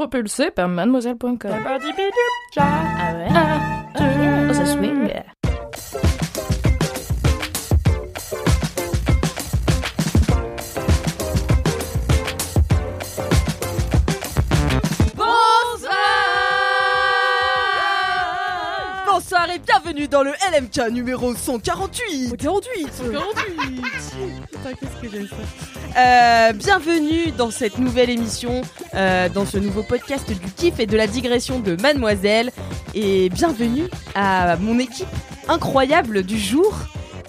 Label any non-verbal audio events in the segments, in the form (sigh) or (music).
Propulsé par mademoiselle.com. Ah ouais? Ah, oh, ça swing. Bienvenue dans le LMK numéro 148 48 Putain, qu'est-ce que j'aime ça. Euh, Bienvenue dans cette nouvelle émission, euh, dans ce nouveau podcast du kiff et de la digression de Mademoiselle. Et bienvenue à mon équipe incroyable du jour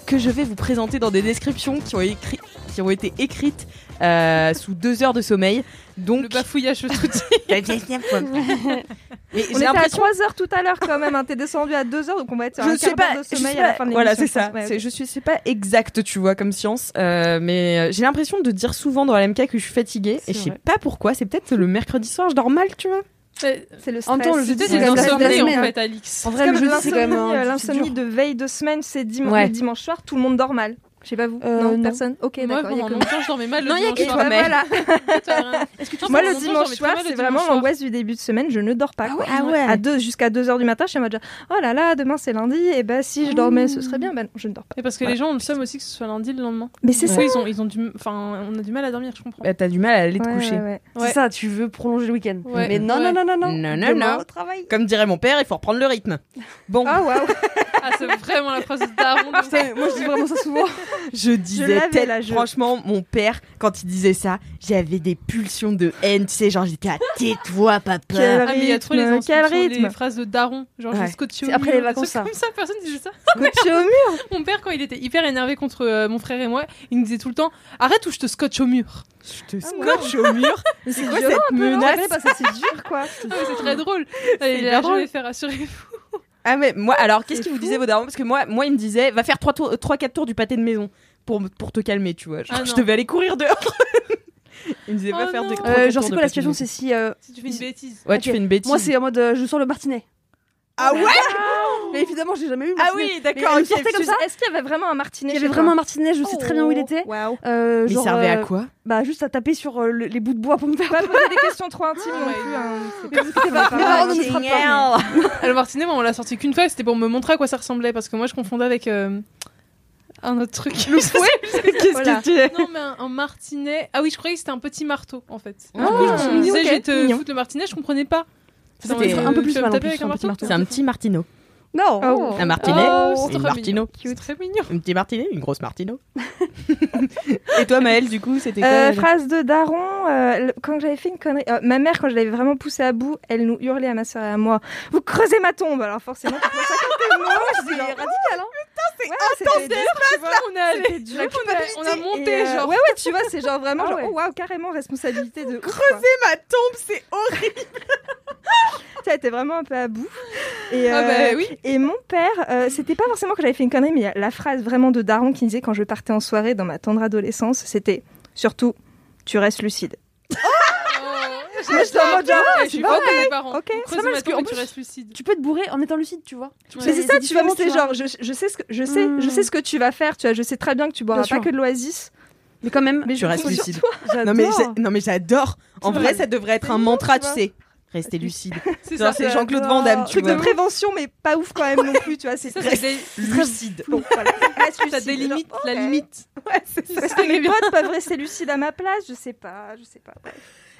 Que je vais vous présenter dans des descriptions qui ont, écrit, qui ont été écrites euh, sous deux heures de sommeil Donc Le bafouillage (laughs) (laughs) Mais On j'ai était à l'impression 3 heures tout à l'heure quand même, hein. t'es descendu à 2 heures donc on va être sur je un sais quart pas, d'heure de je sommeil sais à la pas. fin de Voilà, c'est ça. C'est- Je suis, c'est pas exact, tu vois, comme science, euh, mais euh, j'ai l'impression de dire souvent dans LMK que je suis fatiguée C'est et je sais vrai. pas pourquoi. C'est peut-être le mercredi soir, je dors mal, tu vois. C'est le stress. En même temps, le jeudi, Peut-être c'est des comme la insomnies en semaine. fait, Alix. En C'est vrai, le comme jeudi, c'est quand même l'insomnie, un l'insomnie dur. de veille de semaine, c'est dimanche, Ouais. le dimanche soir, tout le monde dort mal. Je sais pas vous. Euh, non, non. personne. Ok, Moi, d'accord. il y a pendant que longtemps, je dormais mal le Non, il y a dimanche que soir. toi, mais- voilà. (laughs) Est-ce que tu Moi, le dimanche soir, c'est vraiment l'angoisse du début de semaine. Je ne dors pas. quoi. Ah ouais. À deux, jusqu'à 2 heures du matin, je suis en mode oh là là, demain c'est lundi. Et bah si je dormais, ce serait bien. Bah non, je ne dors pas. Et parce que les gens ont le seum aussi que ce soit lundi le lendemain. Mais c'est Du ça. ils ont, ils ont du, enfin, on a du mal à dormir, je comprends. Bah, t'as du mal à aller te Ouais, coucher. ouais, ouais. Ouais. C'est ça, tu veux prolonger le week-end. Ouais. Mais non, Ouais. non, non, non, non. Non, non, non. au travail. Comme dirait mon père, il faut reprendre le rythme. Bon, Ah waouh. (laughs) Ah, c'est vraiment la phrase de Daron. Putain, moi, je dis vraiment ça souvent. je disais l'avais, tel- là, je- franchement, mon père, quand il disait ça, j'avais des pulsions de haine, tu sais, genre j'étais à tais-toi, papa. Quel Ah, mais il y a trop les, rythme, quel instructions, rythme. les phrases de Daron. Genre, Ouais. j'ai scotché au C'est après mur, les vacances, ça. Comme ça, personne disait ça. (laughs) Scotché au mur. Mon père, quand il était hyper énervé contre euh, mon frère et moi, il nous disait tout le temps Arrête ou je te scotche au mur. Je te scotche au mur. Mais C'est quoi violent cette menace parce que c'est dur quoi. Ah, c'est très (laughs) drôle. Et il hyper a drôle. jamais fait rassurez-vous. Ah mais moi alors qu'est-ce qu'il vous disait vos darons parce que moi moi il me disait va faire 3 tours 3 4 tours du pâté de maison pour pour te calmer tu vois. Genre, Ah, je devais aller courir dehors. (laughs) il me disait va Oh faire non. des trois, Euh, quatre genre, c'est de quoi la situation. C'est si. euh, Si tu fais une bêtise. Ouais, tu fais une bêtise. Moi, c'est en mode euh, je sors le martinet. Ah ouais? Mais évidemment, j'ai jamais eu. le Ah oui, d'accord. Mais ok. il sortait comme ça. Est-ce qu'il y avait vraiment un martinet Il y avait vraiment un martinet, je sais très bien où il Oh, était. Waouh. Euh, il servait à euh, quoi Bah, juste à taper sur euh, le- les bouts de bois pour me faire. Pas poser des questions trop intimes Oh non plus. Hein. Ah, (laughs) Le martinet, bon, on l'a sorti qu'une fois, c'était pour me montrer à quoi ça ressemblait parce que moi je confondais avec euh, un autre truc. (laughs) Qu'est-ce Voilà. que tu es non, mais un, un martinet. Ah oui, je croyais que c'était un petit marteau en fait. Ah. du coup, je me disais, ok, je vais te foutre le martinet, je comprenais pas. C'était un peu plus mal en taper plus, avec un un petit marteau C'est un petit martino. Non. Oh. Un martinet, Oh, une martino. C'est très mignon. Un petit martinet, une grosse martino. (laughs) et toi Maëlle du coup, c'était quoi Euh, la- phrase de Daron, euh, quand j'avais fait une connerie, euh, ma mère quand je l'avais vraiment poussée à bout, elle nous hurlait à ma soeur et à moi, vous creusez ma tombe. Alors forcément, tu ça comme mots, radical, hein. Ouais, c'était dur, tu vois. on est allé. C'était dur. On a, on a monté, euh, genre. Ouais, ouais, tu vois, c'est genre vraiment, Ah genre, ouais. oh, waouh, carrément responsabilité de. (laughs) Creuser ma tombe, c'est horrible. Tu sais, elle était vraiment un peu à bout. Et, Ah euh, bah oui. Et mon père, euh, c'était pas forcément que j'avais fait une connerie, mais la phrase vraiment de Daron qui disait quand je partais en soirée dans ma tendre adolescence, c'était surtout, tu restes lucide. Mais j'étais en mode genre, je suis pas mes parents. Ok. C'est pas mal, ma parce et tu plus- restes lucide. Tu peux te bourrer en étant lucide, tu vois. Mais c'est ça, tu tu vois. genre, je, je sais ce que je sais, je Hmm. sais ce que tu vas faire, tu vois, je sais très bien que tu boiras pas que de l'oasis. Mais quand même. Mais Tu je restes lucide. Non mais, non mais j'adore. En vrai, ça devrait être un mantra, tu sais. Rester lucide. (laughs) C'est Genre, ça. c'est Jean-Claude Van Damme, Truc de prévention, mais pas ouf quand même non plus, tu vois, c'est (laughs) Lucide. (laughs) bon, voilà. Ça délimite la limite. Ouais, c'est ça. Est-ce que mes potes peuvent rester lucides à ma place Je sais pas, je sais pas.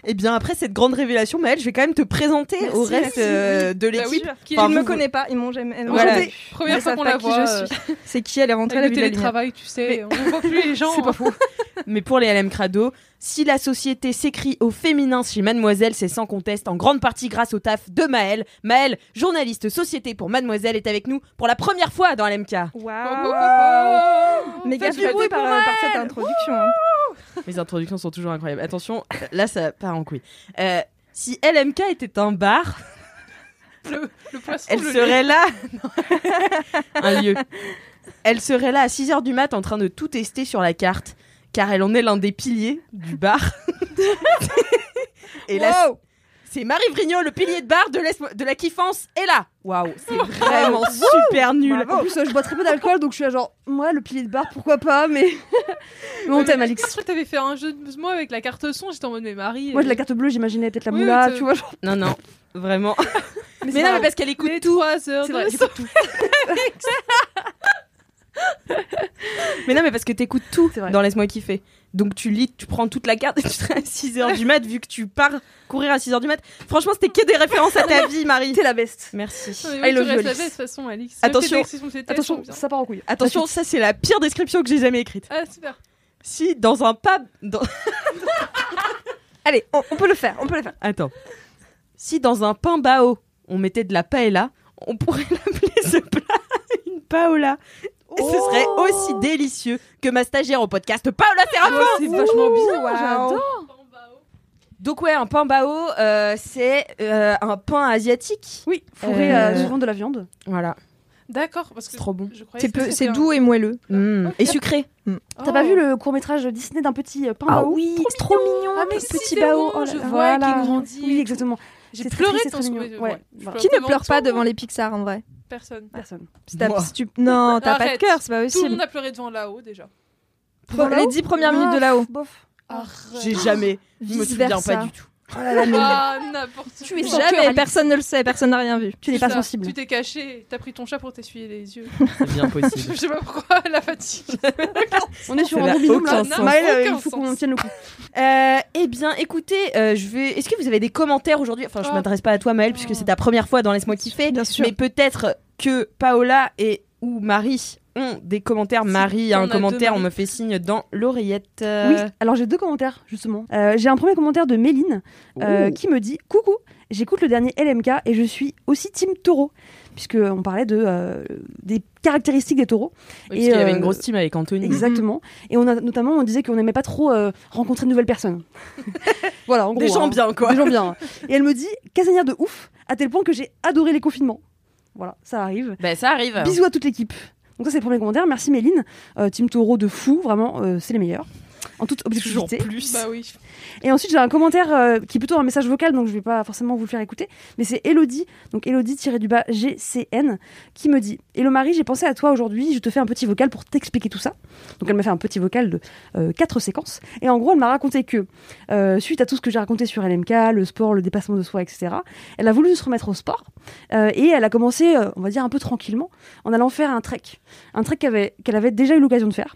Bref. Eh bien, après cette grande révélation, Maëlle, je vais quand même te présenter Merci, au reste euh, de Bah oui, l'équipe. qui Enfin, ne me connaissent pas, ils m'ont jamais. Voilà. Première fois qu'on la qui voit. je euh, suis. (laughs) C'est qui Elle est rentrée à la Avec le de la lumière. télétravail, tu sais, on voit plus les (laughs) gens. C'est pas faux. Mais pour les LM Crado, si la société s'écrit au féminin chez Mademoiselle, c'est sans conteste en grande partie grâce au taf de Maëlle. Maëlle, journaliste société pour Mademoiselle, est avec nous pour la première fois dans LMK. Waouh oh, oh. Méga par, pour par cette introduction. hein. (laughs) Mes introductions sont toujours incroyables. Attention, là ça part en couille. Euh, si LMK était un bar, (laughs) Le, le poisson. elle le serait là. (laughs) Un lieu. Elle serait là à 6h du mat en train de tout tester sur la carte, car elle en est l'un des piliers du bar. Et là, c'est Marie Vrigno, le pilier de bar de, l'es- de la kiffance, est là. Waouh, c'est vraiment super nul. En plus, euh, je bois très peu d'alcool, donc je suis là genre, moi, le pilier de bar, pourquoi pas, mais. (laughs) mais on t'aime, Je Alix. crois que t'avais fait un jeu de mots avec la carte son, j'étais en mode mais Marie. Moi, de euh, la carte bleue, j'imaginais peut-être la Oui, moula, tu vois, genre. Non, non, vraiment. (laughs) Mais, non, mais parce qu'elle écoute les tout. 3 heures C'est de vrai, son. j'écoute tout. (laughs) Mais non, mais parce que t'écoutes tout C'est vrai. dans Laisse-moi kiffer. Donc tu lis, tu prends toute la carte et tu serais à 6h du mat, vu que tu pars courir à 6h du mat. Franchement, c'était que des références à ta vie, Marie. T'es la best. Merci. Non, I oui, tu love you, la façon, Alix. Attention. Attention, ça part en couille. Attention, ça c'est la pire description que j'ai jamais écrite. Ah, super. Si dans un pub... dans- (laughs) Allez, on, on peut le faire, on peut le faire. Attends. Si dans un pain bao, on mettait de la paella, on pourrait (laughs) l'appeler ce plat une paola. Ce serait aussi délicieux que ma stagiaire au podcast Paola Séraphin c'est vachement bien, Waouh. j'adore. Donc ouais, un pain bao, euh, c'est euh, un pain asiatique. Oui, fourré Euh, à souvent de la viande. Voilà, D'accord, parce que c'est trop bon. C'est un- doux et moelleux. Mm. Et sucré. T'as pas vu le court métrage Disney d'un petit euh, pain Ah bao oui, c'est trop mignon. Ah, mais petit si, bao. Oh je vois Voilà. qu'il grandit. Oui, exactement. J'ai C'est très pleuré très mignon. Ouais, voilà. Qui ne pleure pas devant les Pixar en vrai? Personne. Personne. Si t'as- Moi. si tu- Non, t'as pas de Arrête. cœur, c'est pas Tout le possible. monde a pleuré devant là-haut déjà. Bon, les dix premières minutes de là-haut. Bof. J'ai jamais. Je me Vice souviens versa. pas du tout. Oh là là, mais Ah, n'importe Tu es sans Jamais, personne ne le sait, personne n'a rien vu. tu n'es pas ça. sensible. Tu t'es caché, t'as pris ton chat pour t'essuyer les yeux. (laughs) C'est bien (laughs) je possible. sais pas pourquoi, la fatigue. (laughs) On est sur un binôme là. aucun sens. Maëlle, euh, Aucun il faut qu'on tienne le coup. Euh, eh bien, écoutez, euh, je vais. Est-ce que vous avez des commentaires aujourd'hui? Enfin, je Oh. m'adresse pas à toi, Maëlle, puisque c'est ta première fois dans Laisse-moi kiffer. Bien sûr. Mais peut-être que Paola et ou Marie ont des commentaires. Marie a un commentaire, on me fait signe dans l'oreillette. Oui, alors j'ai deux commentaires justement. Euh, j'ai un premier commentaire de Méline euh, qui me dit Coucou, j'écoute le dernier LMK et je suis aussi team taureau, puisque on parlait de, euh, des caractéristiques des taureaux. Oui, parce qu'il y avait une grosse team avec Anthony. Exactement. Et on a notamment, on disait qu'on n'aimait pas trop euh, rencontrer de nouvelles personnes. (laughs) voilà, en gros. Des gens hein. bien, quoi. Des gens bien. Et elle me dit casanière de ouf, à tel point que j'ai adoré les confinements. Voilà, ça arrive. Ben, ça arrive. Bisous à toute l'équipe. Donc ça c'est le premier commentaire. Merci Méline. Euh, team Taureau de fou, vraiment, euh, c'est les meilleurs. En toute Toujours objectivité. plus. Bah oui. Et ensuite j'ai un commentaire euh, qui est plutôt un message vocal, donc je vais pas forcément vous le faire écouter. Mais c'est Elodie, donc Elodie du bas GCN, qui me dit Hello Marie, j'ai pensé à toi aujourd'hui. Je te fais un petit vocal pour t'expliquer tout ça. Donc elle m'a fait un petit vocal de euh, quatre séquences. Et en gros elle m'a raconté que euh, suite à tout ce que j'ai raconté sur LMK, le sport, le dépassement de soi, etc. Elle a voulu se remettre au sport euh, et elle a commencé, euh, on va dire un peu tranquillement, en allant faire un trek, un trek qu'elle avait, qu'elle avait déjà eu l'occasion de faire.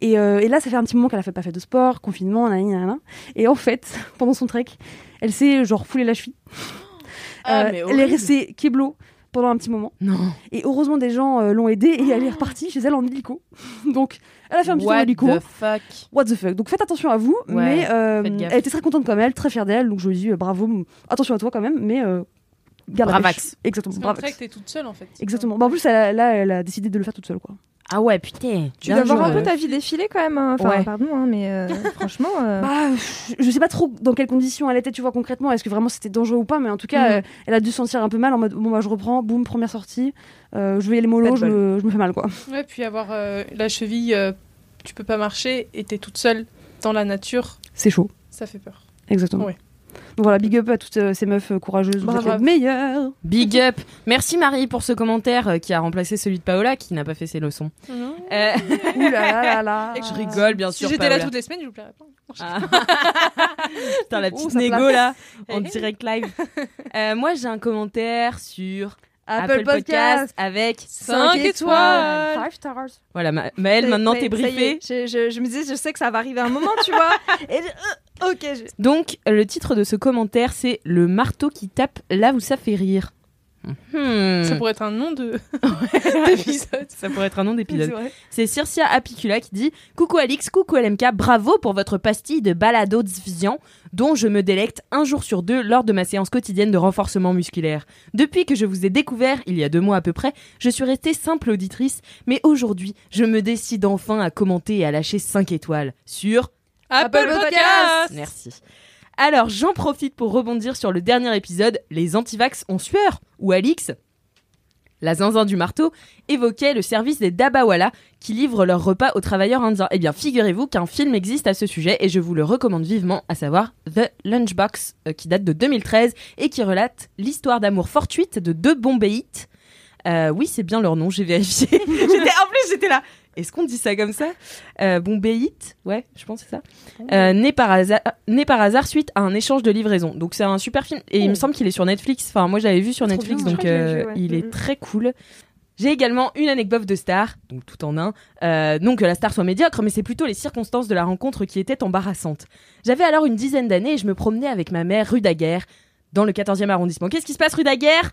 Et, euh, et là, ça fait un petit moment qu'elle a fait, pas fait de sport, confinement, nanani, nanana. Et en fait, (laughs) pendant son trek, elle s'est genre foulée la cheville. Ah, Euh, mais elle est restée keblo pendant un petit moment. Non. Et heureusement, des gens euh, l'ont aidée et elle est repartie chez elle en hélico. (laughs) Donc, elle a fait un petit tour en What hélico. the fuck? What the fuck? Donc faites attention à vous. Ouais, mais euh, elle était très contente comme elle, très fière d'elle. Donc je lui dis euh, bravo, attention à toi quand même, mais euh, garde Bravax. Exactement. Parce Bravax. t'es toute seule en fait. Exactement. Bah, en plus, elle a- là, elle a décidé de le faire toute seule, quoi. Ah ouais, putain. Tu dois voir un peu ta vie défiler quand même. hein. Enfin, Ouais. pardon, hein, mais euh, (laughs) franchement. euh, Bah, je- sais pas trop dans quelles conditions elle était, tu vois, concrètement. Est-ce que vraiment c'était dangereux ou pas Mais en tout cas, Mhm. euh, elle a dû se sentir un peu mal en mode bon, bah, je reprends, boum, première sortie. Euh, je vais y aller mollo, je me, je me fais mal, quoi. Ouais, puis avoir euh, la cheville, euh, tu peux pas marcher et t'es toute seule dans la nature, C'est chaud. ça fait peur. Exactement. Ouais. Donc voilà, big up à toutes euh, ces meufs euh, courageuses. Vous Bravo. êtes les meilleures. Big up. Merci Marie pour ce commentaire euh, qui a remplacé celui de Paola qui n'a pas fait ses leçons. Euh, Ouh là là là là. (laughs) je rigole bien Si sûr. j'étais là toutes les semaines, je vous plairais pas. Ah. (laughs) Putain, la Oh, petite ça négo là, en Hey, hey. direct live. (laughs) Euh, moi j'ai un commentaire sur Apple, Apple, Podcast. Podcast. avec Cinq 5 étoiles. Five stars. Voilà, Ma- Maëlle, maintenant t'es briefée. Je, je- je me disais, je sais que ça va arriver un moment, tu vois. Et je- euh, ok, je- Donc, le titre de ce commentaire, c'est Le marteau qui tape là où ça fait rire. Hmm. Ça pourrait être un nom de (laughs) d'épisode. Ça pourrait être un nom d'épisode. C'est Circia Apicula qui dit Coucou Alix, coucou LMK, bravo pour votre pastille de balado diffusion dont je me délecte un jour sur deux lors de ma séance quotidienne de renforcement musculaire. Depuis que je vous ai découvert, il y a deux mois à peu près, je suis restée simple auditrice, mais aujourd'hui, je me décide enfin à commenter et à lâcher 5 étoiles sur Apple Podcast Merci. Alors, j'en profite pour rebondir sur le dernier épisode, Les antivax ont sueur, où Alix, la zinzin du marteau, évoquait le service des Dabawala qui livrent leurs repas aux travailleurs indiens. Eh bien, figurez-vous qu'un film existe à ce sujet et je vous le recommande vivement, à savoir The Lunchbox, euh, qui date de 2013 et qui relate l'histoire d'amour fortuite de deux bombéites. Euh, oui, c'est bien leur nom, j'ai vérifié. (laughs) J'étais- en plus, j'étais là. Est-ce qu'on dit ça comme ça euh, Bombéite Ouais, je pense que c'est ça. Euh, né, par hasard, né par hasard suite à un échange de livraison. Donc c'est un super film. Et il me semble qu'il est sur Netflix. Enfin, moi, je l'avais vu sur Netflix, bien, donc euh, vu, ouais. il est Mhm. très cool. J'ai également une anecdote de star, donc tout en un. Euh, non que la star soit médiocre, mais c'est plutôt les circonstances de la rencontre qui étaient embarrassantes. J'avais alors une dizaine d'années et je me promenais avec ma mère rue Daguerre, dans le 14e arrondissement. Qu'est-ce qui se passe rue Daguerre?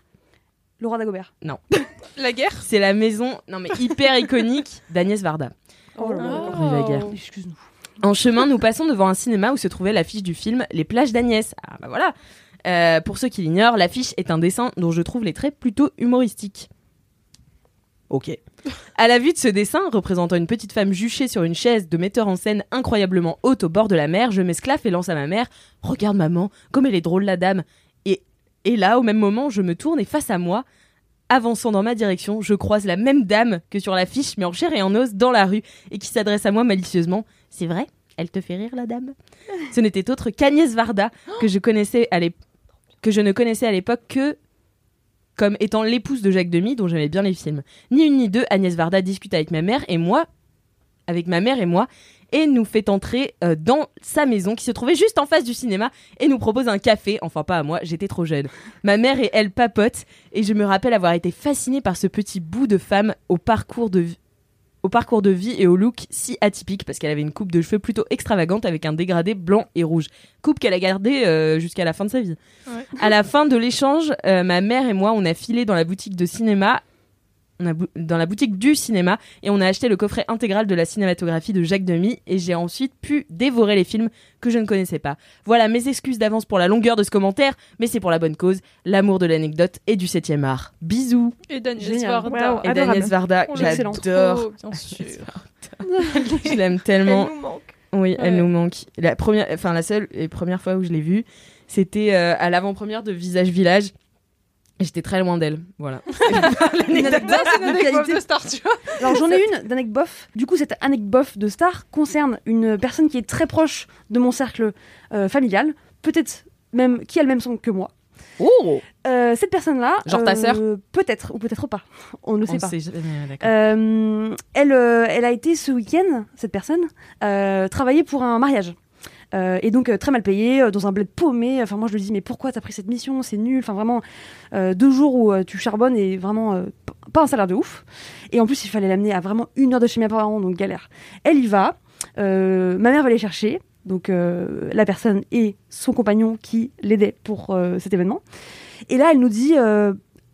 Laura Dagobert. (laughs) La guerre C'est la maison, non mais hyper iconique (laughs) d'Agnès Varda. Oh là là. Rue Daguerre. Excuse-nous. En chemin, nous passons devant un cinéma où se trouvait l'affiche du film Les plages d'Agnès. Ah bah voilà. Euh, pour ceux qui l'ignorent, l'affiche est un dessin dont je trouve les traits plutôt humoristiques. Ok. À la vue de ce dessin, représentant une petite femme juchée sur une chaise de metteur en scène incroyablement haute au bord de la mer, je m'esclaffe et lance à ma mère Regarde maman, comme elle est drôle la dame. Et, là, au même moment, je me tourne et face à moi, avançant dans ma direction, je croise la même dame que sur l'affiche, mais en chair et en os, dans la rue, et qui s'adresse à moi malicieusement. C'est vrai Elle te fait rire, la dame? Ce n'était autre qu'Agnès Varda, que je connaissais que je ne connaissais à l'époque que comme étant l'épouse de Jacques Demy, dont j'aimais bien les films. Ni une ni deux, Agnès Varda discute avec ma mère et moi, avec ma mère et moi, et nous fait entrer euh, dans sa maison qui se trouvait juste en face du cinéma et nous propose un café. Enfin, pas à moi, j'étais trop jeune. Ma mère et elle papotent et je me rappelle avoir été fascinée par ce petit bout de femme au parcours de vie au parcours de vie et au look si atypique parce qu'elle avait une coupe de cheveux plutôt extravagante avec un dégradé blanc et rouge. Coupe qu'elle a gardée euh, jusqu'à la fin de sa vie. Ouais. À la fin de l'échange, euh, ma mère et moi, on a filé dans la boutique de cinéma, on a bou- dans la boutique du cinéma, et on a acheté le coffret intégral de la cinématographie de Jacques Demy, et j'ai ensuite pu dévorer les films que je ne connaissais pas. Voilà mes excuses d'avance pour la longueur de ce commentaire, mais c'est pour la bonne cause, l'amour de l'anecdote et du 7 art. Bisous Et Daniel Génial. Varda. Waouh. Et d'Agnès Varda, j'adore. Oh, bien sûr. Je l'aime tellement. Elle nous manque. Oui, elle nous manque. La première, enfin la seule et première fois où je l'ai vue, c'était euh, à l'avant-première de Visage Village. J'étais très loin d'elle. Voilà. (laughs) Une anecdote C'est une de anecdote qualité. de star, tu vois. Alors j'en ai une d'anecdote bof. Du coup, cette anecdote bof de star concerne une personne qui est très proche de mon cercle euh, familial, peut-être même qui a le même son que moi. Oh Euh, cette personne-là, Genre ta euh, sœur Peut-être ou peut-être pas. On ne sait On pas. sait jamais, d'accord. Euh, elle, euh, elle a été ce week-end, cette personne, euh, travailler pour un mariage. Euh, et donc euh, très mal payée, euh, dans un bled paumé. Enfin moi je lui dis mais pourquoi t'as pris cette mission? C'est nul. Enfin vraiment deux jours où tu charbonnes et vraiment pas un salaire de ouf. Et en plus il fallait l'amener à vraiment une heure de chez mes parents donc galère. Elle y va. Ma mère va les chercher. Donc la personne et son compagnon qui l'aidait pour cet événement. Et là elle nous dit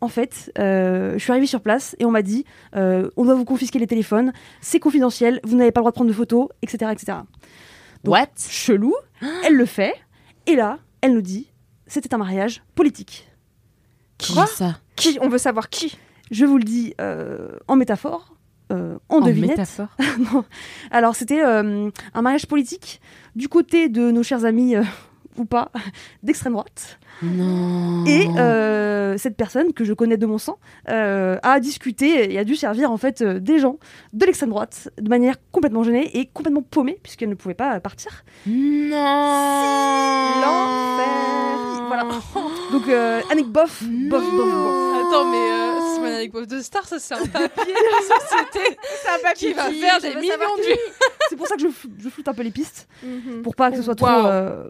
en fait, je suis arrivée sur place et on m'a dit on doit vous confisquer les téléphones, c'est confidentiel, vous n'avez pas le droit de prendre de photos, etc. etc. Donc, What? Chelou, elle le fait, et là, elle nous dit c'était un mariage politique. Qui Quoi? ça? Qui? On veut savoir qui? Je vous le dis euh, en métaphore, euh, en, En devinette. métaphore? (laughs) Non. Alors, c'était euh, un mariage politique du côté de nos chers amis, ou pas, (laughs) d'extrême droite. Non. Et euh, cette personne que je connais de mon sang euh, a discuté et a dû servir en fait euh, des gens de l'extrême droite de manière complètement gênée et complètement paumée puisqu'elle ne pouvait pas partir. Non. L'enfer. Voilà. Donc euh, anecdote bof, bof, bof, bof. Attends, mais euh, c'est pas une anecdote de star, ça c'est un papier de la société (laughs) qui va faire des millions de vues. C'est pour ça que je, je floute un peu les pistes Mhm. pour pas que ce soit trop. Waouh. euh,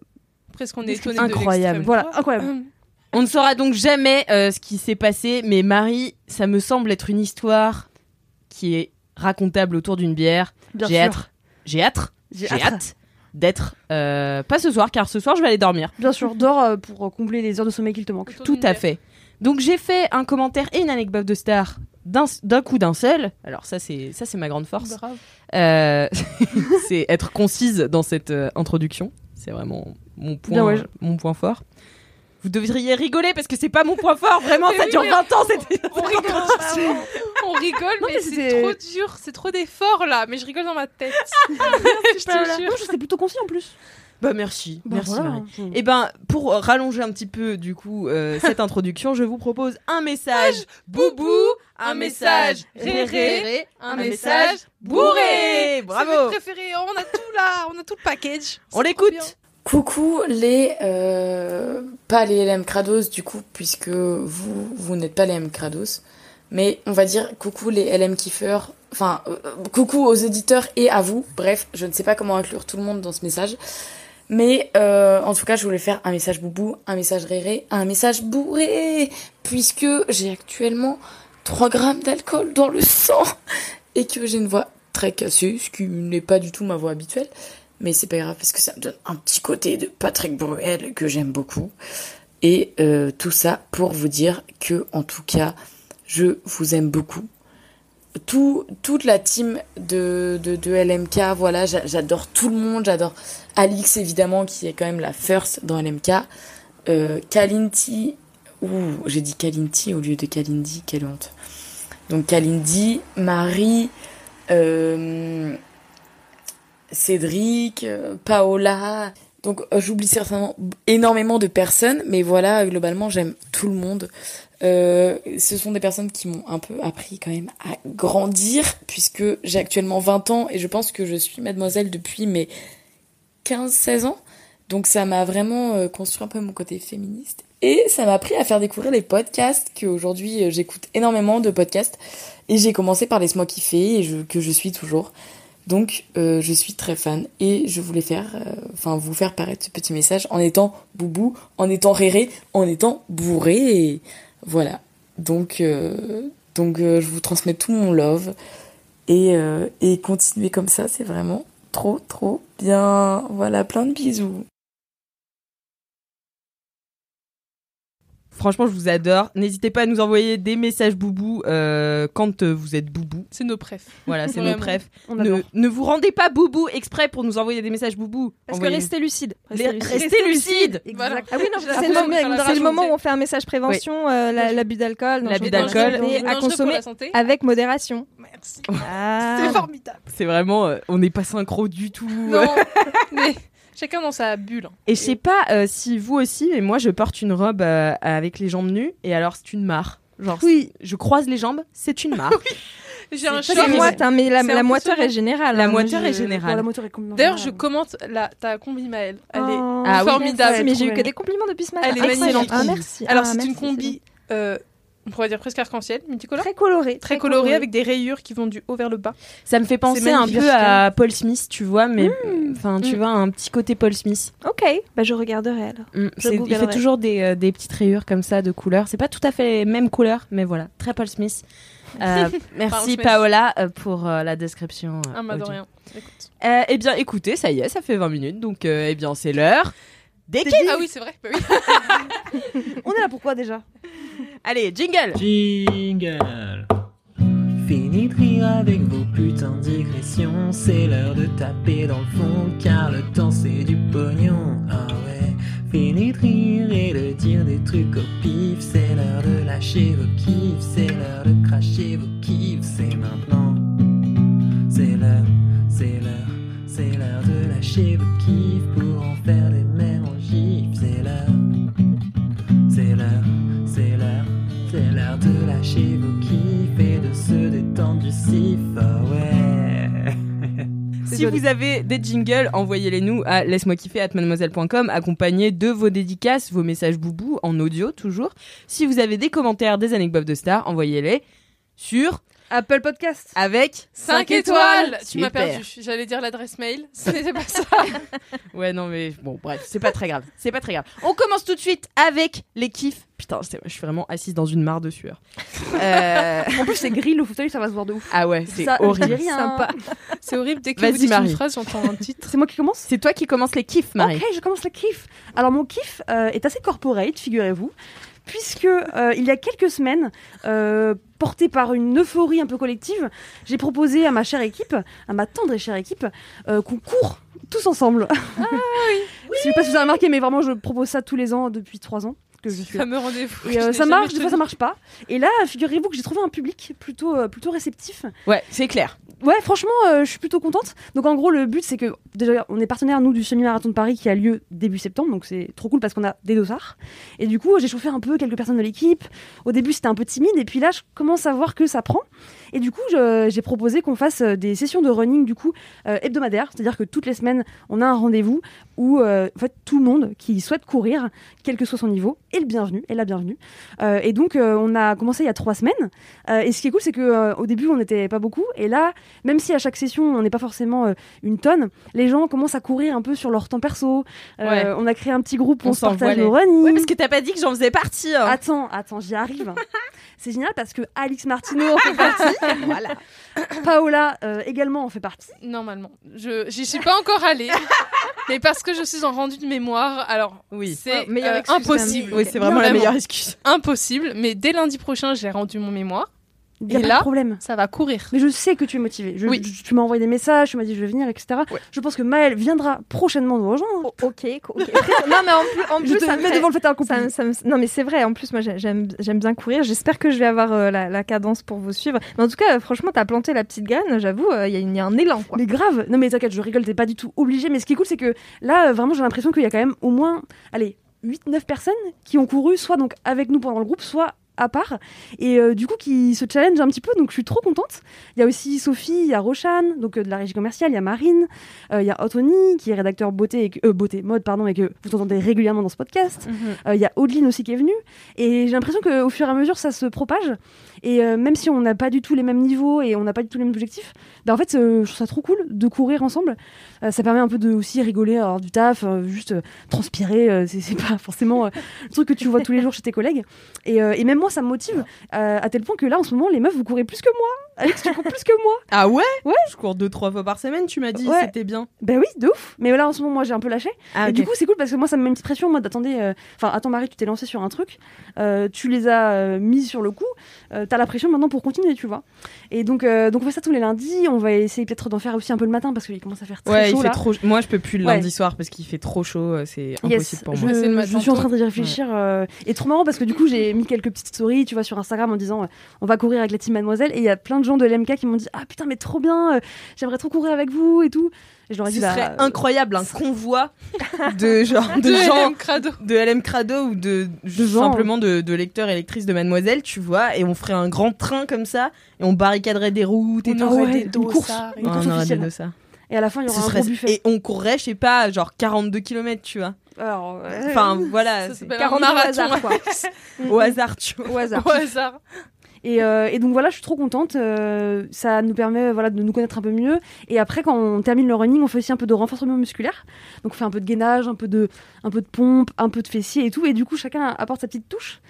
Est étonné Incroyable. de Voilà, incroyable. (clears throat) On ne saura donc jamais euh, ce qui s'est passé, mais Marie, ça me semble être une histoire qui est racontable autour d'une bière. J'ai hâte. J'ai hâte. J'ai hâte. d'être euh, pas ce soir, car ce soir je vais aller dormir. Bien sûr, dors euh, pour combler les heures de sommeil qu'il te manque. Tout à fait. Donc j'ai fait un commentaire et une anecdote de star d'un coup d'un seul. Alors ça c'est ça c'est ma grande force. Euh, (laughs) c'est être concise dans cette introduction. C'est vraiment mon point, Bien, ouais, je- mon point fort. Vous devriez rigoler parce que c'est pas mon point fort, vraiment, (laughs) ça oui, dure mais 20 ans cette On rigole, on rigole, Non, mais, mais c'est trop dur, c'est trop d'efforts là. Mais je rigole dans ma tête. (laughs) je te jure. Non, je sais plutôt concis en plus. Bah merci, Bah, merci voilà. Marie. Et ben pour rallonger un petit peu du coup euh, (laughs) cette introduction, je vous propose un message boubou, un message réré, un message bourré. Bravo. C'est mes préférés. Oh, on a tout là, on a tout le package. On l'écoute. Coucou les euh, pas les LM Krados du coup puisque vous vous n'êtes pas les LM Krados mais on va dire coucou les LM kiffeurs enfin euh, euh, coucou aux auditeurs et à vous bref je ne sais pas comment inclure tout le monde dans ce message mais euh, en tout cas je voulais faire un message boubou un message réré un message bourré puisque j'ai actuellement 3 grammes d'alcool dans le sang (laughs) et que j'ai une voix très cassée ce qui n'est pas du tout ma voix habituelle mais c'est pas grave parce que ça me donne un petit côté de Patrick Bruel que j'aime beaucoup. Et euh, tout ça pour vous dire que, en tout cas, je vous aime beaucoup. Tout, toute la team de, LMK, voilà, j'a- j'adore tout le monde, j'adore Alix évidemment qui est quand même la first dans LMK, euh, Kalinti, ouh, j'ai dit Kalinti au lieu de Kalindi, quelle honte. Donc Kalindi, Marie, euh, Cédric, euh, Paola. Donc euh, j'oublie certainement énormément de personnes, mais voilà, globalement j'aime tout le monde. Euh, ce sont des personnes qui m'ont un peu appris quand même à grandir, puisque j'ai actuellement 20 ans et je pense que je suis mademoiselle depuis mes 15-16 ans. Donc ça m'a vraiment euh, construit un peu mon côté féministe. Et ça m'a appris à faire découvrir les podcasts, qu'aujourd'hui euh, j'écoute énormément de podcasts. Et j'ai commencé par Laisse-moi kiffer, et je, que je suis toujours. Donc euh, je suis très fan et je voulais faire, euh, vous faire paraître ce petit message en étant boubou, en étant réré, en étant bourré. Voilà. Donc euh, donc je vous transmets tout mon love et et continuer comme ça, c'est vraiment trop trop bien. Voilà, plein de bisous. Franchement, je vous adore. N'hésitez pas à nous envoyer des messages boubou euh, quand euh, vous êtes boubou. C'est nos préf. Voilà, c'est (laughs) nos. On Ne, ne vous rendez pas boubou exprès pour nous envoyer des messages boubou. Parce que restez lucide. Restez lucide. Voilà. Ah oui, non, c'est le, moment- le où on fait un message prévention, euh, la- l'abus d'alcool. L'abus d'alcool. à consommer avec modération. Merci. Ah. C'est formidable. C'est vraiment, euh, on n'est pas synchro du tout. Non, (laughs) mais chacun dans sa bulle. hein. Et je sais pas euh, si vous aussi, mais moi je porte une robe euh, avec les jambes nues et alors c'est une mare. Genre, Oui. je croise les jambes, c'est une mare. (laughs) J'ai un C'est Ça, choc. c'est moite, hein, mais la, C'est la moiteur est générale. La hein. Moi, moiteur est générale. est D'ailleurs, je commente la, ta combi Maëlle. Elle est Oh, Ah oui. formidable. merci, mais j'ai eu que bien. des compliments depuis ce matin. Elle est Excellent. magnifique. Ah, merci. Alors, Ah, c'est une combi, euh, on pourrait dire presque arc-en-ciel, multicolore. Très colorée. Très colorée avec des rayures qui vont du haut vers le bas. Ça me fait penser un peu à Paul Smith, tu vois, mais enfin, tu Mm. vois, un petit côté Paul Smith. Ok, bah je regarderai alors. Mm, Je il fait toujours des, euh, des petites rayures comme ça de couleurs. C'est pas tout à fait les mêmes couleurs, mais voilà, très Paul Smith. Euh, (laughs) merci. Paola euh, pour euh, la description. euh, Ah, bah de rien. Écoute. Euh, eh bien, écoutez, ça y est, ça fait 20 minutes, donc euh, eh bien, c'est l'heure des kiffs. Ah oui, c'est vrai. Bah oui. (laughs) On est là pourquoi déjà? Allez, jingle. Jingle. Fini de rire avec vos putains de digressions. C'est l'heure de taper dans le fond Car le temps c'est du pognon. Ah ouais. Fini de rire et de dire des trucs au pif. C'est l'heure de lâcher vos kiffs. C'est l'heure de cracher vos kiffs. C'est maintenant. C'est l'heure, c'est l'heure C'est l'heure de lâcher vos kiffs Si vous avez des jingles, envoyez-les nous à laisse-moi kiffer at mademoiselle.com accompagnés de vos dédicaces, vos messages boubou en audio toujours. Si vous avez des commentaires, des anecdotes de stars, envoyez-les sur Apple Podcast. avec 5 étoiles Tu m'as perdu. J'allais dire l'adresse mail. (laughs) Ce n'était pas ça. (laughs) Ouais, non, mais bon, bref, c'est pas très grave. C'est pas très grave. On commence tout de suite avec les kiffs. Putain, je suis vraiment assise dans une mare de sueur. (laughs) Euh, En plus, c'est gris le fauteuil, ça va se voir de ouf. Ah ouais, c'est horrible. rien. Sympa. C'est horrible. Dès que Vas-y, vous dites Marie. une phrase, j'entends un titre. C'est moi qui commence? C'est toi qui commence les kiffs, Marie. Ok, je commence le kiff. Alors mon kiff euh, est assez corporate, figurez-vous, puisque euh, il y a quelques semaines, euh, porté par une euphorie un peu collective, j'ai proposé à ma chère équipe, à ma tendre et chère équipe, euh, qu'on court tous ensemble. Ah oui. (laughs) Je sais pas si vous avez remarqué, mais vraiment je propose ça tous les ans depuis trois ans. Que je suis. Fameux rendez-vous. Et que euh, ça marche, des fois ça marche pas. Et là, figurez-vous que j'ai trouvé un public plutôt, euh, plutôt réceptif. Ouais, c'est clair. Ouais, franchement, euh, je suis plutôt contente. Donc en gros, le but c'est que déjà, on est partenaire nous du semi-marathon de Paris qui a lieu début septembre, donc c'est trop cool parce qu'on a des dossards. Et du coup, j'ai chauffé un peu quelques personnes de l'équipe. Au début, c'était un peu timide, et puis là, je commence à voir que ça prend. Et du coup, j'ai proposé qu'on fasse euh, des sessions de running du coup euh, hebdomadaires, c'est-à-dire que toutes les semaines, on a un rendez-vous où euh, en fait tout le monde qui souhaite courir, quel que soit son niveau, est le bienvenu, est la bienvenue. Et donc, on a commencé il y a trois semaines. Et ce qui est cool, c'est que au début, on n'était pas beaucoup, et là, même si à chaque session, on n'est pas forcément une tonne, les gens commencent à courir un peu sur leur temps perso. Ouais. On a créé un petit groupe, On on, se partage nos running. Ouais, parce que t'as pas dit que j'en faisais partie. hein. Attends, attends, j'y arrive. (laughs) C'est génial parce que Alix Martino en fait partie. (laughs) (laughs) voilà. (coughs) Paola euh, également en fait partie. Normalement. Je j'y suis pas encore allée. (laughs) mais parce que je suis en rendu de mémoire, alors Oui. c'est euh, impossible. Oui, c'est vraiment la meilleure excuse. Impossible, mais dès lundi prochain, j'ai rendu mon mémoire. Y a Et pas là- de problème. Ça va courir. Mais je sais que tu es motivée. Je- Oui. tu tu m'as envoyé des messages, tu m'as dit je vais venir, etc. Ouais. Je pense que Maëlle viendra prochainement nous rejoindre. Oh, ok, ok. Après, (laughs) non, mais en plus, en je plus te ça me mets fait- devant le fait accompli. ça me- ça me- non mais c'est vrai, en plus moi j'ai- j'aime j'aime bien courir, j'espère que je vais avoir euh, la, la cadence pour vous suivre. Mais en tout cas, franchement, t'as planté la petite graine, j'avoue, euh, il y, a une- il y a un élan quoi. Mais grave, non mais t'inquiète, je rigole, t'es pas du tout obligé. Mais ce qui est cool, c'est que là, euh, vraiment, j'ai l'impression qu'il y a quand même au moins, allez, 8-9 personnes qui ont couru, soit donc avec nous pendant le groupe, soit à part, et euh, du coup qui se challenge un petit peu, donc je suis trop contente. Il y a aussi Sophie, il y a Rochane, donc euh, de la régie commerciale, il y a Marine, euh, il y a Anthony qui est rédacteur beauté, et que- euh, beauté, mode, pardon, et que vous entendez régulièrement dans ce podcast. Euh, Il y a Audeline aussi qui est venue. Et j'ai l'impression qu'au fur et à mesure, ça se propage. Et euh, même si on n'a pas du tout les mêmes niveaux et on n'a pas du tout les mêmes objectifs, bah, en fait, euh, je trouve ça trop cool de courir ensemble. Euh, ça permet un peu de aussi rigoler, avoir du taf, juste transpirer. c'est pas forcément le truc que tu vois tous les jours chez tes collègues. Et, et même moi, ça me motive à tel point que là, en ce moment, les meufs, vous courez plus que moi. Alex, tu cours plus que moi. (laughs) Ah ouais Ouais. Je cours deux, trois fois par semaine, tu m'as dit, Ouais. c'était bien. Ben oui, de ouf. Mais là, en ce moment, moi, j'ai un peu lâché. Ah, Et du coup, c'est cool parce que moi, ça me met une petite pression en mode attendez, euh, enfin, attends, Marie, tu t'es lancé sur un truc, euh, tu les as euh, mis sur le coup, euh, t'as la pression maintenant pour continuer, tu vois. Et donc, euh, donc, on fait ça tous les lundis. On va essayer peut-être d'en faire aussi un peu le matin parce qu'il commence à faire très Ouais, chaud il fait là. trop. Moi, je peux plus le Ouais. lundi soir parce qu'il fait trop chaud. euh, C'est impossible Yes, pour moi. Le je suis en train de réfléchir. euh, et trop marrant parce que du coup, j'ai mis quelques petites stories, tu vois, sur Instagram en disant euh, on va courir avec la team Mademoiselle. Et il y a plein de gens de l'MK qui m'ont dit ah putain, mais trop bien, euh, j'aimerais trop courir avec vous et tout. Et je leur ai Ce dit bah, serait euh, incroyable un convoi (laughs) de genre de De gens LM Crado. de LM Crado ou de, gens. simplement de, de lecteurs et lectrices de Mademoiselle, tu vois, et on ferait un grand train comme ça et on barricaderait des routes et On tout. ouais, des une course, et une course on aurait des officielle. dossards. Et à la fin, il y Ce aura un serait- gros buffet. Et on courrait, je sais pas, genre 42 km, tu vois. Alors, euh, Enfin, voilà, Ça c'est s'appelle un 42 au marathon. hasard, quoi. (laughs) au hasard, tu vois. Au hasard. Au hasard. Et, euh, et donc voilà, je suis trop contente. euh, ça nous permet voilà, de nous connaître un peu mieux. Et après, quand on termine le running, on fait aussi un peu de renforcement musculaire. Donc on fait un peu de gainage, un peu de, un peu de pompe, un peu de fessier et tout. Et du coup, chacun apporte sa petite touche.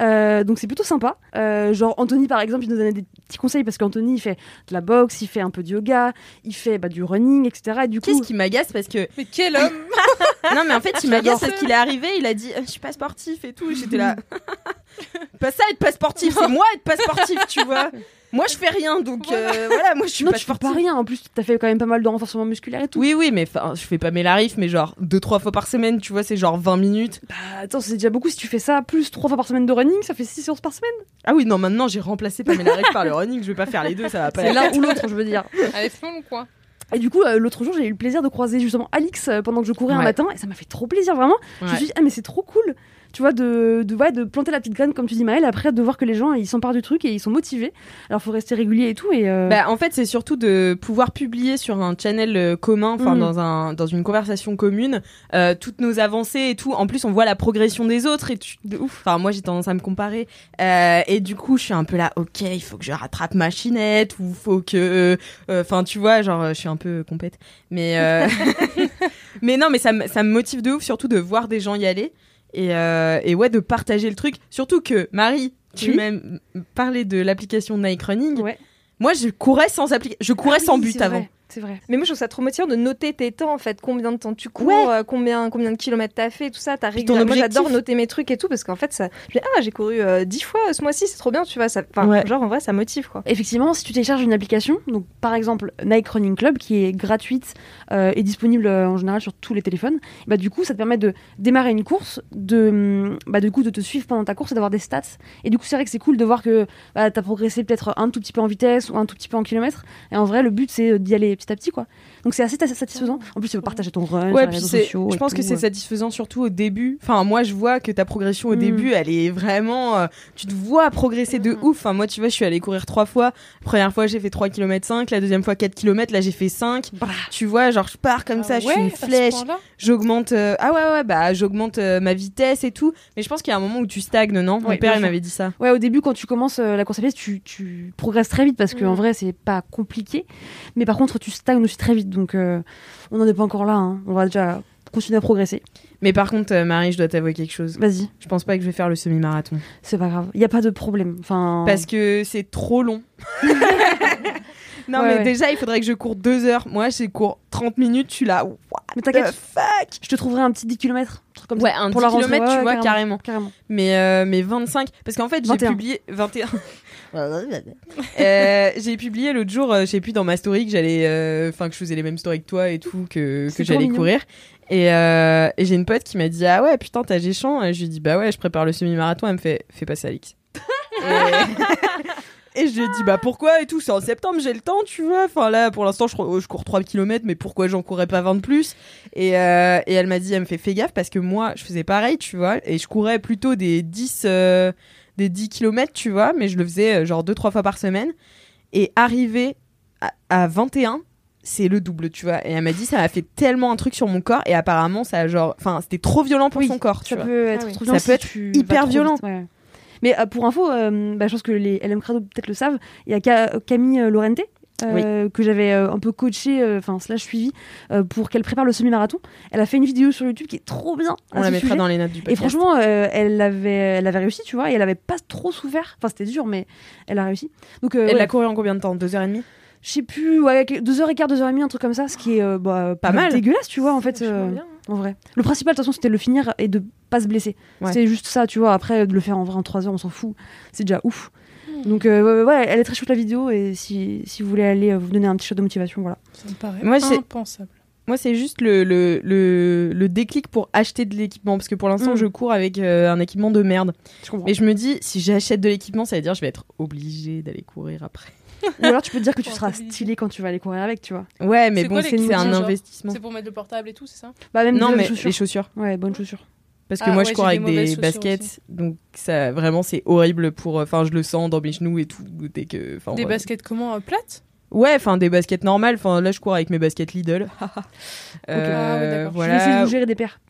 Euh, donc c'est plutôt sympa. Euh, genre Anthony par exemple, il nous donnait des petits conseils parce qu'Anthony il fait de la boxe, il fait un peu de yoga, il fait bah, du running, etc. Et du coup, Qu'est-ce qui m'agace parce que Mais quel homme (laughs) (laughs) non mais en fait il m'agace parce qu'il est arrivé il a dit Euh, je suis pas sportif et tout et j'étais là (laughs) pas ça être pas sportif c'est moi être pas sportif tu vois (laughs) moi je fais rien donc euh, voilà moi je suis non, pas tu fais sportif pas rien. En plus, t'as fait quand même pas mal de renforcement musculaire et tout. oui oui mais je fais pas mes larifs mais genre deux trois fois par semaine tu vois c'est genre 20 minutes Bah, attends, c'est déjà beaucoup si tu fais ça plus trois fois par semaine de running, ça fait 6 séances par semaine. ah oui non maintenant j'ai remplacé pas mes larifs par le running je vais pas faire les deux ça va pas C'est l'un ou l'autre, je veux dire. Allez, fais-le quoi. Et du coup, euh, l'autre jour, j'ai eu le plaisir de croiser justement Alix euh, pendant que je courais un matin, et ça m'a fait trop plaisir, vraiment. Je me suis dit, ah, mais c'est trop cool, tu vois, de, de, ouais, de planter la petite graine, comme tu dis, Maëlle, après de voir que les gens, ils s'emparent du truc et ils sont motivés. Alors, faut rester régulier et tout. Et, euh, Bah, en fait, c'est surtout de pouvoir publier sur un channel euh, commun, enfin Mhm. dans un dans une conversation commune, euh, toutes nos avancées et tout. En plus, on voit la progression des autres et tu, de ouf. Enfin, moi, j'ai tendance à me comparer Euh, et du coup, je suis un peu là. Ok, il faut que je rattrape ma chinette ou faut que, enfin, tu vois, genre, je suis un peu compète. Mais (laughs) (laughs) mais non, mais ça ça me motive de ouf, surtout de voir des gens y aller et euh, et ouais, de partager le truc. Surtout que Marie. Tu Oui. m'as parlé de l'application Nike Running. ouais. Moi, je courais sans appli... je courais Ah sans oui, but avant. vrai. C'est vrai. Mais moi, je trouve ça trop motivant de noter tes temps, en fait. Combien de temps tu cours, Ouais. euh, combien, combien de kilomètres t'as fait, tout ça. T'as régulièrement- Moi, j'adore noter mes trucs et tout, parce qu'en fait, ça. Je dis, ah, j'ai couru euh, 10 fois ce mois-ci, c'est trop bien, tu vois. Ça... Enfin, Ouais. genre, en vrai, ça motive, quoi. Effectivement, si tu télécharges une application, donc par exemple Nike Running Club, qui est gratuite euh, et disponible euh, en général sur tous les téléphones, bah du coup ça te permet de démarrer une course, de hum, bah du coup de te suivre pendant ta course et d'avoir des stats. Et du coup c'est vrai que c'est cool de voir que bah, t'as progressé peut-être un tout petit peu en vitesse ou un tout petit peu en kilomètres. Et en vrai le but c'est d'y aller petit à petit quoi. Donc c'est assez satisfaisant. En plus tu peux partager ton run sur Ouais, les puis réseaux sociaux. je pense que c'est euh. satisfaisant surtout au début. Enfin, moi, je vois que ta progression au Mm. début, elle est vraiment. euh, tu te vois progresser de ouf. Enfin, moi, tu vois, je suis allée courir trois fois. La première fois, j'ai fait 3 km 5. La deuxième fois, 4 km. Là, j'ai fait 5. Tu vois, genre, je pars comme ça, je suis une flèche. J'augmente. euh, Ah ouais, ouais, bah, j'augmente euh, ma vitesse et tout. Mais je pense qu'il y a un moment où tu stagnes, non? Mon père, il m'avait dit ça. Ouais, au début, quand tu commences la course à pied, tu, tu progresses très vite parce qu'en Mm. vrai, c'est pas compliqué. Mais par contre, tu stagnes aussi très vite. Donc, euh, on n'en est pas encore là. hein. On va déjà continuer à progresser. Mais par contre, euh, Marie, je dois t'avouer quelque chose. Vas-y, Je pense pas que je vais faire le semi-marathon. c'est pas grave. Il y a pas de problème. Enfin, Parce que c'est trop long. (laughs) non, Ouais, mais ouais. déjà, il faudrait que je cours 2 heures. Moi, je cours 30 minutes. Je suis là. What mais t'inquiète, fuck je te trouverai un petit 10 km. Comme Ouais, ça, un pour 10 la rentrée. km, tu vois, carrément. carrément. Mais, euh, mais 25. Parce qu'en fait, j'ai 21. publié. 21. (laughs) Euh, j'ai publié l'autre jour, euh, je sais plus, dans ma story que j'allais. euh, Enfin, que je faisais les mêmes stories que toi et tout, que, que j'allais courir. Et, euh, et j'ai une pote qui m'a dit Ah ouais, putain, t'as géchant. Et je lui ai dit Bah ouais, je prépare le semi-marathon. Elle me fait Fais pas ça, Alix. et... (laughs) et je lui ai dit Bah pourquoi et tout C'est en septembre, j'ai le temps, tu vois. Enfin là, pour l'instant, je, je cours 3 km, mais pourquoi j'en courais pas 20 de plus? Et, euh, et elle m'a dit Elle me fait Fais gaffe parce que moi, je faisais pareil, tu vois. Et je courais plutôt des 10, euh, des 10 km, tu vois, mais je le faisais euh, genre 2-3 fois par semaine. Et arrivé à, à 21, c'est le double, tu vois. Et elle m'a dit, ça m'a fait tellement un truc sur mon corps. Et apparemment, ça a genre. Enfin, c'était trop violent pour Oui, son corps, tu Ça vois. peut être Ah oui. trop Ça violent peut si être hyper violent. vite, ouais. Mais euh, pour info, euh, bah, je pense que les LM Crado peut-être le savent, il y a Ca- Camille euh, Lorente. euh, que j'avais euh, un peu coaché, euh, enfin slash suivi, euh, pour qu'elle prépare le semi-marathon. Elle a fait une vidéo sur YouTube qui est trop bien. On la mettra sujet. dans les notes du Et podcast. franchement, euh, elle, avait, elle avait réussi, tu vois, et elle avait pas trop souffert. Enfin, c'était dur, mais elle a réussi. Donc, euh, Elle ouais, l'a couru en combien de temps? Deux heures et demie? Je sais plus, ouais, 2h15, 2h30, un truc comme ça, ce qui est euh, bah, Pas mal. dégueulasse, tu vois, en fait. Euh, bien. En vrai. Le principal, de toute façon, c'était de le finir et de pas se blesser. Ouais. C'était juste ça, tu vois. Après, de le faire en vrai en 3 heures, on s'en fout. C'est déjà ouf. Hmm. Donc, euh, ouais, elle est très chouette la vidéo. Et si, si vous voulez aller euh, vous donner un petit shot de motivation, voilà. Ça me paraît Moi, c'est- impensable. Moi, c'est juste le, le, le, le déclic pour acheter de l'équipement. Parce que pour l'instant, Mm. je cours avec euh, un équipement de merde. Je comprends. Et je me dis, si j'achète de l'équipement, ça veut dire que je vais être obligée d'aller courir après. Ou alors, tu peux te dire que tu seras stylé quand tu vas aller courir avec, tu vois. Ouais, mais bon, c'est un investissement. C'est pour mettre le portable et tout, c'est ça Bah, même Non, mais chaussures. les chaussures. Ouais, bonnes chaussures. Parce que Ah moi, ouais, je cours avec des baskets, aussi. donc ça vraiment c'est horrible pour. Enfin, je le sens dans mes genoux et tout dès que. Des ouais. baskets comment euh, plates Ouais, enfin des baskets normales. Enfin là, je cours avec mes baskets Lidl. (laughs) Euh, Ah ouais, d'accord. Je vais essayer de voilà. vous gérer des paires.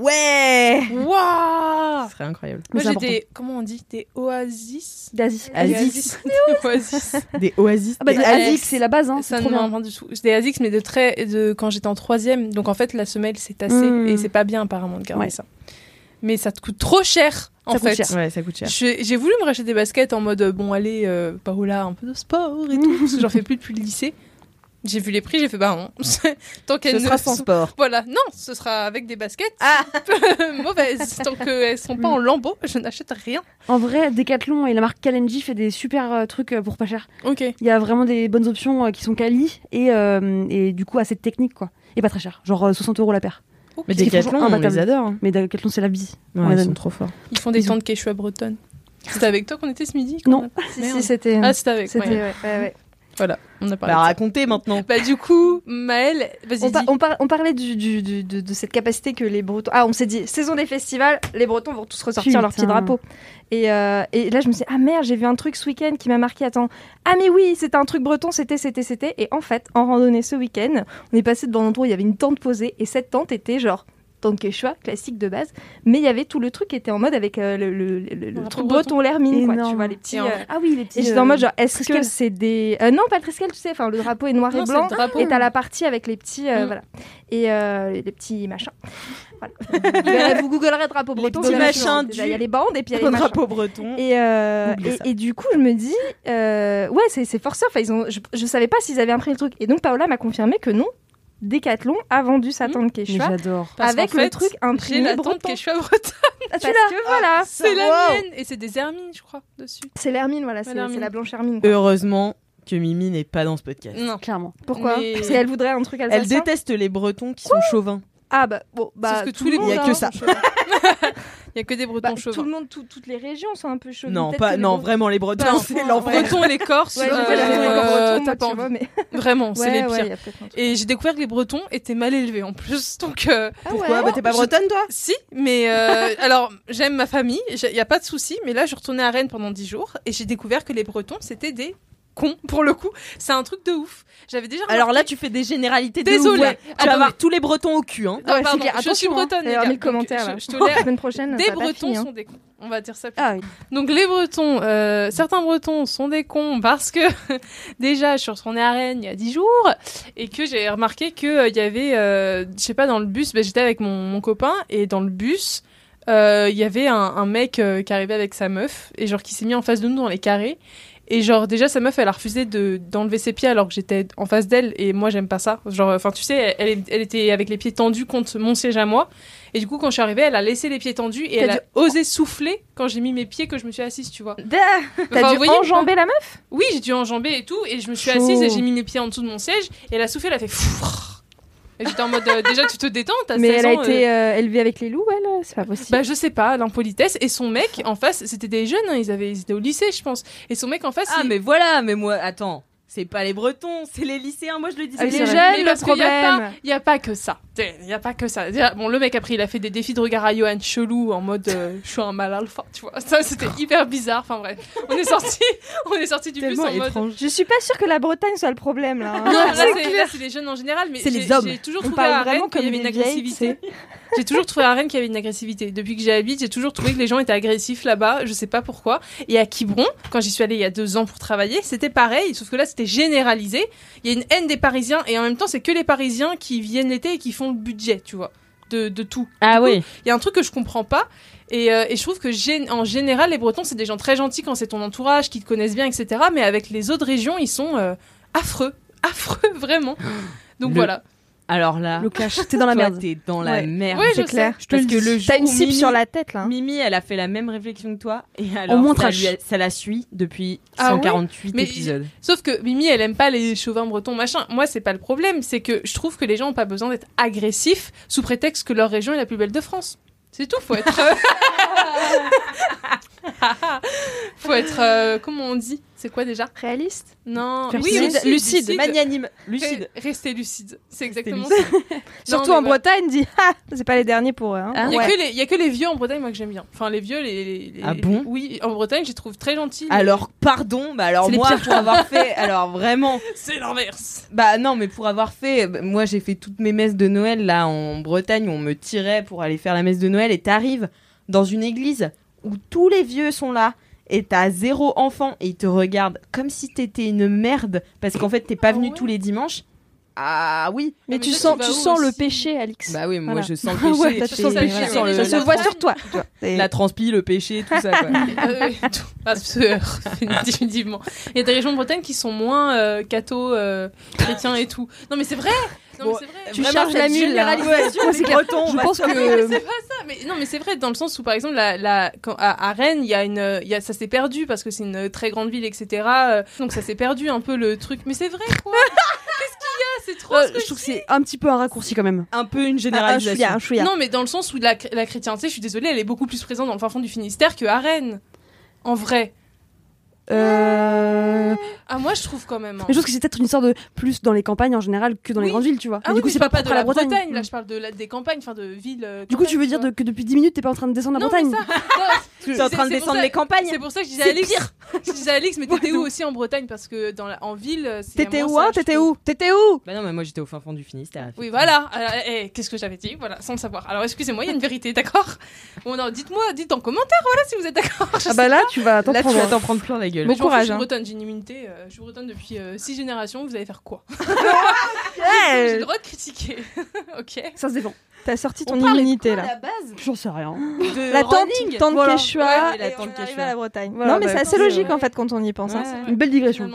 Ouais. Waouh Ce serait incroyable. Moi j'ai des. Comment on dit? Des oasis? D'Asis. Asis. (laughs) Des oasis. Des oasis. Ah bah, des c'est la base, hein. Ça ne m'en du tout. Des Asics, mais de très. De, quand j'étais en troisième. Donc en fait, la semelle s'est tassée. Mm. Et c'est pas bien apparemment de garder Ouais. ça. Mais ça te coûte trop cher en Ça coûte fait. cher. Ouais, ça coûte cher. J'ai voulu me racheter des baskets en mode euh, bon allez euh, Paola un peu de sport et tout parce que j'en fais plus depuis le lycée. J'ai vu les prix, j'ai fait bah non. Tant qu'elles Ce ne sera sans sont- sport. Voilà, non, ce sera avec des baskets Ah. (laughs) mauvaises. Tant qu'elles sont pas en lambeaux, je n'achète rien. En vrai, Decathlon et la marque Kalenji fait des super euh, trucs euh, pour pas cher. Ok. Il y a vraiment des bonnes options euh, qui sont quali et, euh, et du coup assez techniques quoi. Et pas très cher, genre euh, 60 euros la paire. Mais Decathlon, on les adore. hein. Mais Decathlon c'est la vie. Ouais, ils sont trop forts. Ils font des ont- tentes quechua bretonnes. C'était avec toi qu'on était ce midi Non. a- Si, si, c'était. Ah, c'était avec. c'était, ouais. ouais, ouais, ouais. Voilà, on a parlé. Bah racontez maintenant. Bah du coup, Maëlle, vas-y. On, par- dis. on par- on parlait du, du- du- de, de cette capacité que les Bretons. Ah, on s'est dit, saison des festivals, les Bretons vont tous ressortir leur petit Putain. drapeau. Et, euh, et là, je me suis dit, ah merde, j'ai vu un truc ce week-end qui m'a marqué. Attends, ah mais oui, c'était un truc breton, c'était, c'était, c'était. Et en fait, en randonnée ce week-end, on est passé devant un endroit où il y avait une tente posée. Et cette tente était genre le quechua classique de base, mais il y avait tout le truc qui était en mode avec euh, le, le, le- le Le truc breton. l'hermine, quoi, tu vois, les petits. Euh, Ah oui, les petits. et j'étais en euh, mode genre, est-ce que c'est des. euh, non, pas le tresquel, tu sais, enfin, le drapeau est noir Non, et blanc. Et t'as la partie avec les petits. Mm. Voilà. Et les petits machins. Voilà. (laughs) vous, googlerez drapeau breton. verrez machins du- Il y a les bandes et puis il y a les (laughs) drapeau breton. Et, et, du coup, je me dis, ouais, c'est c'est forceur. Enfin, ils ont, je, je savais pas s'ils avaient imprimé le truc. Et donc, Paola m'a confirmé que non, Decathlon a vendu sa tente Mais Quechua j'adore. Avec le fait, truc J'ai imprimé la breton. tante Quechua bretonne. Ah, que voilà, C'est la Wow. mienne. Et c'est des hermines, je crois, dessus. C'est l'hermine, voilà, c'est la blanche hermine. quoi. Heureusement que Mimi n'est pas dans ce podcast. Non. Clairement. Pourquoi? Mais- Parce qu'elle voudrait un truc Elle alsacien. déteste les Bretons qui sont chauvins. Ah bah bon, bah que tout tous les le Il y a que hein, ça. (laughs) Il y a que des Bah, bretons tout chauvins. le monde, tout- toutes les régions sont un peu chaudes. Non, pas, les non, Bretons- vraiment les Bretons, Bah, c'est l'enfer. Bretons et les Corses, Ouais, euh, les euh, t'as mais Vraiment, c'est Ouais, les pires. Et j'ai découvert que les Bretons étaient mal élevés en plus. (laughs) Donc, euh, Ah Pourquoi Bah t'es pas bretonne toi si, mais euh, alors j'aime ma famille, il n'y a pas de souci. Mais là, je retournais à Rennes pendant 10 jours et j'ai découvert que les Bretons, c'était des cons pour le coup. C'est un truc de ouf. J'avais déjà. Alors là tu fais des généralités de Désolée. ouais. Tu vas Attendez. avoir tous les Bretons au cul hein. Ah, Ouais, pardon, je suis hein. bretonne. les D'ailleurs, gars. mis le commentaire, Donc, là. Je, je te La semaine prochaine, Des Bretons hein. sont des cons. On va dire ça. plus Ah oui. Donc les Bretons, euh, certains Bretons sont des cons parce que (laughs) déjà je suis retournée à Rennes il y a 10 jours et que j'ai remarqué que euh, il y avait, euh, je sais pas, dans le bus, bah, j'étais avec mon, mon copain et dans le bus euh, il y avait un, un mec euh, qui arrivait avec sa meuf et genre qui s'est mis en face de nous dans les carrés. Et genre déjà sa meuf elle a refusé de d'enlever ses pieds alors que j'étais en face d'elle et moi j'aime pas ça. Genre enfin tu sais elle, elle- était avec les pieds tendus contre mon siège à moi. Et du coup quand je suis arrivée elle a laissé les pieds tendus et elle a osé souffler quand j'ai mis mes pieds que je me suis assise tu vois. Enfin, T'as vous dû voyez enjamber la meuf? Oui, j'ai dû enjamber et tout, et je me suis assise et j'ai mis mes pieds en dessous de mon siège, et elle a soufflé, elle a fait. Et j'étais en mode, euh, déjà tu te détends, t'as Mais 16 elle a été euh, euh, élevée avec les loups, elle C'est pas possible. Bah je sais pas, l'impolitesse, et son mec en face, c'était des jeunes, hein, ils, avaient, ils étaient au lycée je pense, et son mec en face, Ah il- mais voilà, mais moi attends, c'est pas les Bretons, c'est les lycéens, moi je le dis. Ah, c'est les jeunes, le problème. Il y a pas que ça. Il y a pas que ça. Bon, le mec après, il a fait des défis de regard à Johan chelou en mode euh, je suis un mal alpha, tu vois. Ça, c'était hyper bizarre. Enfin bref, on est sorti, on est sorti du bus en mode. étrange. Je suis pas sûre que la Bretagne soit le problème là. hein. Non, là, C'est les jeunes en général, mais C'est les hommes. J'ai toujours trouvé à Rennes qu'il y avait une agressivité. (laughs) J'ai toujours trouvé à Rennes qu'il y avait une agressivité. Depuis que j'y habite, j'ai toujours trouvé que les gens étaient agressifs là-bas. Je sais pas pourquoi. Et à Quiberon, quand j'y suis allée il y a deux ans pour travailler, c'était pareil. Sauf que là, c'était généralisé. Il y a une haine des Parisiens et en même temps, c'est que les Parisiens qui viennent l'été et qui font le budget, tu vois, de, de tout. Ah Du oui. Il y a un truc que je comprends pas. Et, euh, et je trouve que en général, les Bretons, c'est des gens très gentils quand c'est ton entourage, qui te connaissent bien, etc. Mais avec les autres régions, ils sont euh, affreux. (laughs) Affreux, vraiment. Donc Le- voilà. Alors là, Le cash, t'es dans la (laughs) merde. T'es dans la Ouais. merde. Ouais, C'est clair. sais. Je te Parce le que le jour T'as une cible Mimi- sur la tête là. hein. Mimi, elle a fait la même réflexion que toi et alors moins ça, trash. lui a- ça la suit depuis Ah ouais 148 Mais- épisodes. Sauf que Mimi, elle aime pas les chauvins bretons, machin. Moi, c'est pas le problème. C'est que je trouve que les gens ont pas besoin d'être agressifs sous prétexte que leur région est la plus belle de France. C'est tout, faut être. (laughs) (laughs) (laughs) faut être. euh, comment on dit? C'est quoi déjà? Réaliste? Non. Lucide, lucide, lucide, magnanime, lucide. Rester lucide. C'est exactement lucide. ça. (laughs) Surtout Non, en mais voilà. Bretagne, dit (laughs) ah, c'est pas les derniers pour eux. hein. Ah, Il y, a Ouais. que les- il y a que les vieux en Bretagne, moi, que j'aime bien. Enfin, les vieux, les. les- les- Ah bon? Oui, en Bretagne, je les trouve très gentils. les- Alors pardon, bah alors moi pour avoir fait, alors vraiment, C'est l'inverse. bah non mais pour avoir fait, bah, moi j'ai fait toutes mes messes de Noël là en Bretagne, on me tirait pour aller faire la messe de Noël et t'arrives dans une église où tous les vieux sont là et t'as zéro enfant et ils te regardent comme si t'étais une merde parce qu'en fait t'es pas Ah venu ouais tous les dimanches. Ah oui. Mais, mais tu sens, tu sens le péché, Alix. Bah oui, moi Voilà. je sens le (laughs) péché, Ouais, tu t'as- sais, ça, ça, voilà. ça, Sur le- ça se voit trans- sur toi. (laughs) La transpi, le péché, tout ça quoi. (laughs) Euh, oui, tout. Ah, définitivement. Il y a des régions de Bretagne qui sont moins euh, catho, euh, chrétiens et tout. Non, mais c'est vrai. Non, Bon, mais c'est vrai. Tu Vraiment, charges la mule, là. Ouais, c'est Je bah, pense que- c'est pas ça. Mais non, mais c'est vrai dans le sens où, par exemple, la, la, quand- à, à Rennes, il y a une, il y a, ça s'est perdu parce que c'est une très grande ville, etc. euh, Donc ça s'est perdu un peu le truc. Mais c'est vrai quoi. Qu'est-ce qu'il y a C'est trop. Euh, ce que je trouve que c'est un petit peu un raccourci quand même. un peu une Ah, un généralisation. chouïa, un chouïa. Non, mais dans le sens où la, la chrétienté, je suis désolée, elle est beaucoup plus présente dans le fin fond du Finistère que à Rennes. En vrai. Euh... Ah moi je trouve quand même. hein. Mais je trouve que c'est peut-être une histoire de plus dans les campagnes en général que dans les grandes villes, tu vois. Ah Mais oui, du coup, c'est pas propre à la Bretagne. Là, Mm. je parle de la, des campagnes, enfin de villes. euh, Du coup, tu veux dire de- que depuis 10 minutes, t'es pas en train de descendre la Non, Bretagne mais ça, (laughs) non, T'es en train de C'est- c'est pour descendre ça- les campagnes. C'est pour ça que je disais Alix. pire. Je disais Alix, mais t'étais où aussi en Bretagne? Parce que dans la- en ville, euh, c'est T'étais où, hein? T'étais où? T'étais où? Bah non, mais moi j'étais au fin fond du Finistère. Oui, voilà. Alors, eh, Qu'est-ce que j'avais dit? Voilà, sans le savoir. Alors, excusez-moi, il y a une vérité, (laughs) d'accord? Bon, non, dites-moi, dites en commentaire, voilà, si vous êtes d'accord. Ah bah là, tu vas t'en Là, tu prendre. vas t'en prendre plein la gueule. Bon courage, Je suis hein. bretonne, j'ai une immunité. euh, je suis bretonne depuis 6 générations. Vous allez faire quoi? Eh, (laughs) J'ai le droit de critiquer. (laughs) ok. Ça se défend. T'as sorti ton immunité là. à la base? J'en sais rien. de La tante Voilà. Quechua, Ouais, et on à la Bretagne. Voilà, non mais bah, c'est assez logique ouais. en fait quand on y pense. hein. Ouais, Une belle digression.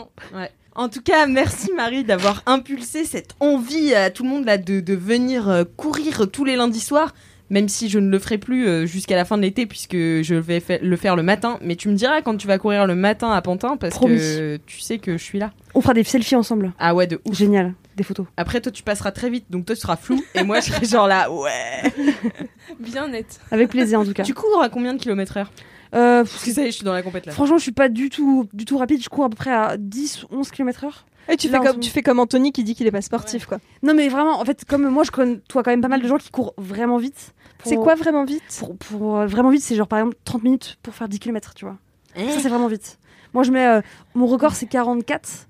En tout cas, merci Marie d'avoir impulsé cette envie à tout le monde là de, de venir euh, courir tous les lundis soirs, même si je ne le ferai plus euh, jusqu'à la fin de l'été puisque je vais fa- le faire le matin. Mais tu me diras quand tu vas courir le matin à Pantin parce Promis. que tu sais que je suis là. On fera des selfies ensemble. Ah ouais, de ouf. Génial. Des photos. Après, toi, tu passeras très vite, donc toi, tu seras flou et moi, je serai genre là, ouais. (laughs) Bien net. Avec plaisir en tout cas. Tu cours à combien de kilomètres heure? Euh, Parce que ça y est, je suis dans la compète là. Franchement, je suis pas du tout, du tout rapide. Je cours à peu près à 10, 11 km heure. Et tu Là, fais comme tu fais comme Anthony qui dit qu'il est pas sportif quoi. Non, mais vraiment, en fait, comme moi, je côtoie quand même pas mal de gens qui courent vraiment vite. Pour- C'est quoi vraiment vite? pour, pour, euh, vraiment vite, c'est genre par exemple 30 minutes pour faire 10 km, tu vois. Eh. Ça, c'est vraiment vite. Moi, je mets. euh, mon record, c'est 44,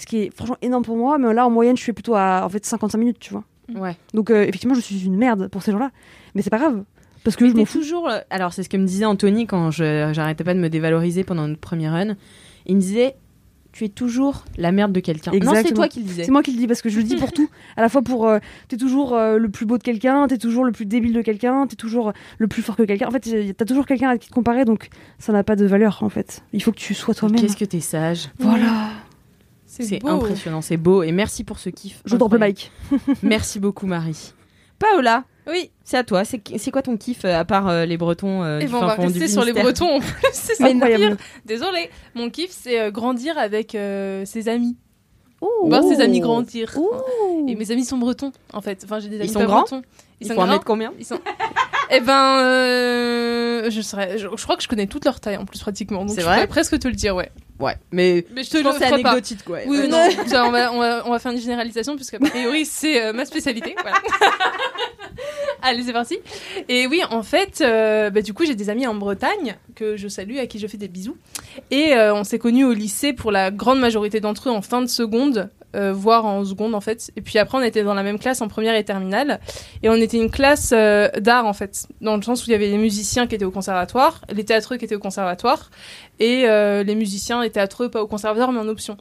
ce qui est franchement énorme pour moi, mais là, en moyenne, je suis plutôt à en fait 55 minutes, tu vois. Ouais. Donc, euh, effectivement, je suis une merde pour ces gens-là. Mais c'est pas grave. Parce que je m'en toujours. euh, Alors, c'est ce que me disait Anthony quand je- j'arrêtais pas de me dévaloriser pendant notre première run. Il me disait Tu es toujours la merde de quelqu'un. Non, c'est toi qui le disais. C'est moi qui le dis parce que je le dis pour tout. (laughs) À la fois pour. euh, t'es toujours euh, le plus beau de quelqu'un, t'es toujours le plus débile de quelqu'un, t'es toujours le plus fort que quelqu'un. En fait, t'as toujours quelqu'un à qui te comparer, donc ça n'a pas de valeur en fait. Il faut que tu sois toi-même. Qu'est-ce que t'es sage. Voilà. C'est impressionnant, c'est beau. Et merci pour ce kiff. Je drop le mic. Merci beaucoup, Marie. Paola, Oui. c'est à toi. C'est quoi ton kiff euh, à part euh, les Bretons euh, Et du ben, on (laughs) va rester sur les Bretons en plus. C'est ça pire. incroyable. Désolée. Mon kiff, c'est euh, grandir avec euh, ses amis. Ouh. Voir ses amis grandir. Ouh. Et mes amis sont bretons, en fait. Enfin, j'ai des Ils amis sont pas grands bretons. Ils, Il sont en grands. combien Ils sont. (laughs) Eh ben, euh, je serais. Je, je crois que je connais toute leur taille en plus pratiquement. Donc C'est je vrai pourrais presque te le dire, ouais. Ouais, mais Mais je te je pense le c'est anecdotique, quoi. Oui, Euh, non, (laughs) ça, on, va, on, va, on va faire une généralisation puisque a priori c'est euh, ma spécialité. Voilà. (laughs) Allez, c'est parti. Et oui, en fait, euh, bah, du coup, j'ai des amis en Bretagne que je salue, à qui je fais des bisous. Et euh, on s'est connus au lycée pour la grande majorité d'entre eux en fin de seconde, euh, voire en seconde en fait. Et puis après, on était dans la même classe en première et terminale. Et on était une classe euh, d'art en fait, dans le sens où il y avait les musiciens qui étaient au conservatoire, les théâtreux qui étaient au conservatoire, et euh, les musiciens et théâtreux pas au conservatoire mais en option.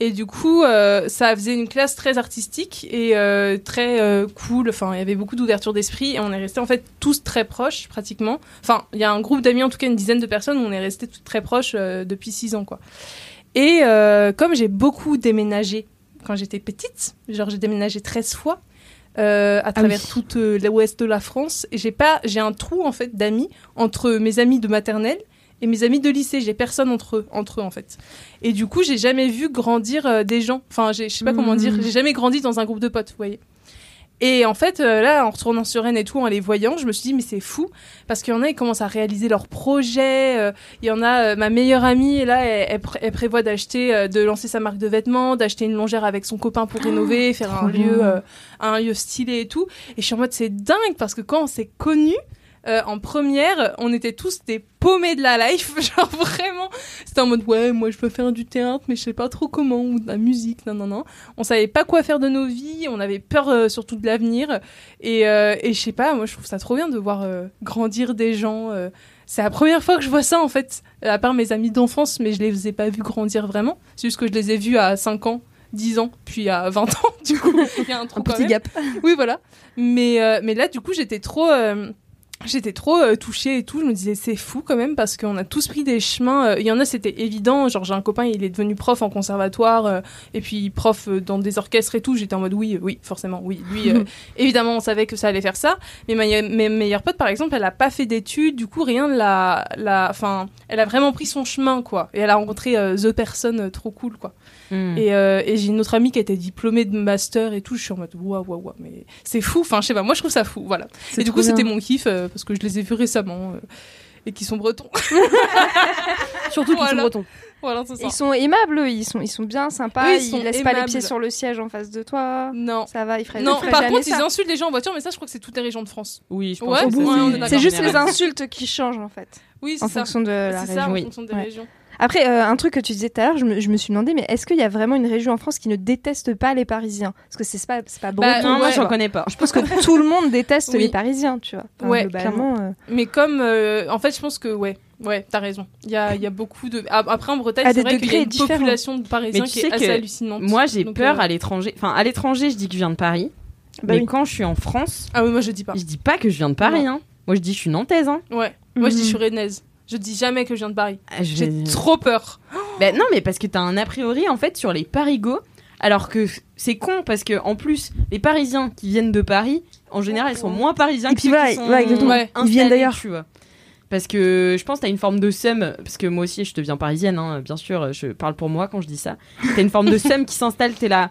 Et du coup, euh, ça faisait une classe très artistique et euh, très euh, cool. Enfin, il y avait beaucoup d'ouverture d'esprit et on est restés en fait tous très proches pratiquement. Enfin, il y a un groupe d'amis, en tout cas une dizaine de personnes, où on est restés tous très proches depuis six ans, quoi. Et comme j'ai beaucoup déménagé quand j'étais petite, genre j'ai déménagé 13 fois euh, à travers oui. toute euh, l'ouest de la France, et j'ai pas, j'ai un trou en fait d'amis entre mes amis de maternelle et mes amis de lycée. J'ai personne entre eux, entre eux en fait. Et du coup, j'ai jamais vu grandir euh, des gens. Enfin, je sais pas comment Mhm. dire. J'ai jamais grandi dans un groupe de potes, vous voyez. Et en fait, euh, là, en retournant sur Rennes et tout, en les voyant, je me suis dit, mais c'est fou, parce qu'il y en a, ils commencent à réaliser leurs projets. euh, Il y en a, euh, ma meilleure amie, là, elle, elle pré- elle prévoit d'acheter, de lancer sa marque de vêtements, d'acheter une longère avec son copain pour rénover, faire un lieu, bien. un lieu stylé et tout. Et je suis en mode, c'est dingue, parce que quand on s'est connus, euh, en première, on était tous des paumés de la life, (laughs) genre vraiment. C'était en mode ouais, moi je veux faire du théâtre, mais je sais pas trop comment ou de la musique, non non non. On savait pas quoi faire de nos vies, on avait peur euh, surtout de l'avenir et, euh, et je sais pas, moi je trouve ça trop bien de voir euh, grandir des gens. euh. c'est la première fois que je vois ça en fait, à part mes amis d'enfance, mais je les ai pas vus grandir vraiment. C'est juste que je les ai vus à 5 ans. 10 ans, puis à 20 ans, (laughs) du coup, il y a un trou Un quand petit même. gap. Oui, voilà. Mais, euh, mais là, du coup, j'étais trop. euh, J'étais trop euh, touchée et tout. Je me disais, c'est fou quand même parce qu'on a tous pris des chemins. euh, Il y en a, c'était évident. Genre, j'ai un copain, il est devenu prof en conservatoire euh, et puis prof dans des orchestres et tout. J'étais en mode, oui, oui, forcément, oui. Lui, (laughs) évidemment, on savait que ça allait faire ça. Mais ma, mes meilleures potes, par exemple, elle a pas fait d'études. Du coup, rien de la. la enfin, elle a vraiment pris son chemin, quoi. Et elle a rencontré The Person trop cool, quoi. Hmm. Et, et j'ai une autre amie qui était diplômée de master et tout. Je suis en mode waouh, waouh, waouh. Mais c'est fou. Enfin, je sais pas. Moi, je trouve ça fou. Voilà. Et du coup, c'était mon kiff parce que je les ai vus récemment euh, et qui sont bretons. (laughs) Surtout qu'ils sont Voilà. bretons. voilà, ça. Ils sont aimables, eux, ils sont, ils sont bien sympas, Oui, ils, ils laissent pas les pieds sur le siège en face de toi. Non. Ça va, ils feraient, Non, ils feraient par contre, ça. ils insultent les gens en voiture, mais ça, je crois que c'est toutes les régions de France. Oui, je pense Ouais, est c'est- juste les insultes qui changent en fait. Oui, c'est en ça. fonction de la C'est ça, région. en fonction des Ouais. régions. Après, euh, un truc que tu disais tout à l'heure, je me, je me suis demandé, mais est-ce qu'il y a vraiment une région en France qui ne déteste pas les Parisiens? Parce que c'est pas, c'est pas Bah, breton. Non, moi j'en connais pas. Je pense que tout le monde déteste Oui. les Parisiens, tu vois. Enfin, Ouais, globalement, euh, Mais comme, euh, en fait, je pense que ouais, ouais, t'as raison. Il y a, il y a beaucoup de. Après, en Bretagne, c'est des vrai qu'il y a degrés une différents. population de Parisiens qui sais est assez hallucinante. Moi j'ai Donc, peur euh, à l'étranger. Enfin, à l'étranger, je dis que je viens de Paris. Bah mais oui. quand je suis en France, Ah oui, moi je dis pas. je dis pas que je viens de Paris. Hein. Moi je dis que je suis nantaise. Hein. Ouais. Moi je dis je suis rennaise. Je dis jamais que je viens de Paris. Ah, J'ai vais- trop peur. (gasps) Ben non, mais parce que t'as un a priori en fait sur les parigots, alors que c'est con parce que en plus les Parisiens qui viennent de Paris, en général, ils sont moins parisiens Et que puis ceux voilà, qui sont ouais, exactement. Ouais. Ils viennent d'ailleurs. tu vois. Parce que je pense que t'as une forme de seum, parce que moi aussi je deviens parisienne, hein, bien sûr, je parle pour moi quand je dis ça. T'as une forme de seum qui s'installe, t'es là.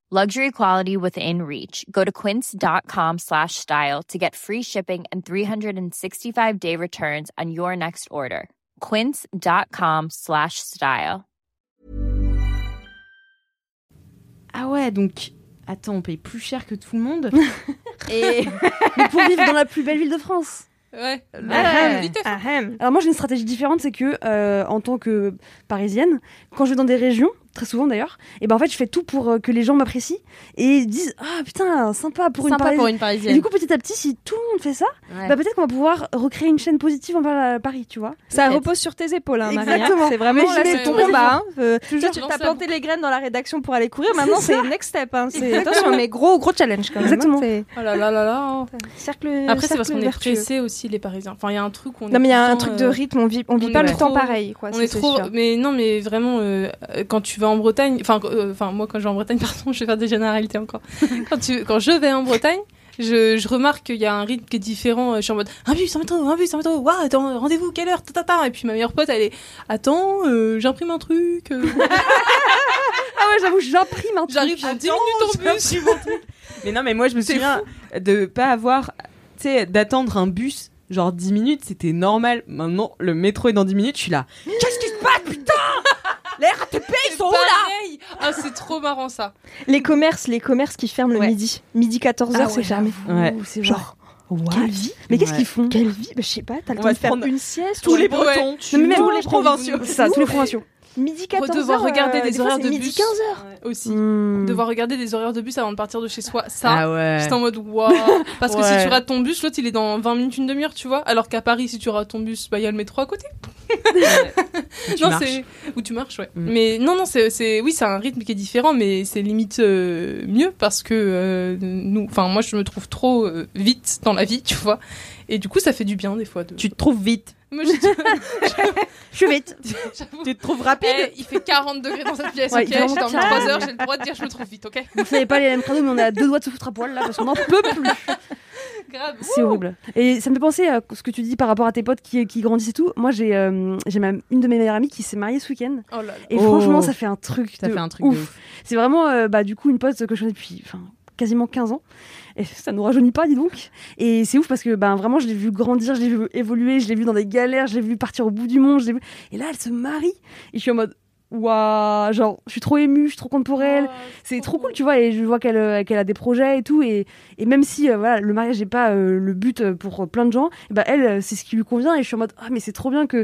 Luxury quality within reach. Go to quince.com slash style to get free shipping and 365 day returns on your next order. Quince.com slash style. Ah ouais, donc attends, on paye plus cher que tout le monde. (laughs) Et Mais pour vivre dans la plus belle ville de France. Ouais. Ah, Ouais, ahem. Alors moi j'ai une stratégie différente, c'est que euh, en tant que parisienne, quand je vais dans des régions, très souvent d'ailleurs, et ben en fait je fais tout pour euh, que les gens m'apprécient et disent ah putain sympa pour une sympa parisienne. pour une Et parisienne. du coup petit à petit si tout le monde fait ça, Ouais. bah peut-être qu'on va pouvoir recréer une chaîne positive envers la- Paris, tu vois. Ça repose sur tes épaules, hein, Maria. Exactement. C'est vraiment là, c'est ton combat. hein. Euh, Toujours tu dans as sa planté les graines dans la rédaction pour aller courir. Maintenant, C'est next step. hein. C'est attention, mais gros gros challenge quand même. Exactement. hein. C'est Oh là là là là. cercle. Après, c'est parce qu'on est pressés aussi, les Parisiens. Enfin, il y a un truc on Non, mais il y a un truc de euh, rythme. On vit, on vit pas le temps pareil, quoi. On est trop, mais non, mais vraiment, euh, euh, quand tu vas en Bretagne, enfin, euh, enfin, moi, quand je vais en Bretagne, (laughs) pardon, je vais faire des généralités encore. (laughs) quand tu, quand je vais en Bretagne, je, je remarque qu'il y a un rythme qui est différent. Je suis en mode, un bus, un métro, un bus, un métro, waouh, attends, rendez-vous, quelle heure, ta, ta, ta. Et puis ma meilleure pote, elle est, attends, euh, j'imprime un truc, euh, (laughs) Ah ouais j'avoue j'imprime un truc. j'arrive dans 10 minutes en bus. Mais non, mais moi je me souviens de pas avoir, tu sais, d'attendre un bus genre 10 minutes, c'était normal. Maintenant, le métro est dans 10 minutes, je suis là. Qu'est-ce qui se passe, putain? Les RATP, ils sont où là. Ah, c'est trop marrant ça. Les commerces, les commerces qui ferment le midi. Midi 14h, Ah c'est ouais, fermé. Ouais. C'est Genre, what Quelle vie Mais qu'est-ce Ouais. qu'ils font Quelle vie bah, Je sais pas, t'as le temps de faire prendre une sieste Tous ou- les. Bretons, tous les provinciaux. C'est ça, tous les provinciaux. Midi 14h. devoir regarder des fois, horaires de midi bus. 15h. Aussi. Hmm. Devoir regarder des horaires de bus avant de partir de chez soi, ça. Ah ouais. J'étais en mode waouh (laughs) parce que si tu rates ton bus l'autre il est dans 20 minutes une demi-heure tu vois alors qu'à Paris si tu rates ton bus bah il y a le métro à côté (laughs) non c'est où tu marches ouais Mm. mais non non c'est c'est oui c'est un rythme qui est différent mais c'est limite euh, mieux parce que euh, nous enfin moi je me trouve trop euh, vite dans la vie tu vois et du coup ça fait du bien des fois de Tu te trouves vite. Moi, je- Je suis vite. Tu te trouves rapide. Eh, il fait 40 degrés dans cette pièce, Ouais, ok Je dormi 3 calme. heures, j'ai le droit de dire je me trouve vite, ok Vous savez pas les mêmes crado, mais on est à deux doigts de se foutre à poil là parce qu'on n'en peut plus. C'est horrible. Et ça me fait penser à ce que tu dis par rapport à tes potes qui, qui grandissent et tout. Moi, j'ai euh, j'ai ma- une de mes meilleures amies qui s'est mariée ce week-end. Oh là là. Et Oh. franchement, ça fait un truc. Ça de fait un truc ouf. ouf. C'est vraiment, euh, bah, du coup, une pote que je connais depuis quasiment 15 ans. Et ça nous rajeunit pas, dis donc. Et c'est ouf parce que ben, vraiment, je l'ai vu grandir, je l'ai vu évoluer, je l'ai vu dans des galères, je l'ai vu partir au bout du monde. je l'ai vu- Et là, elle se marie. Et je suis en mode, waouh, genre, je suis trop émue, je suis trop contente pour elle. Oh, C'est trop cool, tu vois, et je vois qu'elle euh, qu'elle a des projets et tout, et, et même si euh, voilà, le mariage n'est pas euh, le but pour plein de gens, bah, elle, c'est ce qui lui convient, et je suis en mode, ah, mais c'est trop bien que,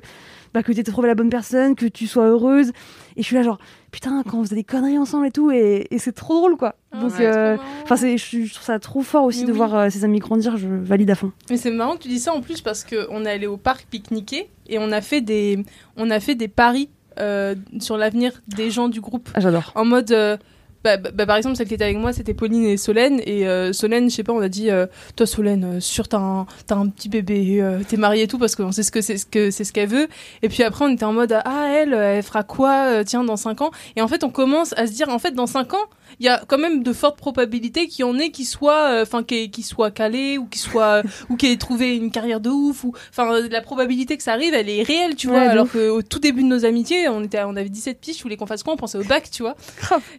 bah, que tu aies trouvé la bonne personne, que tu sois heureuse, et je suis là, genre, putain, quand on faisait des conneries ensemble et tout, et, et c'est trop drôle, quoi. Ah, Donc, euh, enfin, je, je trouve ça trop fort aussi Mais de oui. voir euh, ses amis grandir, je valide à fond. Mais c'est marrant que tu dis ça en plus parce qu'on est allé au parc pique-niquer et on a fait des, on a fait des paris euh, sur l'avenir des gens du groupe. Ah, j'adore. En mode, bah, bah, bah, par exemple, celle qui était avec moi, c'était Pauline et Solène. Et euh, Solène, je sais pas, on a dit, euh, toi Solène, euh, sûr t'as un, un petit bébé, euh, t'es mariée et tout parce qu'on sait ce que c'est ce que c'est ce qu'elle veut. Et puis après, on était en mode, ah elle, elle fera quoi, tiens, dans 5 ans? Et en fait, on commence à se dire, en fait, dans 5 ans, il y a quand même de fortes probabilités qu'il y en ait qui soit, enfin, qui, qui soit calé ou qui soit, (laughs) ou qui ait trouvé une carrière de ouf ou, enfin, la probabilité que ça arrive, elle est réelle, tu vois. Alors qu'au tout début de nos amitiés, on était, on avait 17 piges, je voulais qu'on fasse quoi, on pensait au bac, tu vois.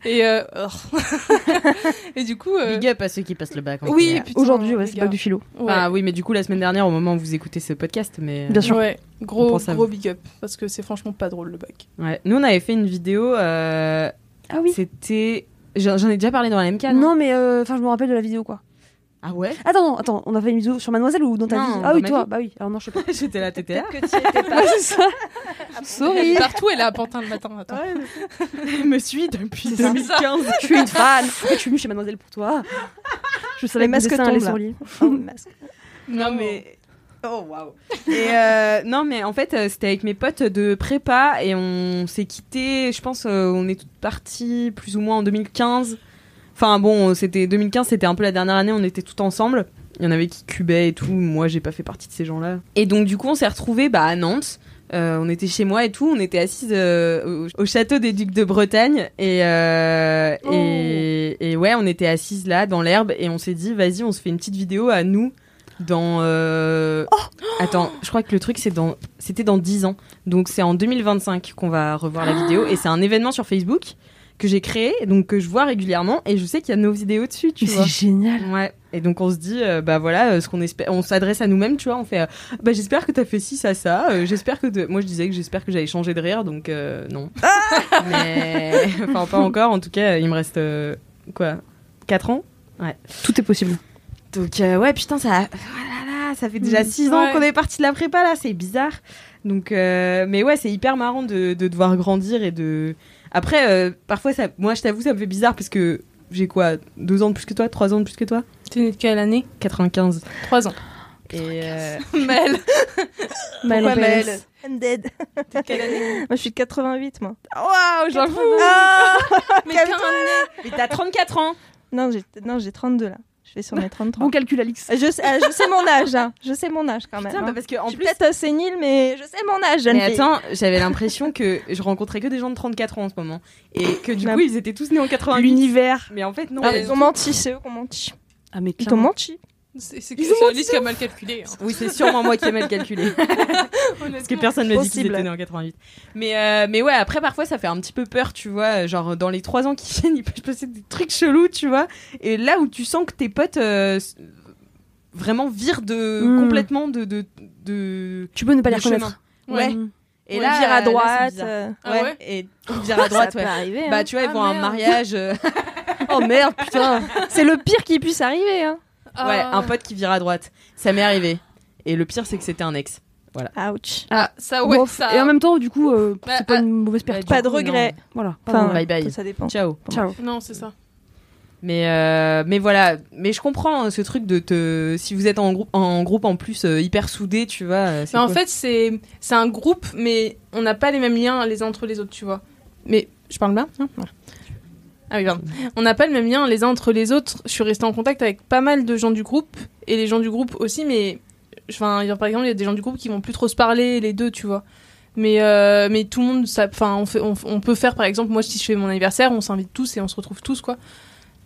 Et. (laughs) et du coup, euh, Big up à ceux qui passent le bac. en oui, Aujourd'hui, ouais, c'est pas du philo. Ouais. Ah oui, mais du coup, la semaine dernière, au moment où vous écoutez ce podcast, mais. euh, Bien sûr. Ouais, gros, big up parce que c'est franchement pas drôle le bac. Ouais. Nous, on avait fait une vidéo. euh, Ah oui. C'était. J'en ai déjà parlé dans la MK. Non, mais euh, enfin, je me rappelle de la vidéo, quoi. Ah ouais Attends, non, attends, on a fait une vidéo sur Mademoiselle ou dans ta Non, vie Ah oui, toi, vie. bah oui. Alors non, je sais pas. (laughs) J'étais là, t'étais là. que tu étais pas. (laughs) Ouais. Elle Sorry. est partout, elle est à Pantin le matin. Attends. Je (laughs) me suis depuis C'est ça. 2015. Je suis une fan. Je suis venue chez Mademoiselle pour toi. Je savais Les que tombent, sur lit. Oh. Non, mais. Oh waouh. Et euh, non mais en fait euh, c'était avec mes potes de prépa et on s'est quitté. Je pense euh, on est toutes parties plus ou moins en 2015. Enfin bon c'était 2015 c'était un peu la dernière année on était toutes ensemble. Il y en avait qui cubaient et tout. Moi j'ai pas fait partie de ces gens là. Et donc du coup on s'est retrouvés bah, à Nantes. Euh, on était chez moi et tout, on était assises euh, au, au château des Ducs de Bretagne et, euh, et, et ouais, on était assises là dans l'herbe et on s'est dit vas-y, on se fait une petite vidéo à nous dans euh, Attends, je crois que le truc c'est dans c'était dans 10 ans. Donc c'est en 2025 qu'on va revoir la vidéo et c'est un événement sur Facebook que j'ai créé donc que je vois régulièrement et je sais qu'il y a nos vidéos dessus, tu Mais vois. c'est génial. Ouais. Et donc on se dit euh, bah voilà euh, ce qu'on espère on s'adresse à nous-mêmes, tu vois, on fait euh, bah j'espère que t'as fait ci ça ça, euh, j'espère que te- moi je disais que j'espère que j'allais changer de rire donc non. Mais (laughs) enfin pas encore en tout cas, il me reste quoi 4 ans? Tout est possible. donc ouais putain ça voilà, ça fait déjà Mm. 6 ans Ouais. qu'on est parti de la prépa là, c'est bizarre. Donc mais ouais, c'est hyper marrant de, de devoir grandir et de après euh, parfois ça moi je t'avoue ça me fait bizarre parce que j'ai quoi deux ans de plus que toi, trois ans de plus que toi? T'es née de quelle année? 95. 3 ans. Et euh, (laughs) Mel. Maëlle Pourquoi PLS. I'm dead. T'es de quelle année? Moi, je suis de 88, moi. Waouh, j'avoue. Ah Mais t'as 34 ans. non, j'ai non, j'ai 32 là. Je vais sur mes 33. Bon calcul, Alix. je, sais, ah, je sais mon âge, hein. je sais mon âge quand même. Putain, hein. bah parce que je en suis plus peut-être euh, sénile, mais je sais mon âge, jeune mais fille. attends, j'avais l'impression que je rencontrais que des gens de 34 ans en ce moment et que du Ma- coup ils étaient tous nés en 88. L'univers. Mais en fait non. Ah, ils ont menti, c'est eux qui ont menti. Ah mais Ils t'ont clairement. menti. C'est c'est Alice qui a mal calculé. hein. Oui, c'est sûrement moi qui ai mal calculé. (laughs) Parce que personne m'a dit qu'ils Possible. étaient nés en 88. Mais, euh, mais ouais, après, parfois, ça fait un petit peu peur, tu vois. Genre, dans les trois ans qui (laughs) viennent, il peut se passer des trucs chelous, tu vois. Et là où tu sens que tes potes euh, s- vraiment virent de, Mm. complètement de. de, de Tu peux ne pas les de chemin. reconnaître. Ouais. Et Ouais, là, vire à là, c'est droite. bizarre. euh, Ah ouais. ouais Et ils virent à droite, ça ouais. peut arriver. hein. Bah, tu vois, ils Ah, vont à un merde. mariage. euh, (laughs) Oh merde, putain. C'est le pire qui puisse arriver. Hein. Ouais, Ah. un pote qui vire à droite. Ça m'est arrivé. Et le pire, c'est que c'était un ex. Ouch. Ah, ça, ouais, ça. Et en même temps, du coup, euh, Bah, c'est pas ah, une mauvaise bah, perte. Pas de regret. Voilà. Enfin, Enfin, bye bye. Ça dépend. Ciao. ciao. Non, c'est ça. Mais euh, mais voilà, mais je comprends hein, ce truc de te si vous êtes en groupe en groupe en plus euh, hyper soudé, tu vois. euh, c'est Mais en cool. fait, c'est c'est un groupe, mais on n'a pas les mêmes liens les uns entre les autres, tu vois. Mais je parle bien hein Ouais. Ah oui, pardon. On n'a pas le même lien les uns entre les autres. Je suis restée en contact avec pas mal de gens du groupe et les gens du groupe aussi, mais enfin, par exemple, il y a des gens du groupe qui vont plus trop se parler les deux, tu vois. Mais euh, mais tout le monde, enfin, on fait, on, on peut faire par exemple, moi si je fais mon anniversaire, on s'invite tous et on se retrouve tous quoi.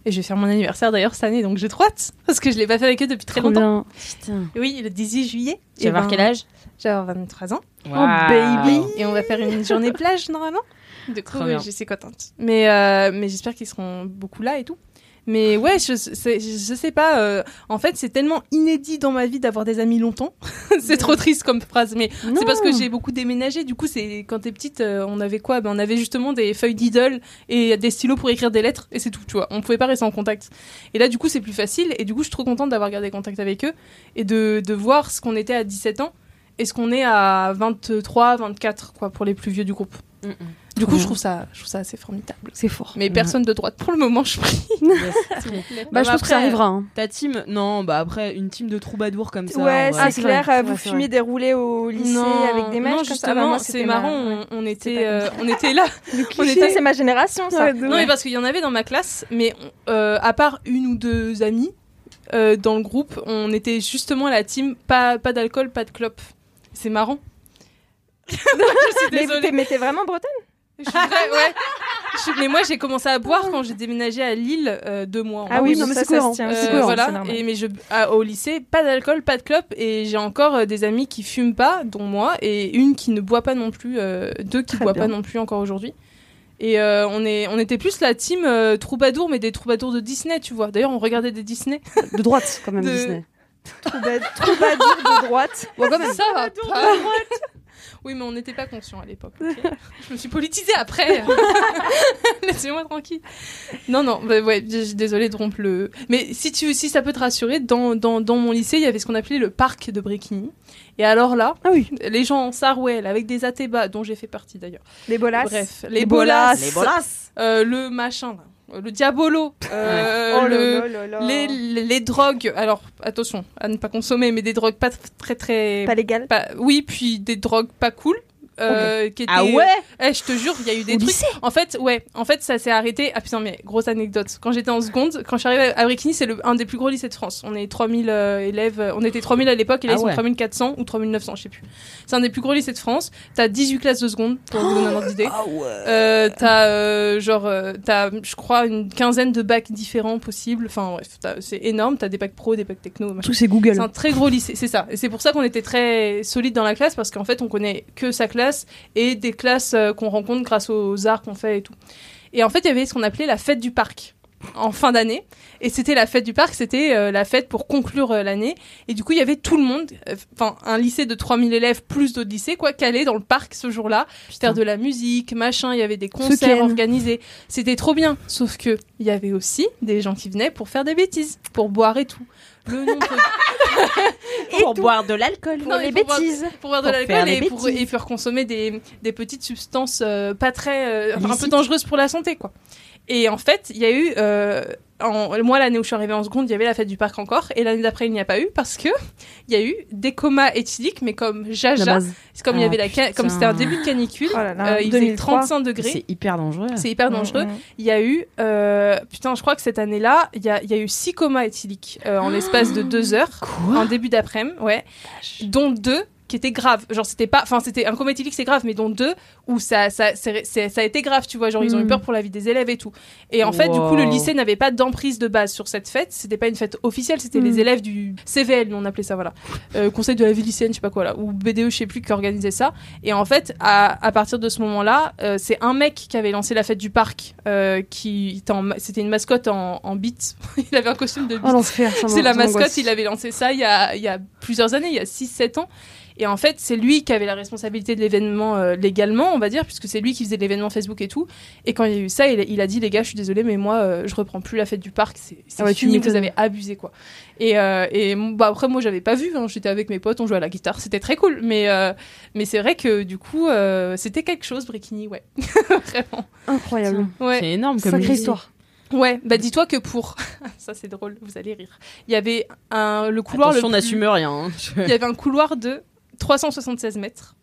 Et je vais faire mon anniversaire d'ailleurs cette année, donc j'ai trop hâte parce que je l'ai pas fait avec eux depuis très Trop longtemps. bien. Putain. Oui, le 18 juillet. tu vas Et voir ben, quel âge? Je vais avoir 23 ans. Oh, baby. Et on va faire une journée plage normalement. Du coup, je suis contente. Mais, euh, mais j'espère qu'ils seront beaucoup là et tout. Mais ouais, je, je sais pas. euh, en fait, c'est tellement inédit dans ma vie d'avoir des amis longtemps. (laughs) c'est trop triste comme phrase, mais c'est parce que j'ai beaucoup déménagé. Du coup, c'est quand t'es petite, euh, on avait quoi? Ben, On avait justement des feuilles d'idole et des stylos pour écrire des lettres et c'est tout, tu vois. On pouvait pas rester en contact. Et là, du coup, c'est plus facile. Et du coup, je suis trop contente d'avoir gardé contact avec eux et de, de voir ce qu'on était à 17 ans et ce qu'on est à 23, 24, quoi, pour les plus vieux du groupe. Du Du coup, je trouve ça, je trouve ça assez formidable. C'est fort. Mais personne de droite pour le moment, je prie. (laughs) Bah, je pense que ça arrivera. hein. Ta team, non, bah après, une team de troubadours comme ça. Ouais, Ah, c'est clair. vrai. Vous fumiez des roulés au lycée non, avec des mèches non, justement, Bah, moi, c'est marrant. ma- On, était, euh, on était là. (laughs) on Ça, était. c'est ma génération, ça. Non, mais parce qu'il y en avait dans ma classe, mais euh, à part une ou deux amies euh, dans le groupe, on était justement la team pas, pas d'alcool, pas de clope. C'est marrant. (laughs) je suis Mais désolée. t'es- mais t'es vraiment bretonne? Je suis vraie- ouais. Je mais moi, j'ai commencé à boire quand j'ai déménagé à Lille euh, deux mois. en Ah oui, non, mais ça, c'est se tient. Euh, voilà. Et mais je à- au lycée, pas d'alcool, pas de clope, et j'ai encore euh, des amis qui fument pas, dont moi, et une qui ne boit pas non plus, euh, deux qui Très boit bien. pas non plus encore aujourd'hui. Et euh, on est, on était plus la team euh, troubadour, mais des troubadours de Disney, tu vois. D'ailleurs, on regardait des Disney. De droite, quand même, De- Disney. (laughs) Trouba- Troubadour de droite. Bon, quand même, ça va pas. (laughs) Oui, mais on n'était pas conscient à l'époque. (laughs) je me suis politisée après. (laughs) Laissez-moi tranquille. Non, non, bah, ouais, désolée de rompre le. Mais si tu, si ça peut te rassurer, dans, dans, dans mon lycée, il y avait ce qu'on appelait le parc de Bréquigny. Et alors là, Ah oui. les gens en Sarwell avec des atébas, dont j'ai fait partie d'ailleurs. Les bolas. Bref, Les les bolas. bolas, Les bolas euh, le machin, là, le diabolo, euh, Oh le, là là là là. les, les, les drogues. Alors attention à ne pas consommer, mais des drogues pas très très. Pas légal. pas- oui, puis des drogues pas cool. Euh, qui Ah ouais Eh, je te jure, il y a eu des Au trucs. lycée En fait, ouais, en fait, ça s'est arrêté. Ah putain, mais grosse anecdote. Quand j'étais en seconde, quand je suis arrivée à Bréquigny, c'est un des plus gros lycées de France. On est 3000 euh, élèves. euh, On était 3000 à l'époque et là, Ah ils sont ouais. 3400 ou 3900, je sais plus. C'est un des plus gros lycées de France. T'as 18 classes de seconde, pour vous donner un ordre d'idée. (gasps) Ah ouais. Euh, t'as genre t'as je crois une quinzaine de bacs différents possibles enfin bref c'est énorme t'as des bacs pro des bacs techno machin. Tout c'est Google. c'est un très gros lycée c'est ça et c'est pour ça qu'on était très solide dans la classe parce qu'en fait on connaît que sa classe et des classes euh, qu'on rencontre grâce aux arts qu'on fait et tout. Et en fait il y avait ce qu'on appelait la fête du parc en fin d'année. Et c'était la fête du parc c'était euh, la fête pour conclure euh, l'année. Et du coup il y avait tout le monde euh, enfin un lycée de 3000 élèves plus d'autres lycées quoi calés dans le parc ce jour-là. Faire de la musique machin il y avait des concerts organisés. C'était trop bien. Sauf que il y avait aussi des gens qui venaient pour faire des bêtises pour boire et tout le nombre Pour (laughs) boire de l'alcool. Pour Non, les boire- bêtises. pour boire de Pour l'alcool et pour, et faire consommer des, des petites substances euh, pas très euh, enfin, un peu dangereuses pour la santé quoi. Et en fait, il y a eu euh, en, moi l'année où je suis arrivée en seconde, il y avait la fête du parc encore et l'année d'après il n'y a pas eu parce que (laughs) il y a eu des comas éthyliques mais comme La Jaja, c'est comme il y Ah, avait la ca- putain. comme c'était un début de canicule, Oh là là, euh, il faisait 2003. 35 degrés. C'est hyper dangereux. C'est hyper dangereux. Il y a eu, euh, putain, je crois que cette année-là, il y a, il y a eu six comas éthyliques euh, en l'espace de deux heures, en début d'après-midi, ouais, dont deux qui étaient graves. Genre, c'était pas, enfin, c'était un éthylique, c'est grave, mais dont deux où ça, ça, ça a été grave, tu vois. Genre, ils ont eu Mm. peur pour la vie des élèves et tout. Et en fait, du coup, le lycée n'avait pas d'emprise de base sur cette fête. C'était pas une fête officielle, c'était les élèves du CVL, on appelait ça, voilà. Euh, Conseil de la vie lycéenne, je sais pas quoi là, ou BDE, je sais plus, qui organisait ça. Et en fait, à, à partir de ce moment-là, euh, c'est un mec qui avait lancé la fête du parc, euh, qui c'était une mascotte en, en beat. (laughs) il avait un costume de beat. Oh ça c'est la mascotte, il avait lancé ça il y a, il y a plusieurs années, il y a 6-7 ans. Et en fait, c'est lui qui avait la responsabilité de l'événement euh, légalement, on va dire, puisque c'est lui qui faisait l'événement Facebook et tout. Et quand il y a eu ça, il, a- il a dit les gars, je suis désolé, mais moi, euh, je reprends plus la fête du parc. C'est Ah ouais, fini, vous avez abusé quoi. Et, euh, et bah, après, moi, j'avais pas vu. hein, J'étais avec mes potes, on jouait à la guitare, c'était très cool. Mais euh, mais c'est vrai que du coup, euh, c'était quelque chose, Bréquigny, ouais, (laughs) vraiment. Incroyable. Ouais. C'est énorme comme Sacrée histoire. Ouais, bah dis-toi que pour (laughs) ça c'est drôle, vous allez rire. Il y avait un le couloir Attention, on le plus- n'assume rien. hein. Il y avait un couloir de 376 mètres.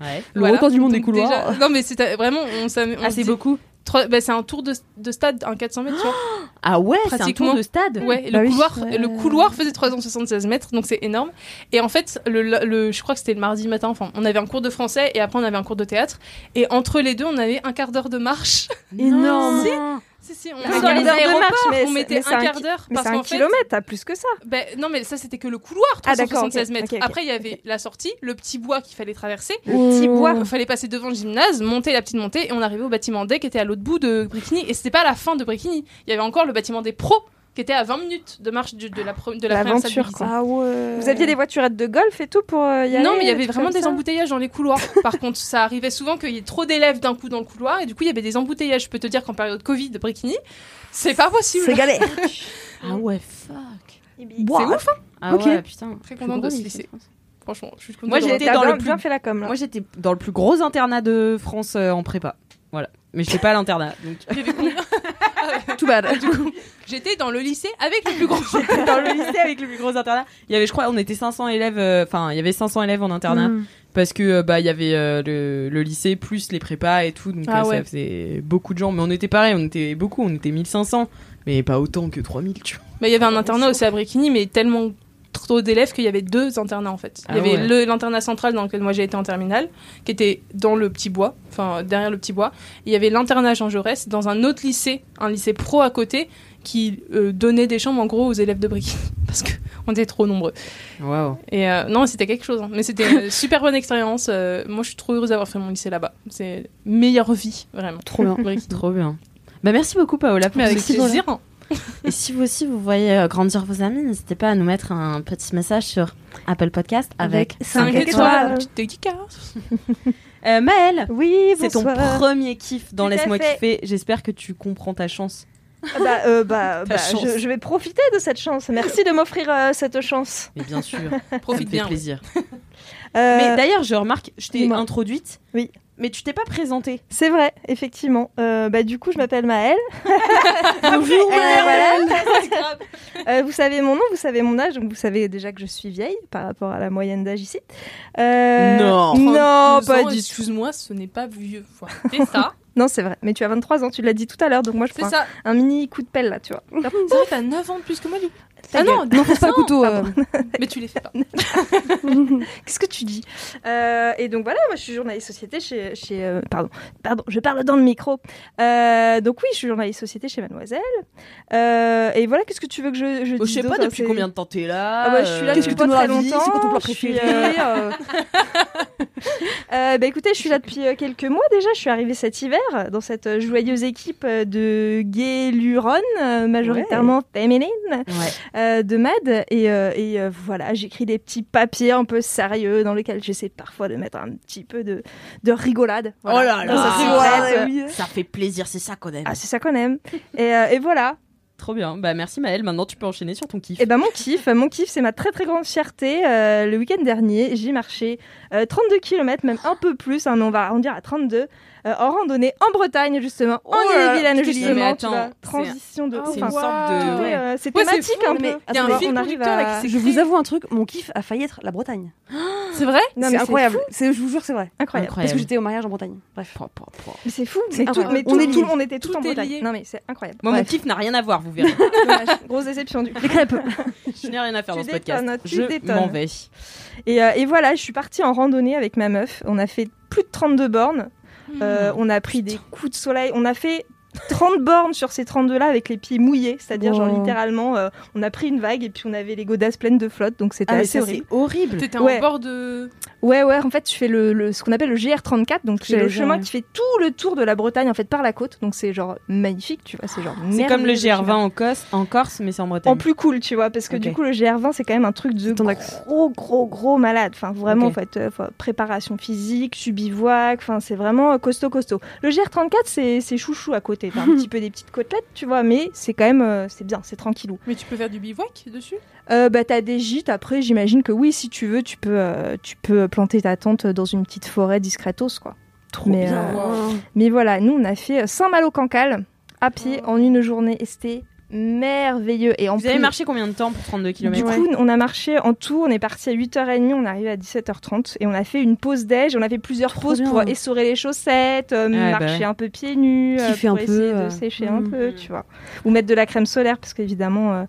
Ouais. (laughs) Le record du monde des couloirs. déjà- non mais c'était vraiment on, on Ah, c'est dit- beaucoup. trois- bah, c'est un tour de, de stade, un 400 mètres, tu vois. (gasps) Ah ouais, c'est un tour de stade. Ouais, Bah le, oui. couloir, Ouais. le couloir faisait 376 mètres, donc c'est énorme. Et en fait, le, le- je crois que c'était le mardi matin, enfin, on avait un cours de français et après on avait un cours de théâtre. Et entre les deux, on avait un quart d'heure de marche. Énorme. (laughs) Si, si, on, Ah, dans les aéroports, mais on mettait un quart d'heure. Mais c'est un kilomètre, t'as plus que ça. ben, non, mais ça c'était que le couloir, Ah, d'accord, 376 ok, mètres. Après, il y avait la sortie, le petit bois qu'il fallait traverser. Le petit bois. Il fallait passer devant le gymnase, monter la petite montée et on arrivait au bâtiment D qui était à l'autre bout de Bricquigny. Et c'était pas la fin de Bricquigny. Il y avait encore le bâtiment des pros qui était à 20 minutes de marche du- de, la, pre- de la première salle du quoi. Ah ouais. Vous aviez des voiturettes de golf et tout pour euh, y aller Non, mais il y avait vraiment des embouteillages dans les couloirs. (laughs) Par contre, ça arrivait souvent qu'il y ait trop d'élèves d'un coup dans le couloir et du coup, il y avait des embouteillages. Je peux te dire qu'en période Covid, Bricquigny, c'est pas possible. C'est galère. (laughs) Ah ouais, fuck. C'est ouf, hein Ah Ok. ouais, putain. Très contente de ce lycée. Franchement, je suis contente. Moi, de dans le plus- bien fait la com là. Moi, j'étais dans le plus gros internat de France euh, en prépa. Voilà. Mais j'étais pas à l'internat. Donc... (laughs) (laughs) Tout bad. Du coup, j'étais dans le lycée avec le plus grand. (laughs) J'étais dans le lycée avec le plus gros internat. Il y avait, je crois, on était 500 élèves. euh, Enfin, il y avait 500 élèves en internat. Mm. Parce que euh, bah il y avait euh, le, le lycée plus les prépas et tout donc Ah euh, ouais. ça faisait beaucoup de gens mais on était pareil on était beaucoup on était 1500 mais pas autant que 3000 tu vois. Bah, il y avait un internat aussi à Bréquigny, mais tellement trop d'élèves qu'il y avait deux internats en fait. Il y Ah avait ouais. l'internat central dans lequel moi j'ai été en terminale, qui était dans le petit bois, enfin derrière le petit bois. Il y avait l'internat Jean Jaurès dans un autre lycée, un lycée pro à côté, qui euh, donnait des chambres en gros aux élèves de Bréquigny (laughs) parce que (laughs) on était trop nombreux. Waouh. Et euh, non, c'était quelque chose. hein. Mais c'était une (laughs) super bonne expérience. Euh, moi, je suis trop heureuse d'avoir fait mon lycée là-bas. C'est meilleure vie, vraiment. Trop bien. Trop bien. Bah merci beaucoup Paola pour Mais avec ce plaisir. Et si vous aussi vous voyez euh, grandir vos amis, n'hésitez pas à nous mettre un petit message sur Apple Podcast avec, Avec 5 Cinq étoiles. Petite dédicace. (laughs) Euh, Maëlle, Oui, c'est ton premier kiff dans Laisse-moi kiffer. J'espère que tu comprends ta chance. Ah bah, euh, bah, (laughs) bah, chance. je, je vais profiter de cette chance. Merci de m'offrir euh, cette chance. Mais bien sûr, (laughs) Profite bien. plaisir. Euh, Mais d'ailleurs, je remarque, je t'ai introduite. Oui. Mais tu t'es pas présentée. c'est vrai, effectivement. Euh, bah, du coup, je m'appelle Maëlle. (laughs) Bonjour Euh, voilà. (laughs) Euh, vous savez mon nom, vous savez mon âge, donc vous savez déjà que je suis vieille par rapport à la moyenne d'âge ici. Euh, Non. non, 32 pas ans, du tout. Excuse-moi, ce n'est pas vieux. Arrêter ça. (laughs) Non, c'est vrai. Mais tu as 23 ans, tu l'as dit tout à l'heure, donc moi je C'est prends ça. un mini coup de pelle là, tu vois. C'est vrai, t'as 9 ans de plus que moi, du coup. Ta Ah gueule. non, (laughs) Non, pas le couteau. euh. (laughs) mais tu les fais pas. (laughs) Qu'est-ce que tu dis Euh, Et donc voilà, moi je suis journaliste société chez. chez euh, pardon, pardon, je parle dans le micro. Euh, donc oui, je suis journaliste société chez Mademoiselle. Euh, et voilà, qu'est-ce que tu veux que je, je Oh, je dise sais pas depuis combien de temps t'es là. Ah bah, je suis là depuis que pas très longtemps. c'est quoi ton plat je suis, préféré, bah écoutez, je suis là depuis euh, quelques mois déjà. Je suis arrivée cet hiver dans cette joyeuse équipe de Guéluron, euh, majoritairement féminine, Ouais. Euh, de MAD. Et, euh, et euh, voilà, j'écris des petits papiers un peu sérieux dans lesquels j'essaie parfois de mettre un petit peu de, de rigolade. Voilà. Oh là là. Ah. Ça fait plaisir, c'est ça qu'on aime. Ah, c'est ça qu'on aime. Et, euh, et voilà. Trop bien. Bah merci Maëlle. Maintenant tu peux enchaîner sur ton kiff. Et ben mon kiff, mon kiff, c'est ma très très grande fierté. Euh, le week-end dernier, j'ai marché euh, 32 km, même un peu plus, hein, mais on va arrondir à 32, euh, en randonnée en Bretagne justement, Oh en Ille-et-Vilaine justement. Mais attends, vois, transition de. C'est une sorte de. ouais. euh, c'est c'est thématique fou, un mais peu. il y a un arrive à- Je vous avoue un truc, mon kiff a failli être la Bretagne. (gasps) C'est vrai? Non, c'est mais incroyable. C'est, je vous jure, c'est vrai. Incroyable. Parce que j'étais au mariage en Bretagne. Bref. Mais c'est fou. Mais, tout, On tout- est tout- liés. on était tout, en Bretagne. Non mais c'est incroyable. Moi mon kiff n'a rien à voir, vous verrez. (laughs) Grosse déception du. Les crêpes. je n'ai rien à faire dans ce podcast. je m'en vais. Et, euh, et voilà, je suis partie en randonnée avec ma meuf. On a fait plus de 32 bornes. Euh, on a pris des coups de soleil. On a fait 30 bornes sur ces 32 là avec les pieds mouillés, c'est-à-dire genre littéralement euh, on a pris une vague et puis on avait les godasses pleines de flotte donc c'était Ah assez ça horrible. c'est horrible. T'étais Ouais. en bord de. Ouais ouais, en fait, tu fais le, le- ce qu'on appelle le GR34 donc c'est le chemin qui fait tout le tour de la Bretagne en fait par la côte. Donc c'est genre magnifique, tu vois, c'est genre C'est comme le merveilleux, GR20 chemin. en Corse, en Corse, mais c'est en Bretagne. En plus cool, tu vois, parce que du coup, le GR20, c'est quand même un truc de axe. gros, gros, gros malade. Enfin, vraiment, en fait, euh, préparation physique, subivouac, enfin, c'est vraiment costaud, costaud. Le GR34, c'est c'est chouchou à côté. T'as un petit peu des petites côtelettes, tu vois, mais c'est quand même, euh, c'est bien, c'est tranquillou. Mais tu peux faire du bivouac dessus? Euh, bah, t'as des gîtes, après, j'imagine que oui, si tu veux, tu peux, euh, tu peux planter ta tente dans une petite forêt discretos, quoi. Trop Mais, bien. Mais voilà, nous, on a fait Saint-Malo-Cancale à pied en une journée et c'était merveilleux. Et en Vous avez marché combien de temps pour 32 km du coup, on a marché en tout, on est parti à 8h30, on est arrivé à 17h30 et on a fait une pause déj, on a fait plusieurs Trop pauses bien. pour essorer les chaussettes, euh, Ouais, bah marcher un peu pieds nus, euh, pour un peu, essayer euh. de sécher un Mm. peu, tu vois. Ou mettre de la crème solaire parce qu'évidemment, euh,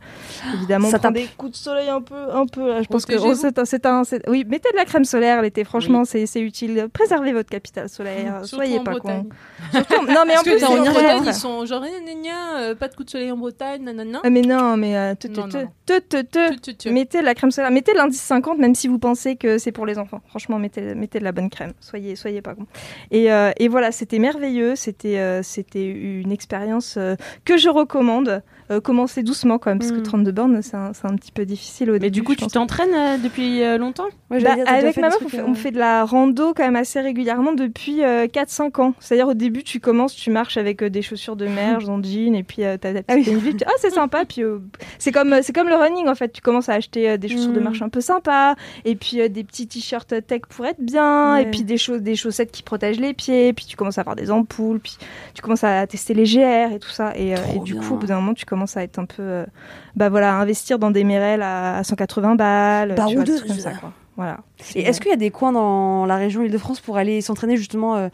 évidemment, Ça tape. des coups de soleil un peu, un peu. là, je pense que oh, c'est un, oui, mettez de la crème solaire l'été, franchement, c'est c'est utile. Préservez votre capital solaire, Surtout soyez en pas con. Surtout- non mais en plus, en. Bretagne, ils sont genre, euh, pas de coup de soleil en Bretagne, nanana. Ah, mais non, mais te, te, Mettez de la crème solaire, mettez l'indice 50 même si vous pensez que c'est pour les enfants. Franchement, mettez, mettez de la bonne crème. Soyez, soyez pas con. Et, euh, et voilà, c'était merveilleux. C'était, euh, c'était une expérience euh, que je recommande. Euh, commencez doucement quand même, parce que Mm. 32 bornes, c'est un, c'est un petit peu difficile au Mais début. du coup, tu t'entraînes euh, depuis euh, longtemps? Ouais, Bah, dire, avec ma meuf, on fait, on fait de la rando quand même assez régulièrement depuis euh, 4-5 ans. C'est-à-dire au début, tu commences, tu marches avec euh, des chaussures de mer, (laughs) en jean, et puis euh, t'as ta petite Ah oui. vie, dis, ah, c'est sympa. Puis euh, c'est comme, c'est comme le running en fait. Tu commences à acheter euh, des chaussures de Mm. marche un peu sympas, et puis euh, des petits t-shirts tech pour être bien, et puis des choses, des chaussettes qui protègent les pieds. Puis tu commences à avoir des ampoules, puis tu commences à tester les GR et tout ça. Et, euh, du bien. coup, au bout d'un moment, tu commences à être un peu, euh, bah voilà, investir dans des Merrell à, à 180 balles, tu vois, Baroudeuse. trucs comme ça, quoi. Voilà. Et est-ce qu'il y a des coins dans la région Île-de-France pour aller s'entraîner justement euh,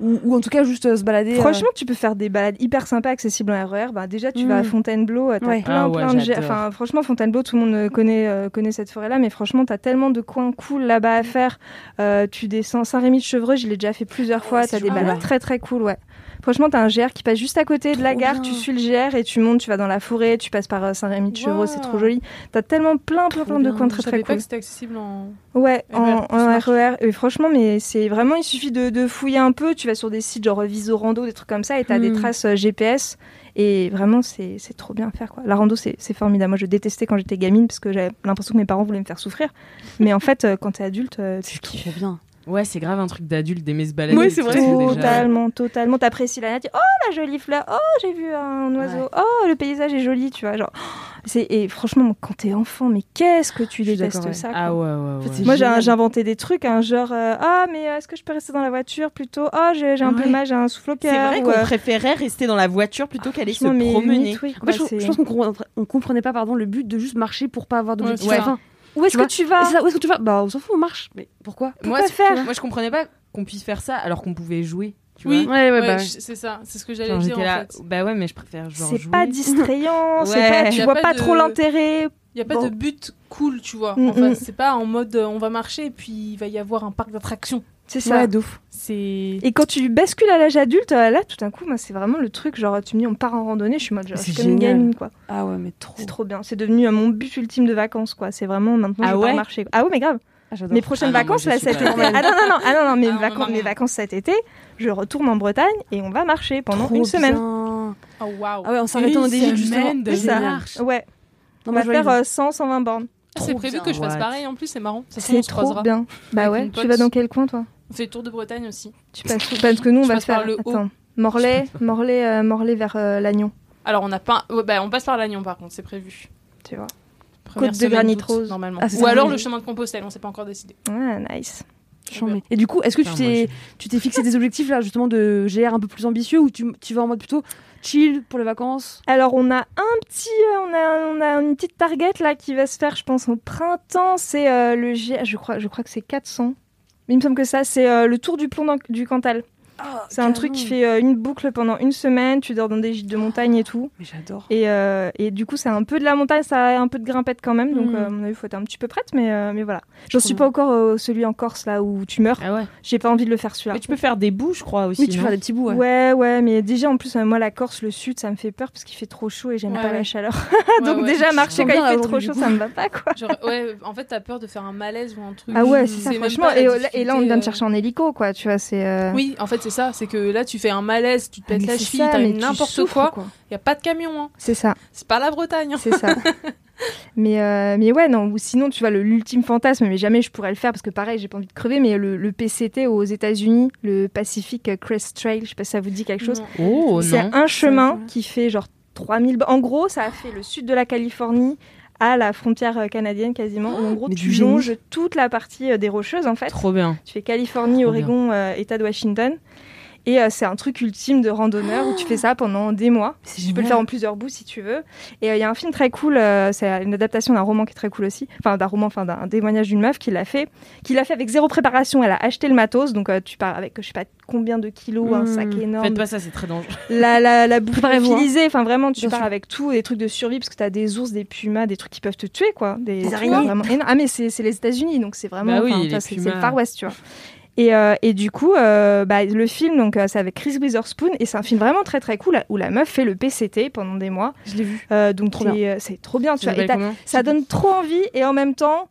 ou, ou en tout cas juste euh, se balader euh, Franchement, tu peux faire des balades hyper sympas, accessibles en RER. Bah, déjà, tu Mm. vas à Fontainebleau, euh, t'as Ouais. plein, Ah ouais, plein de... Enfin, franchement, Fontainebleau, tout le monde connaît, euh, connaît cette forêt-là, mais franchement, t'as tellement de coins cool là-bas à faire. Euh, tu descends Saint-Rémy de Chevreux, je l'ai déjà fait plusieurs fois. c'est T'as des balades Ah ouais. très très cool, ouais. Franchement, t'as un GR qui passe juste à côté de la gare, bien. tu suis le GR et tu montes, tu vas dans la forêt, tu passes par euh, Saint-Rémy de Chevreux, Wow. c'est trop joli. T'as tellement plein, plein, Trop plein de coins très très cool. que c'était accessible en. Ouais, RER, en. RER. Et franchement, mais c'est vraiment, il suffit de, de fouiller un peu. Tu vas sur des sites genre Viso Rando, des trucs comme ça, et t'as des Hmm. traces euh, GPS. Et vraiment, c'est trop bien à faire. Quoi. La rando, c'est formidable. Moi, je détestais quand j'étais gamine parce que j'avais l'impression que mes parents voulaient me faire souffrir. Mais en fait, euh, quand t'es adulte, euh, tu kiffes. Bien. Ouais, c'est grave un truc d'adulte d'aimer se balader. Oui, de c'est vrai. Totalement, totalement. T'apprécies la nature. Oh, la jolie fleur. Oh, j'ai vu un oiseau. Ouais. Oh, le paysage est joli, tu vois. Genre, c'est et franchement, quand t'es enfant, mais qu'est-ce que tu détestes ouais. ça. Ah ouais, ouais, En fait, ouais. c'est Moi, j'ai inventé des trucs, hein, genre euh, ah mais euh, est-ce que je peux rester dans la voiture plutôt? Oh, j'ai un peu mal, j'ai un souffle au C'est cœur. vrai ou, qu'on euh, préférait rester dans la voiture plutôt qu'aller se promener. limite, oui, En fait, je, c'est- je pense qu'on comprenait, pas pardon le but de juste marcher pour pas avoir d'objectif Ouais, Où est-ce que tu vas ça, où est-ce que tu vas Bah on s'en fout, on marche. Mais pourquoi moi, Pourquoi c'est- faire moi, je comprenais pas qu'on puisse faire ça alors qu'on pouvait jouer. Tu Oui, vois Ouais, ouais, Ouais, bah. c'est ça, c'est ce que j'allais dire en là, fait. bah ouais, mais je préfère genre C'est pas distrayant, (laughs) pas, tu vois pas pas de- trop l'intérêt. Il y a pas Bon. de but cool, tu vois. Mm, en fait, mm. c'est pas en mode euh, on va marcher et puis il va y avoir un parc d'attractions. C'est ça. Ouais, de ouf. C'est Et quand tu bascules à l'âge adulte, euh, là, tout d'un coup, moi, c'est vraiment le truc. Genre, tu me dis, on part en randonnée, je suis, mode, C'est comme une gamine, quoi. Ah ouais, mais trop. C'est trop bien. C'est devenu euh, mon but ultime de vacances, quoi. C'est vraiment maintenant, Ah je ouais? pars marcher. Ah ouais, mais grave. Ah. Mes prochaines Ah non, vacances, je là, cet été. Ah non, non, non, ah non, non, mes, Ah non, vacances, non, mes non. vacances cet été, je retourne en Bretagne et on va marcher pendant Trop une semaine. bien. oh waouh. Ah ouais, on s'arrête Égypte justement. semaine de génial. marche. Ouais, Non, on va faire valide. euh, 100, 120 bornes. Ah, c'est prévu que je fasse pareil en plus, c'est marrant. Ça C'est se trop bien. Bah ouais, tu vas dans quel coin, toi? On fait le tour de Bretagne aussi. Tu passes où Parce que nous, on Je va passe faire. par le haut. Attends, Morlaix, Morlaix, euh, Morlaix vers euh, Lannion, Alors on a pas, ouais, bah, on passe par l'Agnon par contre, c'est prévu. tu vois. Première Côte de granit rose. normalement. Ah, Ou alors le chemin de Compostelle, on s'est pas encore décidé. Ouais, nice. Chambé. Et du coup, est-ce que tu t'es, tu t'es fixé des objectifs là justement de GR un peu plus ambitieux ou tu, tu vas en mode plutôt chill pour les vacances? Alors on a un petit, euh, on a, on a une petite target là qui va se faire, je pense au printemps. C'est euh, le G, je crois, je crois que c'est 400. Il me semble que ça, c'est euh, le tour du plomb du Cantal. C'est un truc qui fait euh, une boucle pendant une semaine. Tu dors dans des gîtes de montagne et tout. Mais j'adore. Et, euh, et du coup, c'est un peu de la montagne, ça a un peu de grimpette quand même. Donc, Mm. euh, à mon avis, il faut être un petit peu prête. Mais, euh, mais voilà. J'en suis pas encore euh, celui en Corse là où tu meurs. Ah ouais. J'ai pas envie de le faire celui-là. Mais tu peux faire des bouts, je crois aussi. Oui, tu non fais des petits bouts. Ouais. Ouais, ouais, mais déjà en plus, moi la Corse, le sud, ça me fait peur parce qu'il fait trop chaud et j'aime Ouais, pas la chaleur. (laughs) Donc ouais. déjà marcher quand il fait trop chaud, ça me va pas quoi. Genre, ouais, en fait, t'as peur de faire un malaise ou un truc. Ah ouais, C'est ça, franchement. Et, là- on vient difficulté, chercher en hélico, quoi. Tu vois, c'est. Oui, en fait, c'est ça. C'est que là, tu fais un malaise, tu te ah, pètes la cheville, tu n'importe souffres, quoi. Il y a pas de camion, hein. C'est ça, C'est pas la Bretagne. hein. c'est ça. (laughs) mais, euh, mais ouais, non, ou sinon, tu vois, le- l'ultime fantasme, mais jamais je pourrais le faire parce que pareil, j'ai pas envie de crever, mais le, le PCT aux États-Unis, le Pacific Crest Trail, je sais pas si ça vous dit quelque chose. Oh C'est un chemin qui fait genre 3000. En gros, ça a fait le sud de la Californie à la frontière euh, canadienne quasiment. où en gros, tu longes toute la partie euh, des Rocheuses en fait. Trop bien. Tu fais Californie, Trop Oregon, euh, État de Washington. Et euh, c'est un truc ultime de randonneur où tu fais ça pendant des mois. Tu peux le faire en plusieurs bouts si tu veux. Et euh, il y a un film très cool, euh, c'est une adaptation d'un roman qui est très cool aussi. Enfin, d'un roman, enfin d'un témoignage d'une meuf qui l'a fait. Qui l'a fait avec zéro préparation. Elle a acheté le matos. Donc tu pars avec, je sais pas combien de kilos, un Mm. sac énorme, Faites pas ça, c'est très dangereux. la, la, la bouffe hein. enfin vraiment tu Bien pars sûr. avec tout, des trucs de survie parce que t'as des ours, des pumas, des trucs qui peuvent te tuer quoi, des, trucs araignées. Ah mais c'est les États-Unis donc c'est vraiment, Bah oui, c'est le Far West tu vois. Et, euh, et du coup, euh, bah, le film, donc euh, c'est avec Chris Witherspoon et c'est un film vraiment très très cool où la meuf fait le PCT pendant des mois. Je l'ai vu. Euh, donc Trop c'est trop bien, tu Ça vois. Et ça donne trop envie et en même temps,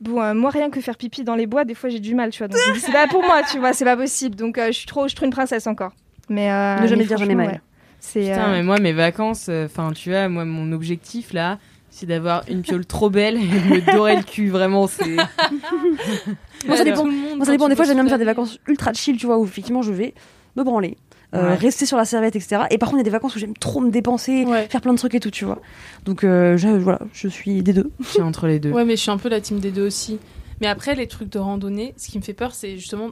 bon, euh, moi rien que faire pipi dans les bois, des fois j'ai du mal, tu vois. C'est pas pour moi, tu vois, c'est pas possible. Donc euh, je suis trop, je suis trop une princesse encore. Mais euh, Ne jamais mais dire jamais mal. ouais. C'est Putain, euh, mais moi, mes vacances, enfin, tu vois, moi, mon objectif là, c'est d'avoir une piole trop belle et de me dorer le cul. Vraiment, c'est. (laughs) Moi, ça dépend. Moi, ça Des fois, j'aime bien me faire des vacances ultra chill, tu vois, où effectivement je vais me branler, euh, Ouais. rester sur la serviette, etc. Et par contre, il y a des vacances où j'aime trop me dépenser, Ouais. faire plein de trucs et tout, tu vois. Donc euh, je, voilà, je suis des deux. Je suis entre les deux. Ouais, mais je suis un peu la team des deux aussi. Mais après, les trucs de randonnée, ce qui me fait peur, c'est justement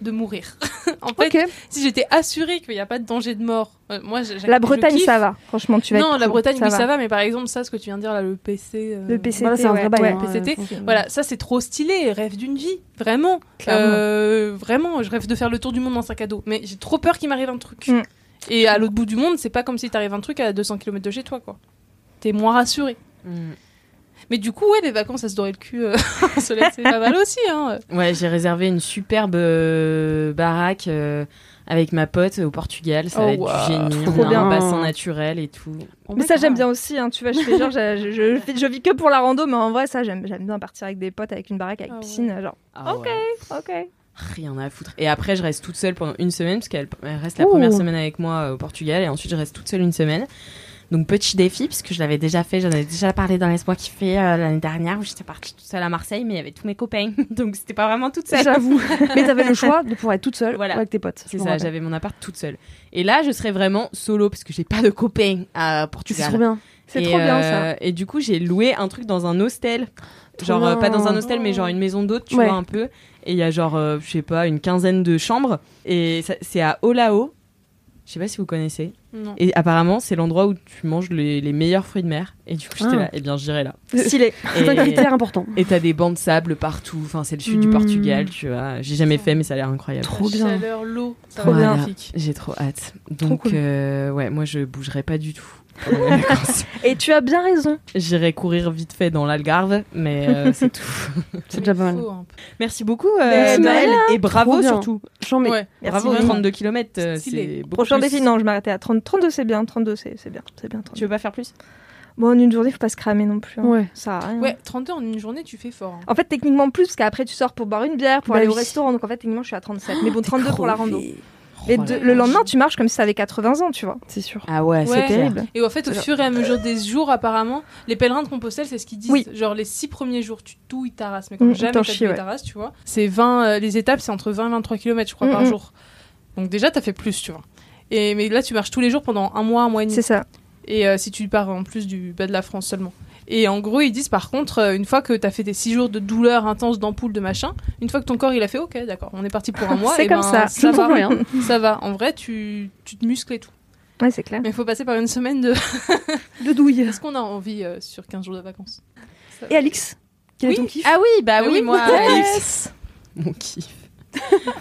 de mourir. (laughs) en fait, si j'étais assurée qu'il n'y a pas de danger de mort, euh, moi, La Bretagne, ça va. Franchement, tu vas Non, être la cool. Bretagne, Ça oui, va. ça va, mais par exemple, ça, ce que tu viens de dire, là, le PC. euh, Le PCT, Voilà, c'est un vrai ouais. bail. ouais. hein, PCT. Voilà, ça, c'est trop stylé. Rêve d'une vie, vraiment. Euh, vraiment, je rêve de faire le tour du monde en sac à dos. Mais j'ai trop peur qu'il m'arrive un truc. Mm. Et à l'autre bout du monde, c'est pas comme si t'arrive un truc à 200 km de chez toi, quoi. T'es moins rassuré. Mm. Mais du coup, ouais, les vacances à se dorer le cul euh, (laughs) au soleil, c'est pas mal aussi. Hein. Ouais, j'ai réservé une superbe euh, baraque euh, avec ma pote au Portugal. Ça Oh, va être waouh, du génie. trop bien. un bassin naturel et tout. Mais ça, j'aime bien aussi. Hein. Tu vois, je fais genre, je, je, je, fais- je vis que pour la rando, mais en vrai, ça, j'aime j'aime bien partir avec des potes, avec une baraque, avec Ah ouais. piscine. Genre, Ah Ok. ouais. ok. Rien à foutre. Et après, je reste toute seule pendant une semaine, parce qu'elle elle reste la Ouh. première semaine avec moi euh, au Portugal, et ensuite je reste toute seule une semaine. Donc petit défi, puisque je l'avais déjà fait, j'en avais déjà parlé dans Laisse-moi kiffer euh, l'année dernière, où j'étais partie toute seule à Marseille, mais il y avait tous mes copains, (laughs) donc c'était pas vraiment toute seule. J'avoue. (laughs) Mais t'avais le choix de pouvoir être toute seule Voilà. ou avec tes potes. C'est ça, j'avais mon appart toute seule. Et là, je serais vraiment solo, parce que j'ai pas de copains à C'est Portugal. trop bien. C'est trop bien, euh, Et du coup, j'ai loué un truc dans un hostel. Genre, euh, pas dans un hostel, mais genre une maison d'hôte, tu Ouais. vois, un peu. Et il y a genre, euh, je sais pas, une quinzaine de chambres. Et ça- c'est à Olao. Je sais pas si vous connaissez. Non. Et apparemment, c'est l'endroit où tu manges les, les meilleurs fruits de mer. Et du coup, j'étais Ah. là, eh bien, j'irai là. (laughs) Stylé. C'est un critère important. Et t'as des bancs de sable partout. Enfin, c'est le sud du Mm. Portugal, tu vois. J'ai jamais fait, mais ça a l'air incroyable. Trop La bien. chaleur, l'eau, Trop bien. J'ai trop hâte. Donc, cool. euh, ouais, moi, je bougerai pas du tout. (laughs) Et tu as bien raison. J'irai courir vite fait dans l'Algarve, mais euh, (laughs) c'est tout. C'est déjà pas mal. Merci beaucoup, euh, Maëlle, et bravo surtout. J'en mets. Ouais. Merci, bravo, Maëlle. 32 km, euh, c'est beaucoup Prochain défi, non, je m'arrêtais à 30. 32, c'est bien. 32, c'est c'est bien. C'est bien. 32. Tu veux pas faire plus? Bon, en une journée, faut pas se cramer non plus. hein. Ouais. Ça a rien. Ouais, 32 en une journée, tu fais fort. hein. En fait, techniquement plus, parce qu'après, tu sors pour boire une bière, pour Bah aller au restaurant. Donc, en fait, techniquement, je suis à 37. Mais bon, 32 pour la rando. Oh Et de- le lendemain, tu marches comme si t'avais 80 ans, tu vois. C'est sûr. Ah ouais, Ouais. c'est Terrible. Et en fait, au fur et à mesure des jours, apparemment, les pèlerins de Compostelle, c'est ce qu'ils disent. Oui. Genre, les six premiers jours, tu douilles ta race, mais comme Mm, jamais t'as chies, douillé ouais. ta race, tu vois. C'est 20, euh, les étapes, c'est entre 20 et 23 km, je crois, Mm, par mm. jour. Donc déjà, t'as fait plus, tu vois. Et, mais là, tu marches tous les jours pendant un mois, un mois et demi. C'est ça. Et euh, si tu pars en plus du bas de la France seulement. Et en gros, ils disent par contre, euh, une fois que t'as fait tes six jours de douleur intense d'ampoule, de machin, une fois que ton corps il a fait, ok, d'accord, on est parti pour un mois, (laughs) C'est et comme ben, ça. ça va, (laughs) rien. ça va. En vrai, tu, tu te muscles et tout. Ouais, c'est clair. Mais il faut passer par une semaine de. (laughs) De douille. Est-ce qu'on a envie euh, sur 15 jours de vacances Et Alix Quel Oui. est ton kiff Ah oui, bah Ah oui, oui, moi, Yes. mon kiff.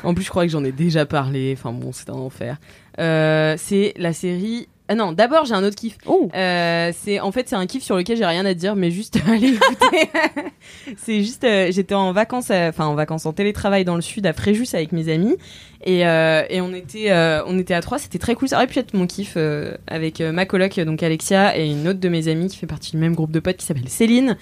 en plus, je crois que j'en ai déjà parlé. Enfin bon, c'est un enfer. Euh, c'est la série. Ah non, d'abord j'ai un autre kiff. Oh Euh, c'est en fait c'est un kiff sur lequel j'ai rien à dire, mais juste (laughs) allez écouter. (laughs) c'est juste euh, j'étais en vacances, enfin en vacances en télétravail dans le sud à Fréjus avec mes amis et, euh, et on était on était à trois, c'était très cool. Ça aurait pu être mon kiff avec ma coloc donc Alexia et une autre de mes amies qui fait partie du même groupe de potes qui s'appelle Céline.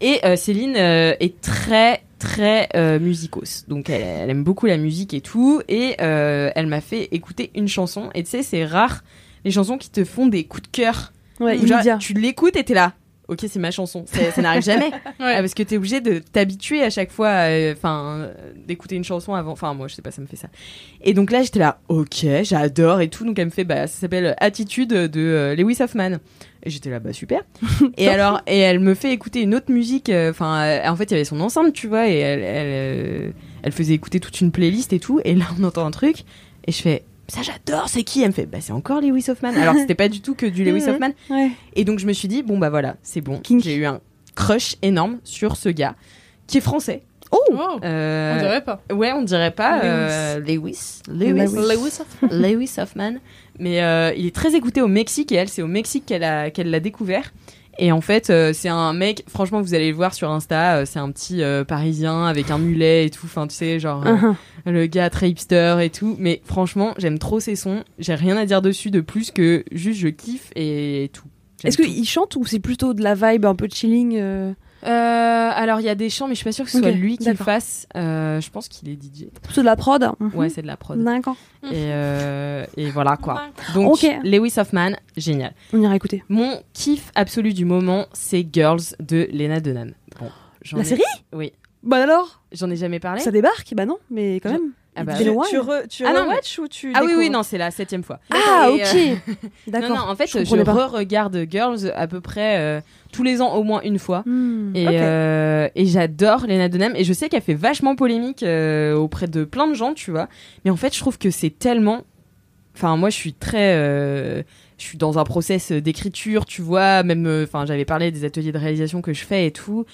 Et Céline est très très euh, musicos. Donc elle, elle aime beaucoup la musique et tout. Et euh, elle m'a fait écouter une chanson. Et tu sais, c'est rare les chansons qui te font des coups de cœur. Ouais, genre, tu l'écoutes et t'es là. Ok, c'est ma chanson. Ça, ça n'arrive (laughs) jamais. Ah, parce que t'es obligé de t'habituer à chaque fois, euh, enfin, euh, d'écouter une chanson avant. Enfin, moi, je sais pas, ça me fait ça. Et donc là, j'étais là, ok, j'adore et tout. Donc elle me fait, bah, ça s'appelle Attitude de euh, Lewis Hoffman. Et j'étais là, bah super. (laughs) et alors, et elle me fait écouter une autre musique. euh, Enfin, euh, en fait, il y avait son ensemble, tu vois, et elle, elle, euh, elle faisait écouter toute une playlist et tout. Et là, on entend un truc, et je fais. Ça j'adore, c'est qui Elle me fait bah c'est encore Lewis Hoffman. (laughs) Alors que c'était pas du tout que du Lewis. Hoffman. Ouais. Et donc je me suis dit bon bah voilà, c'est bon. J'ai eu un crush énorme sur ce gars qui est français. Oh, Euh, On dirait pas. Ouais, on dirait pas euh, Lewis. Lewis. Lewis. Lewis (laughs) Hoffman. Mais euh, il est très écouté au Mexique et elle, c'est au Mexique qu'elle a qu'elle l'a découvert. Et en fait, euh, c'est un mec, franchement, vous allez le voir sur Insta, euh, c'est un petit euh, parisien avec un mulet et tout, enfin, tu sais, genre Uh-huh. le gars très hipster et tout. Mais franchement, j'aime trop ses sons. J'ai rien à dire dessus de plus que juste je kiffe et tout. Est-ce qu'il chante ou c'est plutôt de la vibe un peu chilling euh, alors, il y a des chants, mais je suis pas sûre que ce soit lui qui le fasse. Euh, je pense qu'il est DJ. Plutôt de la prod Mhm. Ouais, c'est de la prod. D'accord. Et, euh, et voilà quoi. Donc, Ok. Lewis Hoffman, génial. On ira écouter. Mon kiff absolu du moment, c'est Girls de Lena Dunham. Bon, La ai- série? Oui. Bah alors? J'en ai jamais parlé. Ça débarque Bah non, mais quand Je- même. Ah bah, tu, tu, re- tu Ah non, rewatch ou tu Ah oui, oui, non, c'est la septième fois. Ah, Et, euh, ok. (laughs) D'accord. Non, non, en fait, Je je, re-regarde Girls à peu près euh, tous les ans au moins une fois. Hmm. Et, Ok. euh, et j'adore Lena Dunham. Et je sais qu'elle fait vachement polémique euh, auprès de plein de gens, tu vois. Mais en fait, je trouve que c'est tellement. Enfin, moi, je suis très. euh, Je suis dans un process d'écriture, tu vois. Même. euh, Enfin, j'avais parlé des ateliers de réalisation que je fais et tout.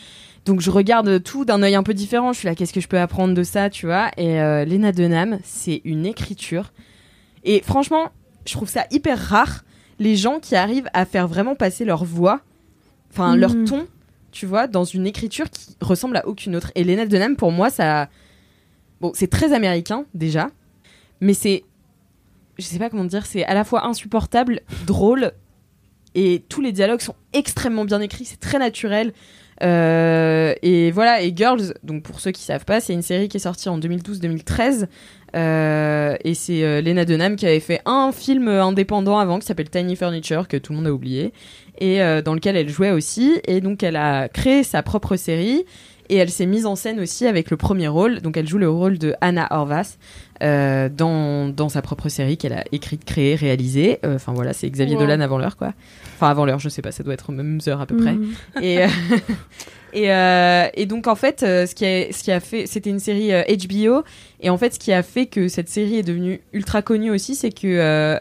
Donc, je regarde tout d'un œil un peu différent. Je suis là, qu'est-ce que je peux apprendre de ça, tu vois? Et euh, Lena Dunham, c'est une écriture. Et franchement, je trouve ça hyper rare. Les gens qui arrivent à faire vraiment passer leur voix, enfin, leur Mhm. ton tu vois, dans une écriture qui ressemble à aucune autre. Et Lena Dunham, pour moi, ça. Bon, c'est très américain, déjà. Mais c'est. Je sais pas comment dire, c'est à la fois insupportable, drôle. Et tous les dialogues sont extrêmement bien écrits, c'est très naturel. Euh, et voilà, et Girls, donc pour ceux qui savent pas, c'est une série qui est sortie en 2012-2013. Euh, et c'est euh, Lena Dunham qui avait fait un film indépendant avant qui s'appelle Tiny Furniture, que tout le monde a oublié et dans lequel elle jouait aussi. Et donc elle a créé sa propre série et elle s'est mise en scène aussi avec le premier rôle. Donc elle joue le rôle de Anna Horvath euh, dans, dans sa propre série qu'elle a écrite, créée, réalisée. Euh, Enfin voilà, c'est Xavier Wow. Dolan avant l'heure quoi. Enfin avant l'heure, je sais pas, ça doit être aux mêmes heures à peu près. Hmm. Et, euh, (laughs) et, et donc en fait, ce qui a, ce qui a fait, c'était une série HBO. Et en fait, ce qui a fait que cette série est devenue ultra connue aussi, c'est que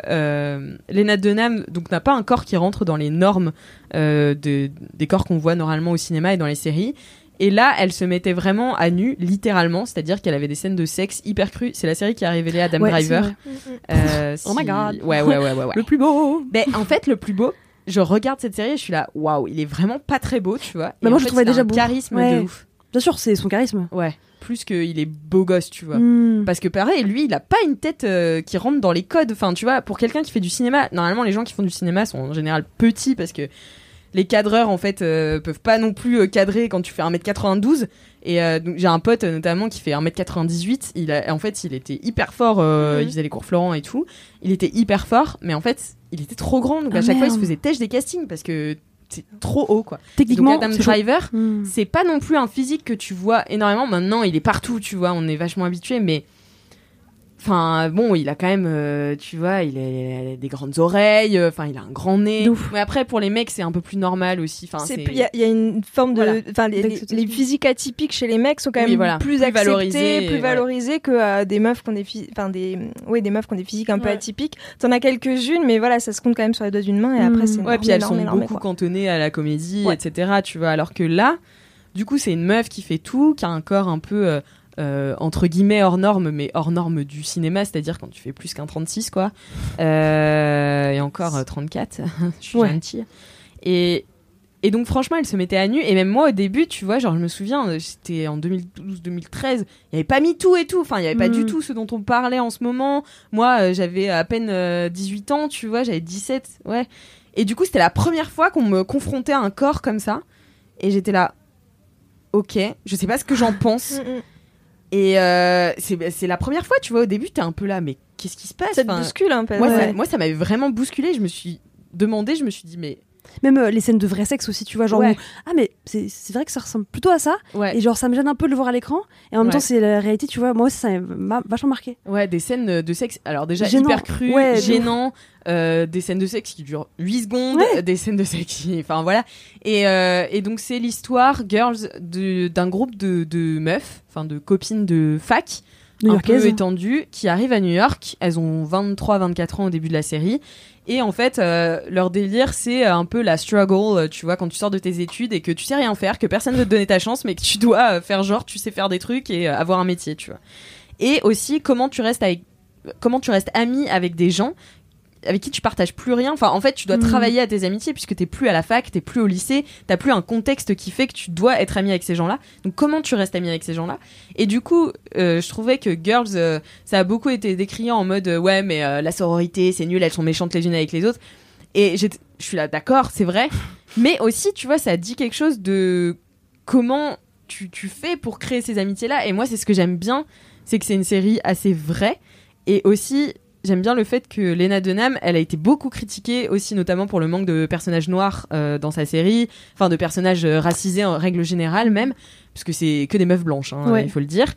Lena Dunham donc n'a pas un corps qui rentre dans les normes de, des corps qu'on voit normalement au cinéma et dans les séries. Et là, elle se mettait vraiment à nu, littéralement, c'est-à-dire qu'elle avait des scènes de sexe hyper crues. C'est la série qui a révélé Adam Ouais, Driver. c'est vrai. Euh, (laughs) Oh my si- God. Ouais, ouais, ouais, ouais. ouais. Le plus beau. Ben, en fait, le plus beau, je regarde cette série et je suis là, waouh, il est vraiment pas très beau, tu vois. Bah, Et moi, je fait, trouvais déjà un beau. charisme Ouais. de ouf. Bien sûr, c'est son charisme. Ouais. Plus qu'il est beau gosse, tu vois. Hmm. Parce que pareil, lui, il a pas une tête euh, qui rentre dans les codes. Enfin, tu vois, pour quelqu'un qui fait du cinéma, normalement, les gens qui font du cinéma sont en général petits parce que les cadreurs, en fait, euh, peuvent pas non plus euh, cadrer quand tu fais 1m92. Et euh, donc, j'ai un pote, euh, notamment, qui fait 1m98. Il a, en fait, il était hyper fort. euh, Mhm. Il faisait les cours Florent et tout. Il était hyper fort, mais en fait, il était trop grand. Donc, à Ah, chaque fois, il se faisait têche des castings parce que c'est trop haut, quoi. Techniquement, donc, Adam. Driver, Hmm. c'est pas non plus un physique que tu vois énormément. Maintenant, il est partout, tu vois, on est vachement habitué, mais. Enfin, bon, il a quand même, euh, tu vois, il a, il a des grandes oreilles, euh, enfin, il a un grand nez. Ouf. Mais après, pour les mecs, c'est un peu plus normal aussi. Enfin. Il y, a- il y a une forme de. Voilà. Les, les- D'acceptation. les physiques atypiques chez les mecs sont quand Oui, même voilà. plus, Plus acceptés, valorisés, plus voilà. valorisés que euh, des meufs qui ont des, enfin, des, oui, des meufs qui ont des physiques un peu Ouais. atypiques. T'en as quelques-unes, mais voilà, ça se compte quand même sur les doigts d'une main et après, c'est Ouais, énorme, puis elles énorme, sont énorme, beaucoup quoi. cantonnées à la comédie, Ouais. etc. Tu vois, alors que là, du coup, c'est une meuf qui fait tout, qui a un corps un peu euh, euh, entre guillemets hors norme, mais hors norme du cinéma, c'est-à-dire quand tu fais plus qu'un 36, quoi. Euh, et encore euh, 34, (laughs) je suis Ouais. gentille. Et, et donc, franchement, elle se mettait à nu. Et même moi, au début, tu vois, genre, je me souviens, euh, c'était en 2012-2013, il n'y avait pas mis tout et tout. Enfin, il n'y avait pas Mm. du tout ce dont on parlait en ce moment. Moi, euh, j'avais à peine euh, 18 ans, tu vois, j'avais 17, ouais. Et du coup, c'était la première fois qu'on me confrontait à un corps comme ça. Et j'étais là, ok, je sais pas ce que j'en (laughs) pense. Et euh, c'est c'est la première fois, tu vois, au début, t'es un peu là, mais qu'est-ce qui se passe? Ça te Enfin, bouscule un peu. moi, ouais. ça, moi, ça m'avait vraiment bousculé. Je me suis demandé, je me suis dit, mais. Même euh, les scènes de vrai sexe aussi, tu vois, genre Ouais. où, ah mais c'est vrai que ça ressemble plutôt à ça Ouais. et genre ça me gêne un peu de le voir à l'écran et en même Ouais. temps c'est la réalité, tu vois. Moi aussi, ça m'a vachement marqué. Ouais, des scènes de sexe. Alors, déjà, Gênant. hyper ouf. gênant. euh, des scènes de sexe qui durent 8 secondes. Ouais. Des scènes de sexe qui. Enfin, voilà. Et, euh, et donc, c'est l'histoire, Girls, d'un groupe de, de meufs, enfin, de copines de fac. un New-Yorkaise. peu étendues qui arrivent à New York. Elles ont 23-24 ans au début de la série. Et en fait, euh, leur délire, c'est un peu la struggle, euh, tu vois, quand tu sors de tes études et que tu sais rien faire, que personne veut te donner ta chance, mais que tu dois euh, faire genre, tu sais faire des trucs et euh, avoir un métier, tu vois. Et aussi, comment tu restes avec, comment tu restes ami avec des gens avec qui tu partages plus rien. Enfin, en fait, tu dois Mhm. travailler à tes amitiés puisque t'es plus à la fac, t'es plus au lycée, t'as plus un contexte qui fait que tu dois être ami avec ces gens-là. Donc, comment tu restes ami avec ces gens-là? Et du coup, euh, je trouvais que Girls, euh, ça a beaucoup été décrié en mode euh, ouais, mais la sororité, c'est nul, elles sont méchantes les unes avec les autres. Et je suis là, d'accord, c'est vrai. (laughs) Mais aussi, tu vois, ça dit quelque chose de comment tu, tu fais pour créer ces amitiés-là. Et moi, c'est ce que j'aime bien, c'est que c'est une série assez vraie. Et aussi, j'aime bien le fait que Lena Dunham, elle a été beaucoup critiquée aussi, notamment pour le manque de personnages noirs euh, dans sa série, enfin de personnages euh, racisés en règle générale même, parce que c'est que des meufs blanches, hein, Ouais. il faut le dire.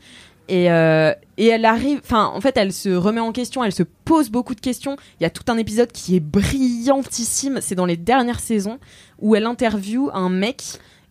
Et, euh, et elle arrive, enfin, en fait, elle se remet en question, elle se pose beaucoup de questions. Il y a tout un épisode qui est brillantissime, c'est dans les dernières saisons, où elle interviewe un mec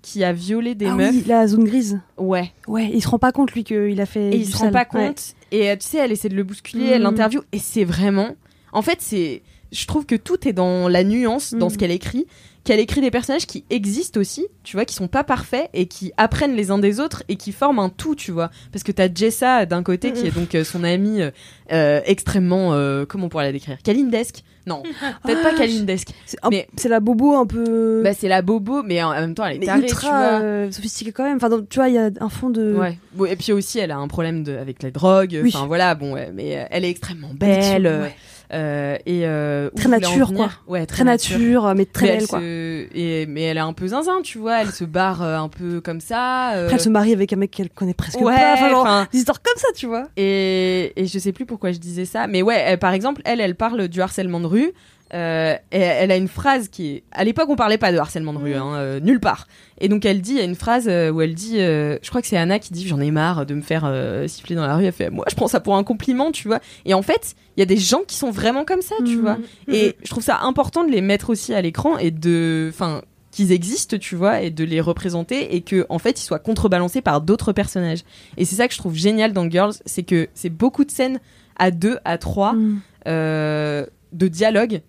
qui a violé des Ah meufs. oui, la zone grise. Ouais. Ouais, il se rend pas compte lui qu'il a fait. Et il se rend pas Ouais. Et euh, tu sais, elle essaie de le bousculer, elle Mhm. l'interviewe, et c'est vraiment. En fait, c'est. Je trouve que tout est dans la nuance, dans ce qu'elle écrit. Qu'elle écrit des personnages qui existent aussi, tu vois, qui sont pas parfaits et qui apprennent les uns des autres et qui forment un tout, tu vois. Parce que t'as Jessa d'un côté, qui est donc euh, son amie euh, euh, extrêmement. euh, comment on pourrait la décrire? Kalindesque? Non, (laughs) peut-être pas Ah, Kalindesque. C'est un- Mais- c'est la bobo un peu. Bah, c'est la bobo, mais en même temps, elle est mais tarée, tu ultra vois. sophistiquée quand même. Enfin, donc, tu vois, il y a un fond de. Ouais. Bon, et puis aussi, elle a un problème de, avec les drogues. Oui. Enfin voilà, bon, ouais, mais elle est extrêmement belle. ouais. Euh, et euh, Très nature, quoi. Ouais, Très nature, mais très Mais elle belle, quoi. se- et, mais elle est un peu zinzin, tu vois. Elle se barre euh, un peu comme ça. euh, Après, elle se marie avec un mec qu'elle connaît presque Ouais, pas. Enfin, genre, des histoires comme ça, tu vois. et, et je sais plus pourquoi je disais ça, mais ouais, elle- par exemple, elle, elle parle du harcèlement de rue. Euh, et elle a une phrase qui est. À l'époque, on parlait pas de harcèlement de rue, hein, euh, nulle part. Et donc, elle dit, il y a une phrase euh, où elle dit, euh, je crois que c'est Anna qui dit, j'en ai marre de me faire siffler dans la rue. Elle fait, moi, je prends ça pour un compliment, tu vois. Et en fait, il y a des gens qui sont vraiment comme ça, tu Mhm. vois. Et je trouve ça important de les mettre aussi à l'écran et de. Enfin qu'ils existent, tu vois, et de les représenter et que en fait ils soient contrebalancés par d'autres personnages. Et c'est ça que je trouve génial dans Girls, c'est que c'est beaucoup de scènes à deux, à trois, Mm. euh, de dialogue.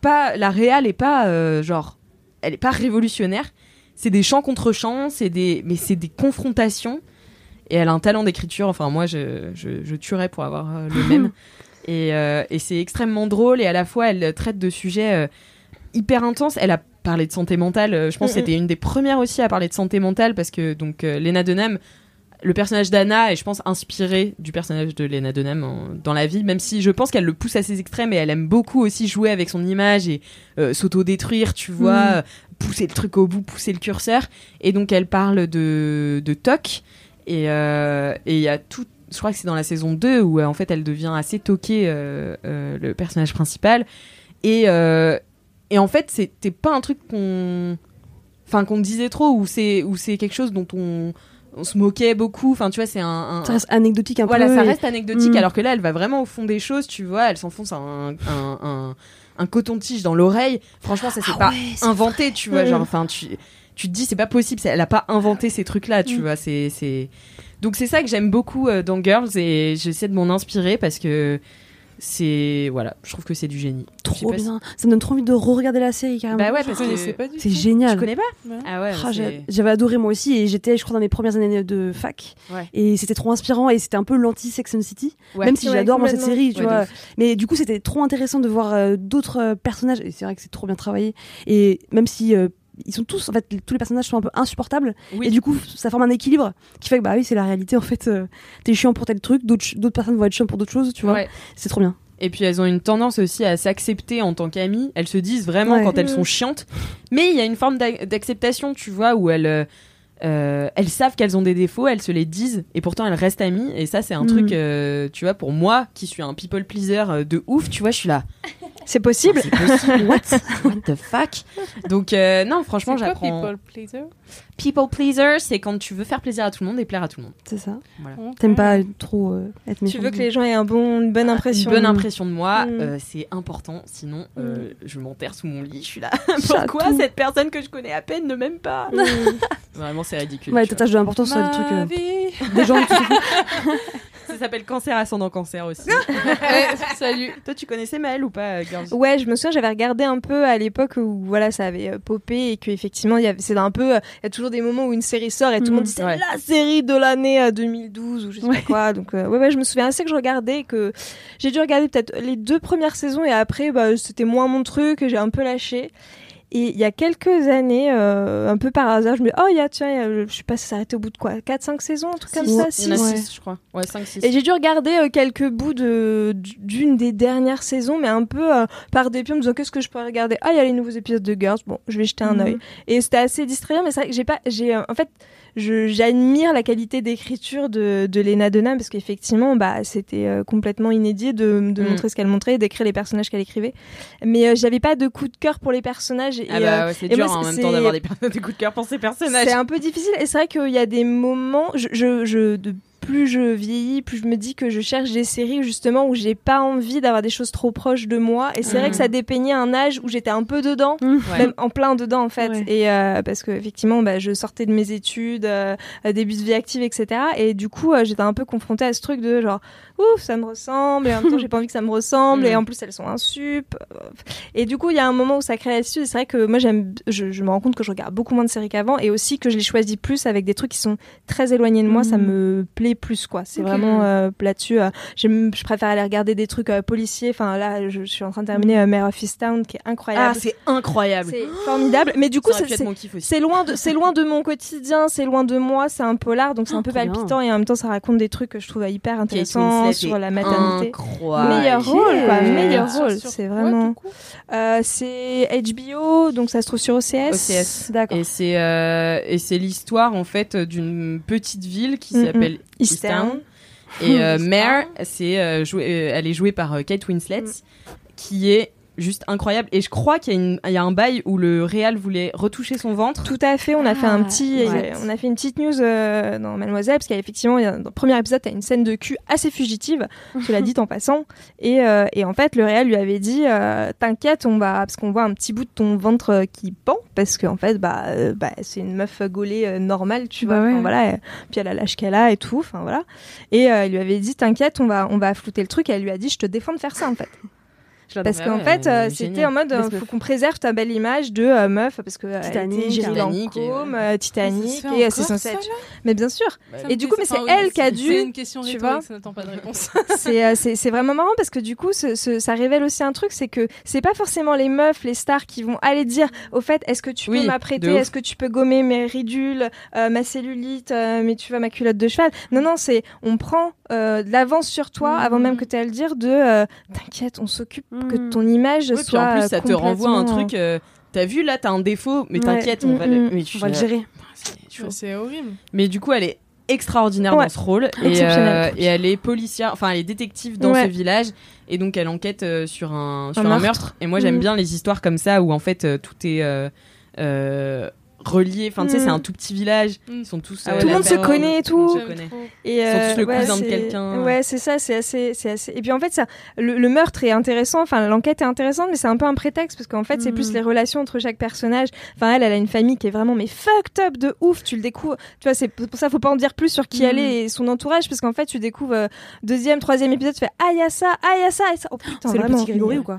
Pas la réal est pas euh, genre, elle est pas révolutionnaire. C'est des chants contre chants, c'est des, mais c'est des confrontations. Et elle a un talent d'écriture. Enfin moi je, je, je tuerais pour avoir euh, le même. (laughs) Et, euh, et c'est extrêmement drôle et à la fois elle traite de sujets hyper intenses. Elle a parlé de santé mentale. Je pense que Mhm. c'était une des premières aussi à parler de santé mentale parce que donc Lena Dunham, le personnage d'Anna est je pense inspiré du personnage de Lena Dunham en- dans la vie, même si je pense qu'elle le pousse à ses extrêmes et elle aime beaucoup aussi jouer avec son image et euh, s'auto-détruire, tu vois, euh, pousser le truc au bout, pousser le curseur. Et donc elle parle de, de TOC et euh, et il y a tout je crois que c'est dans la saison 2 où euh, en fait elle devient assez toquée euh, le personnage principal et et en fait c'était pas un truc qu'on enfin qu'on disait trop ou c'est quelque chose dont on on se moquait beaucoup. Enfin tu vois c'est un, un- Ça reste anecdotique un voilà peu. ça et- reste anecdotique Mm. alors que là elle va vraiment au fond des choses tu vois. Elle s'enfonce un un, un, coton-tige dans l'oreille. Franchement ça c'est Ah pas ouais, inventé tu vois. Genre enfin tu tu te dis c'est pas possible. Elle a pas inventé ces trucs là tu Mm. vois. C'est c'est donc c'est ça que j'aime beaucoup euh, dans Girls et j'essaie de m'en inspirer parce que c'est voilà je trouve que c'est du génie Je Trop si- bien. Ça me donne trop envie de re-regarder la série carrément. bah ouais Je parce que pas du C'est génial. tu connais pas Ouais. ah ouais Ah, J'avais adoré moi aussi et j'étais, je crois, dans mes premières années de fac. Ouais. Et c'était trop inspirant et c'était un peu l'anti-Sex and City. Ouais. Même si Ouais, j'adore moi cette série, tu vois. Mais du coup, c'était trop intéressant de voir euh, d'autres euh, personnages. Et c'est vrai que c'est trop bien travaillé. Et même si euh, ils sont tous, en fait, tous les personnages sont un peu insupportables. Oui. Et du coup, ça forme un équilibre qui fait que bah oui, c'est la réalité. En fait, euh, t'es chiant pour tel truc, d'autres personnes vont être chiantes pour d'autres choses, tu vois. Ouais. C'est trop bien. Et puis elles ont une tendance aussi à s'accepter en tant qu'amies. Elles se disent vraiment Ouais. quand elles Mhm. sont chiantes. Mais il y a une forme d'ac- d'acceptation, tu vois, où elles, euh, elles savent qu'elles ont des défauts, elles se les disent, et pourtant elles restent amies. Et ça, c'est un Mhm. truc, euh, tu vois, pour moi, qui suis un people pleaser de ouf, tu vois, je suis là. C'est possible. C'est possible. What? (laughs) What the fuck? Donc, euh, non, franchement, j'apprends. people pleaser? People pleaser, c'est quand tu veux faire plaisir à tout le monde et plaire à tout le monde. C'est ça. Voilà. T'aimes pas trop euh, être méchant. Tu veux que les gens aient un bon, une bonne impression. Une bonne impression de moi, Mm. euh, c'est important. Sinon, euh, je m'enterre sous mon lit. Je suis là. Chatou. (laughs) Pourquoi cette personne que je connais à peine ne m'aime pas? Mm. (laughs) Vraiment, c'est ridicule. Ouais, t'attaches de l'importance sur des trucs. Euh, des gens. Ça s'appelle cancer ascendant cancer aussi. (laughs) Ouais, salut. Toi, tu connaissais Maëlle ou pas, euh, Girls? Ouais, je me souviens, j'avais regardé un peu à l'époque où voilà, ça avait euh, popé et qu'effectivement, il y avait, c'est un peu, euh, il y a toujours des moments où une série sort et tout le monde dit c'est Ouais. la série de l'année euh, 2012 ou je sais pas quoi. Donc euh, ouais, ouais, je me souviens assez que je regardais et que j'ai dû regarder peut-être les deux premières saisons et après, bah, c'était moins mon truc, j'ai un peu lâché. Et il y a quelques années, euh, un peu par hasard, je me dis, oh, il y a, tiens, a- je sais pas, ça s'est arrêté au bout de quoi 4-5 saisons, un truc comme ça Il y en a six. 6, je crois. Ouais, 5, 6. Et j'ai dû regarder euh, quelques bouts de d'une des dernières saisons, mais un peu euh, par dépit en me disant qu'est-ce que je pourrais regarder? Ah, il y a les nouveaux épisodes de Girls. Bon, je vais jeter un Mhm. œil. Et c'était assez distrayant, mais c'est vrai que j'ai pas, j'ai euh, en fait, je j'admire la qualité d'écriture de de Lena Dunham parce qu'effectivement, bah, c'était euh, complètement inédit de de Mhm. montrer ce qu'elle montrait, d'écrire les personnages qu'elle écrivait. Mais euh, j'avais pas de coup de cœur pour les personnages. Et, Ah bah euh, ouais, c'est dur moi, en même temps d'avoir des, (laughs) des coups de cœur pour ces personnages. c'est un peu difficile et c'est vrai qu'il y a des moments, je, je, je- de plus je vieillis, plus je me dis que je cherche des séries justement où j'ai pas envie d'avoir des choses trop proches de moi. Et c'est vrai que ça dépeignait un âge où j'étais un peu dedans, même en plein dedans en fait. Ouais. Et euh, parce que effectivement, bah, je sortais de mes études, euh, début de vie active, etc. Et du coup, euh, j'étais un peu confrontée à ce truc de genre, ouf, ça me ressemble, et en même temps, (laughs) j'ai pas envie que ça me ressemble, et en plus, elles sont un sup. Et du coup, il y a un moment où ça crée l'attitude. Et c'est vrai que moi, j'aime, je, je me rends compte que je regarde beaucoup moins de séries qu'avant, et aussi que je les choisis plus avec des trucs qui sont très éloignés de moi. Ça me plaît plus, quoi. C'est vraiment euh, là-dessus. euh, je préfère aller regarder des trucs euh, policiers. Enfin, là, je, je suis en train de terminer euh, Mare of Easttown, qui est incroyable. Ah, c'est incroyable. c'est formidable. Mais du coup, c'est loin de loin de mon quotidien, c'est loin de moi, c'est un polar donc c'est un peu trop bien. palpitant et en même temps ça raconte des trucs que je trouve hyper intéressants Winslet sur la maternité. incroyable. Meilleur rôle quoi, meilleur rôle, c'est vraiment euh, c'est HBO donc ça se trouve sur OCS. OCS. D'accord. Et c'est euh, et c'est l'histoire en fait d'une petite ville qui Mm, s'appelle Easttown. Et euh, Mare, c'est euh, joué- euh, elle est jouée par euh, Kate Winslet, qui est juste incroyable. Et je crois qu'il y, a y un bail où le réal voulait retoucher son ventre. Tout à fait, on a fait un Ah, petit, ouais. on a fait une petite news euh, dans Mademoiselle parce qu'effectivement, dans le premier épisode, t'as une scène de cul assez fugitive, cela dit en passant, et, euh, et en fait, le réel lui avait dit, euh, t'inquiète, on va, parce qu'on voit un petit bout de ton ventre qui pend, parce qu'en fait, bah, euh, bah, c'est une meuf gaulée euh, normale, tu Bah vois, ouais. Enfin, voilà, puis elle a l'âge qu'elle a et tout, enfin voilà, et euh, il lui avait dit, t'inquiète, on va, on va flouter le truc, et elle lui a dit, je te défends de faire ça en fait. Parce Ouais, qu'en fait, euh, c'était en mode, euh, faut qu'on préserve ta belle image de euh, meuf, parce que euh, Titanic, était Titanic, et- Lancôme, euh, Titanic, et c'est censé être. Mais bien sûr, Ça Et du coup, mais c'est elle qui a dû, C'est une question tu rhétorique, vois. ça n'attend pas de réponse. (laughs) c'est euh, vraiment marrant parce que du coup, ce, ce- ça révèle aussi un truc, c'est que c'est pas forcément les meufs, les stars qui vont aller dire, au fait, est-ce que tu Oui, peux m'apprêter, est-ce que tu peux gommer mes ridules, ma cellulite, mais tu vois ma culotte de cheval. Non, non, c'est on prend euh, de l'avance sur toi Mhm. avant même que tu aies à le dire de, euh, t'inquiète, on s'occupe que Mhm. ton image Ouais, puis soit. en plus, ça te renvoie un truc. euh, T'as vu là, t'as un défaut, mais Ouais. t'inquiète, on va Mm, le, mm. mais tu On va le gérer. c'est horrible. Mais du coup, elle est extraordinaire Ouais. dans ce rôle et, euh, et elle est policière, enfin elle est détective dans Ouais. ce village et donc elle enquête euh, sur un sur un, meurtre. meurtre. Et moi j'aime bien les histoires comme ça où en fait euh, tout est euh, euh, relié. Enfin tu sais c'est un tout petit village, Mhm. ils sont tous Ah euh, ouais, Tout le monde se connaît et tout. Et Ils sont tous le ouais, cousin de quelqu'un. Ouais, c'est ça, c'est assez, c'est assez. Et puis en fait, ça, le, le meurtre est intéressant. Enfin, l'enquête est intéressante, mais c'est un peu un prétexte parce qu'en fait, c'est plus Mhm. les relations entre chaque personnage. Enfin, elle, elle a une famille qui est vraiment mais fucked up de ouf. Tu le découvres. Tu vois, c'est pour ça, faut pas en dire plus sur qui elle est et son entourage parce qu'en fait, tu découvres euh, deuxième, troisième épisode, tu fais ah y a ça, ah y a ça, et ça. Oh putain, C'est le petit Grégory ou quoi?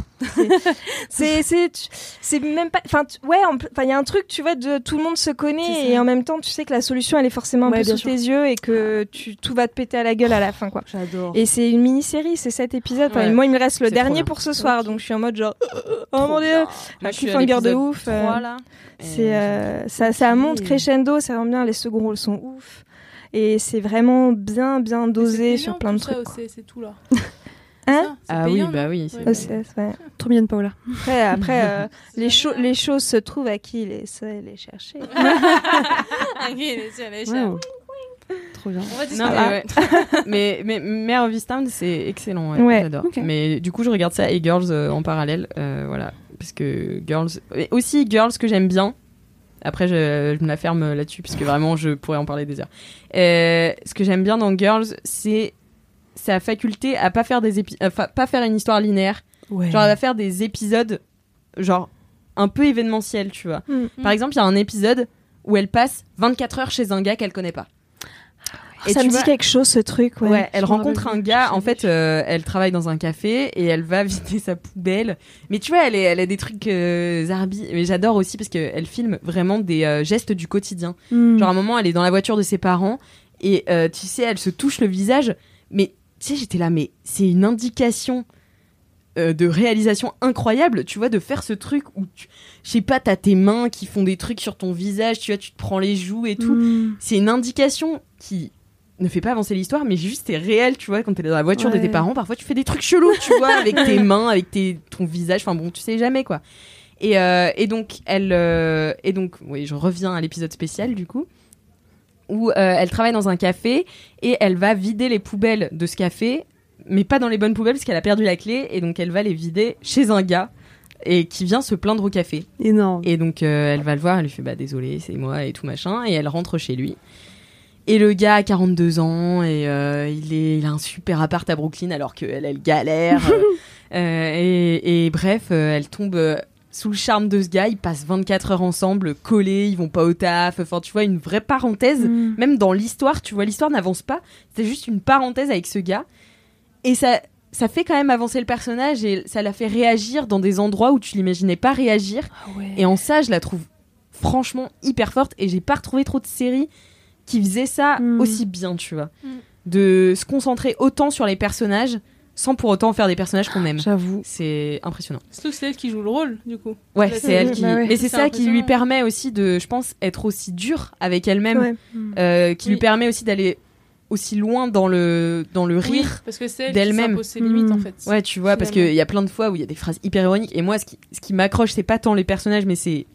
C'est, c'est, même pas. Enfin, ouais, enfin, il y a un truc, tu vois, de tout le monde se connaît et en même temps, tu sais que la solution, elle est forcément un Ouais, peu sous sûr. tes yeux et que tu, tout va te péter à la gueule à la fin, quoi. J'adore. Et c'est une mini-série, c'est sept épisodes. Enfin, moi, il me reste le dernier pour ce soir, donc je suis en mode genre, (laughs) oh mon dieu, un je suis à cliffhanger de ouf. euh, 3, là. c'est, euh, ça, ça monte crescendo, ça rend bien, les seconds rôles sont ouf. Et c'est vraiment bien, bien dosé sur plein de trucs. C'est tout là. (laughs) Hein Ah oui, bah oui. c'est- c'est- ouais. Trop mignonne, Paola. Après, après euh, (laughs) les, cho- les choses se trouvent à qui les sait les chercher. (laughs) Wow. (laughs) Trop bien. On va Non, discuter. mais, ouais. mais, mais Mare of Easttown, c'est excellent. Ouais, Ouais. J'adore. Mais du coup, je regarde ça et Girls euh, en parallèle. euh, voilà. Parce que Girls. et aussi, Girls que j'aime bien. Après, je, je me la ferme là-dessus, parce que vraiment, je pourrais en parler des heures. Euh, ce que j'aime bien dans Girls, c'est sa faculté à pas faire, des épi- pas faire une histoire linéaire. Ouais. Genre, elle va faire des épisodes, genre, un peu événementiels, tu vois. Mm. Par exemple, il y a un épisode où elle passe 24 heures chez un gars qu'elle connaît pas. Et ça me dit quelque chose ce truc, ouais. Ouais, elle rencontre un gars. En fait, euh, elle travaille dans un café et elle va (laughs) vider sa poubelle. Mais tu vois, elle, est- elle a des trucs euh, zarbi. Mais j'adore aussi parce qu'elle filme vraiment des euh, gestes du quotidien. Mm. Genre, à un moment, elle est dans la voiture de ses parents et euh, tu sais, elle se touche le visage. Mais tu sais, j'étais là, mais c'est une indication euh, de réalisation incroyable, tu vois, de faire ce truc où, tu- je sais pas, t'as tes mains qui font des trucs sur ton visage, tu vois, tu te prends les joues et tout Mm. c'est une indication qui ne fait pas avancer l'histoire, mais juste c'est réel, tu vois, quand t'es dans la voiture de tes parents, parfois tu fais des trucs chelous, tu vois, avec tes (laughs) mains, avec tes, ton visage, enfin bon, tu sais jamais quoi. Et, euh, et donc, elle, euh, et donc, oui, je reviens à l'épisode spécial du coup, où euh, elle travaille dans un café et elle va vider les poubelles de ce café, mais pas dans les bonnes poubelles parce qu'elle a perdu la clé, et donc elle va les vider chez un gars et qui vient se plaindre au café. Énorme. Et donc euh, elle va le voir, elle lui fait bah désolé, c'est moi et tout machin, et elle rentre chez lui. Et le gars a 42 ans et euh, il, est, il a un super appart à Brooklyn alors qu'elle, elle galère. (laughs) euh, et, et bref, elle tombe sous le charme de ce gars. Ils passent 24 heures ensemble, collés, ils vont pas au taf. Enfin, tu vois, une vraie parenthèse. Mm. Même dans l'histoire, tu vois, l'histoire n'avance pas. C'est juste une parenthèse avec ce gars. Et ça, ça fait quand même avancer le personnage et ça la fait réagir dans des endroits où tu l'imaginais pas réagir. Et en ça, je la trouve franchement hyper forte et j'ai pas retrouvé trop de séries qui faisaient ça Mm. aussi bien, tu vois. Mm. De se concentrer autant sur les personnages sans pour autant faire des personnages qu'on aime. J'avoue. C'est impressionnant. Surtout que c'est elle qui joue le rôle, du coup. Ouais, c'est elle qui. bah ouais. Mais c'est ça qui lui permet aussi de, je pense, être aussi dure avec elle-même, Ouais. euh, qui lui Oui. permet aussi d'aller aussi loin dans le dans le Oui, rire. parce que c'est elle d'elle-même. ses limites, en Mm. fait. Ouais, tu vois, parce Finalement. qu'il y a plein de fois où il y a des phrases hyper ironiques. Et moi, ce qui, ce qui m'accroche, c'est pas tant les personnages, mais c'est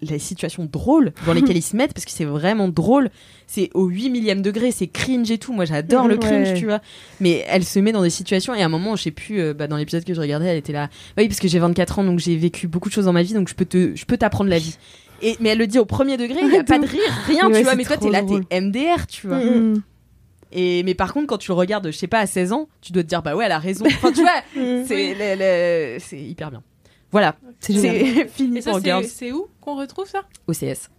les situations drôles dans (laughs) lesquelles ils se mettent, parce que c'est vraiment drôle. C'est au 8 millième degré, c'est cringe et tout. Moi, j'adore le cringe, Ouais. tu vois. Mais elle se met dans des situations, et à un moment, je sais plus, euh, bah, dans l'épisode que je regardais, elle était là. Oui, parce que j'ai 24 ans, donc j'ai vécu beaucoup de choses dans ma vie, donc je peux te, je peux t'apprendre la vie. Et, mais elle le dit au premier degré, il y a pas de rire, rien, Ouais, tu vois. Mais toi, t'es là, t'es MDR, tu vois. Mm. Et mais par contre, quand tu le regardes, je sais pas, à 16 ans, tu dois te dire bah ouais, elle a raison. Enfin, tu vois, (laughs) le- c'est hyper bien. Voilà, C'est c'est (laughs) fini pour c'est- Girls c'est où qu'on retrouve ça? OCS.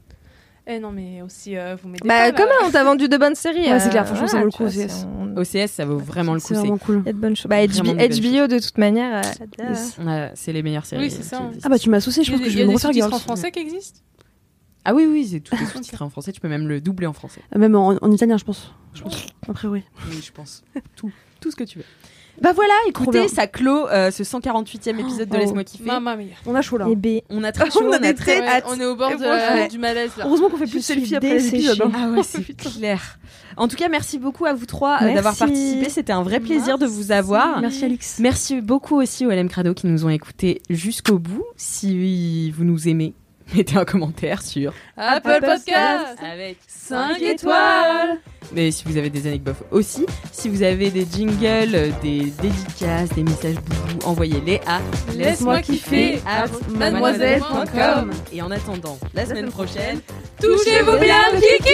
Eh non, mais aussi, euh, vous m'aidez Bah, pas, là. comment on t'a vendu de bonnes séries Ouais, c'est euh, clair, franchement, ça vaut le coup, c'est- on- OCS, ça vaut vraiment le coup. C'est C'est vraiment cool. Il y a de bonnes choses. Bah, Vraiment HBO, HBO, de toute manière. euh, euh, c'est les meilleures séries. Oui, c'est ça. Ah bah tu m'as associé, je Il pense que je il y vais a me des refaire Girls. en français qui existent? Ah oui, oui, c'est tout est sous-titré en français. Tu peux même le doubler en français. Euh, Même en, en italien, je pense. Je pense. A priori. Oui, je pense. tout, tout ce que tu veux. Bah voilà, écoutez, ça clôt euh, ce 148e épisode de Oh. Laisse-moi kiffer. On a chaud là. Et B. On a (laughs) très chaud, On on a très hâte. on est au bord de la- du malaise là. Heureusement qu'on fait plus de selfies après les épisodes. desséchée. hein. Ah ouais, c'est (laughs) clair. En tout cas, merci beaucoup à vous trois euh, d'avoir participé. C'était un vrai plaisir de vous avoir. Merci Alix. Merci beaucoup aussi aux LM Crado qui nous ont écoutés jusqu'au bout. Si vous nous aimez, (laughs) mettez un commentaire sur Apple Podcast avec 5 étoiles. Mais si vous avez des anecdotes aussi, si vous avez des jingles, des dédicaces, des messages boubou, envoyez-les à Laisse-moi kiffer at mademoiselle.com. Et en attendant, la semaine prochaine, Touchez-vous bien, Kiki